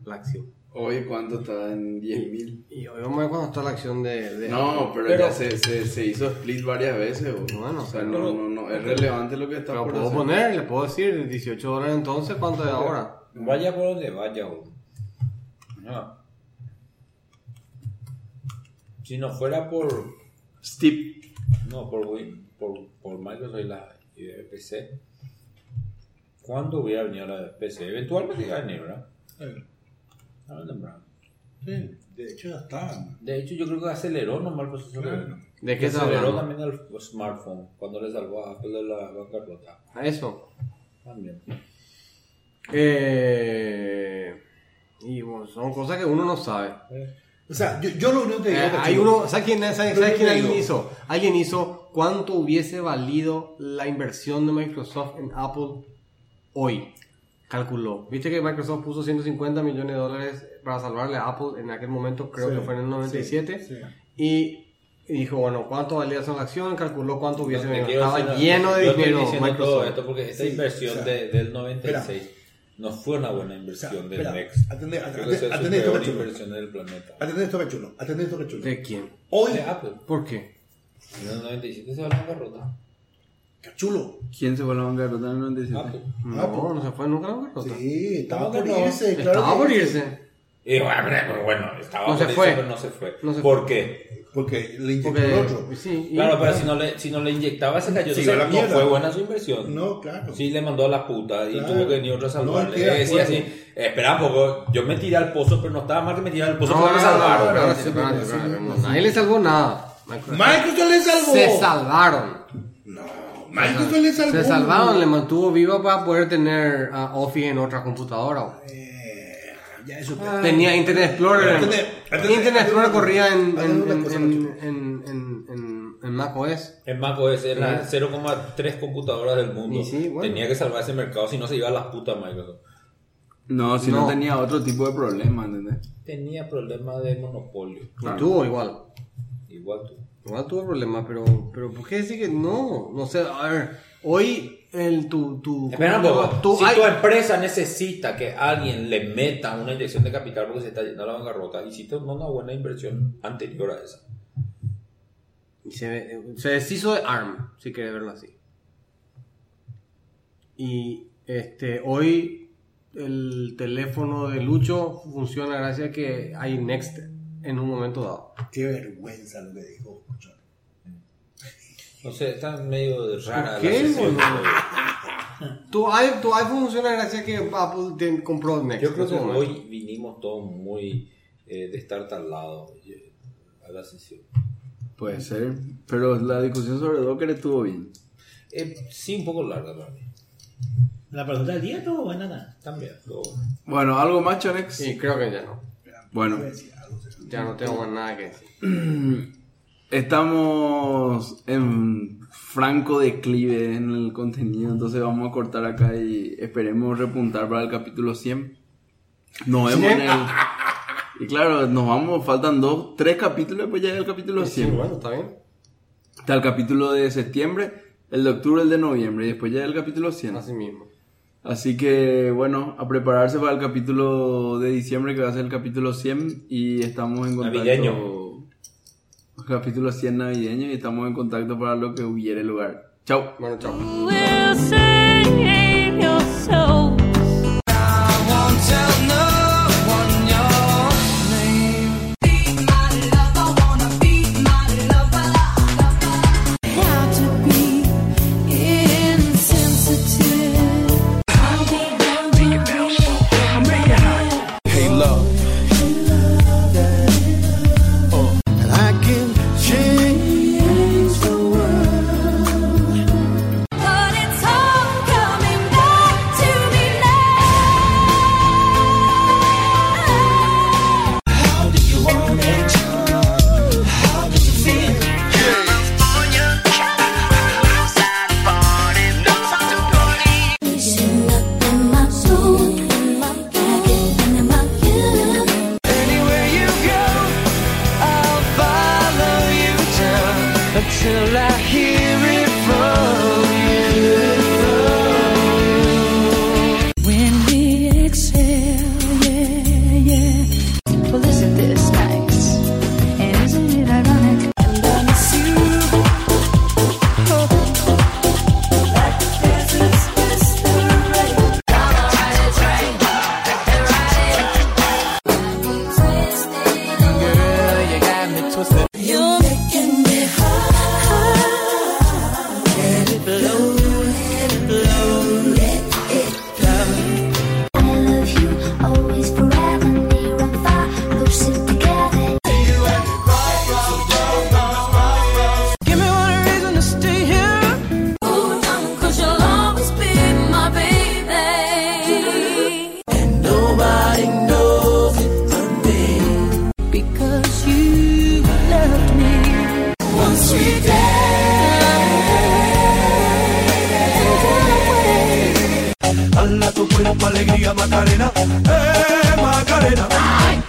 La acción. Hoy cuánto está en 10 mil. Y hoy vamos a ver cuándo está la acción de, de No, pero, Pero- ya se, se, se hizo split varias veces. o- Bueno, o sea, pero- no, no, no, es relevante lo que está Pero por puedo hacer. poner, le puedo decir 18 dólares entonces, ¿cuánto es ahora? Vaya por donde vaya. Ah. Si no fuera por. Steve. No, por, Win- por, por Microsoft y la y de PC. ¿Cuándo hubiera venido la PC? Eventualmente iba a venir, ¿verdad? No me lembraba. Sí, de hecho ya está. De hecho, yo creo que aceleró nomás el proceso. Claro. ¿De qué aceleró hablando? también el smartphone cuando le salvó a Apple de la bancarrota. A eso. También. Eh, y bueno, son cosas que uno no sabe. O sea, yo, yo lo único que digo Eh, hay uno, ¿sabes quién, sabes yo quién alguien hizo? Alguien hizo cuánto hubiese valido la inversión de Microsoft en Apple hoy. Calculó. Viste que Microsoft puso 150 millones de dólares para salvarle a Apple en aquel momento, creo Sí, que fue en el 97. sí, sí. Y, dijo, bueno, ¿cuánto valía esa acción? Calculó cuánto hubiese quiero Estaba decir- lleno de dinero diciendo todo Microsoft. esto porque esta Sí, inversión o sea, de- del 96 no fue una buena O sea, inversión del espera, Next. atende- atende- que atende esto, inversión del planeta. Atende esto que chulo. Atende esto que chulo. ¿De quién? Hoy, De Apple. ¿Por qué? En el 97 se va a la bancarrota. Cachulo. ¿Quién se fue a la bancarrota en el 97? Apple. No, Apple. no se fue nunca a la bancarrota. Sí, estaba ¿Cómo por no? irse. claro Estaba por irse. Y bueno, pero bueno, estaba No se eso, fue. pero no se fue. No se ¿Por qué? Porque le inyectó Porque, el otro. sí, y- Claro, pero si no le, si no le inyectaba ese cayó. Sí, no mierda. fue buena su inversión. No, claro. Sí, le mandó a la puta y Claro. tuvo que venir otro a No, salvarle. Eh, decía así, espera un poco, yo me tiré al pozo, pero no estaba mal que me tirara al pozo No, no, no, no, no, no, no, no, no, sí. Nadie le salvó nada. Microsoft le salvó. Se salvaron. No, Microsoft le salvó. Se salvaron, le mantuvo viva para poder tener a Office en otra computadora. Eh, ya eso. Tenía Internet Explorer. Internet Explorer corría en, en, en, en, en, en, en- en Mac OS. En Mac OS es la 0,3 computadoras del mundo. Sí, bueno. Tenía que salvar ese mercado, si no se iba a las putas Microsoft. No, si no. No. tenía otro tipo de problema, ¿entendés? Tenía problemas de monopolio. Y tuvo igual. Igual tú. Igual tuvo problemas, pero, pero ¿por qué decir que no? No sé, a ver, hoy el tu... tu Espera. Tu si tu empresa necesita que alguien le meta una inyección de capital porque se está yendo a la bancarrota, hiciste una buena inversión anterior a esa. Y se, se deshizo de ARM, si quieres verlo así. Y este hoy el teléfono de Lucho funciona gracias a que hay Next en un momento dado. Qué vergüenza lo que dijo. No sé, está medio rara ¿Por la qué, boludo? Tu, i- tu iPhone funciona gracias a que Apple te compró Next. Yo creo que hoy vinimos todos muy eh, de estar tal lado eh, a la sesión. Puede ser. Pero la discusión sobre Docker estuvo bien. Eh, sí, un poco larga para mí. La pregunta del día estuvo buena, ¿no? También. lo- Bueno, ¿algo más, Chonex? Sí, creo que ya no. Bueno, Ya no tengo más nada que decir. estamos en franco declive en el contenido, entonces vamos a cortar acá y esperemos repuntar para el capítulo 100. Nos vemos en el... Y claro, nos vamos, faltan dos, tres capítulos, pues ya llega el capítulo Sí, 100. bueno, está bien. Está el capítulo de septiembre, el de octubre, el de noviembre, y después ya el capítulo 100. Así mismo. Así que bueno, a prepararse para el capítulo de diciembre que va a ser el capítulo 100 y estamos en contacto. Navideño. Capítulo 100 navideño y estamos en contacto para lo que hubiere lugar. Chao. Bueno, chao.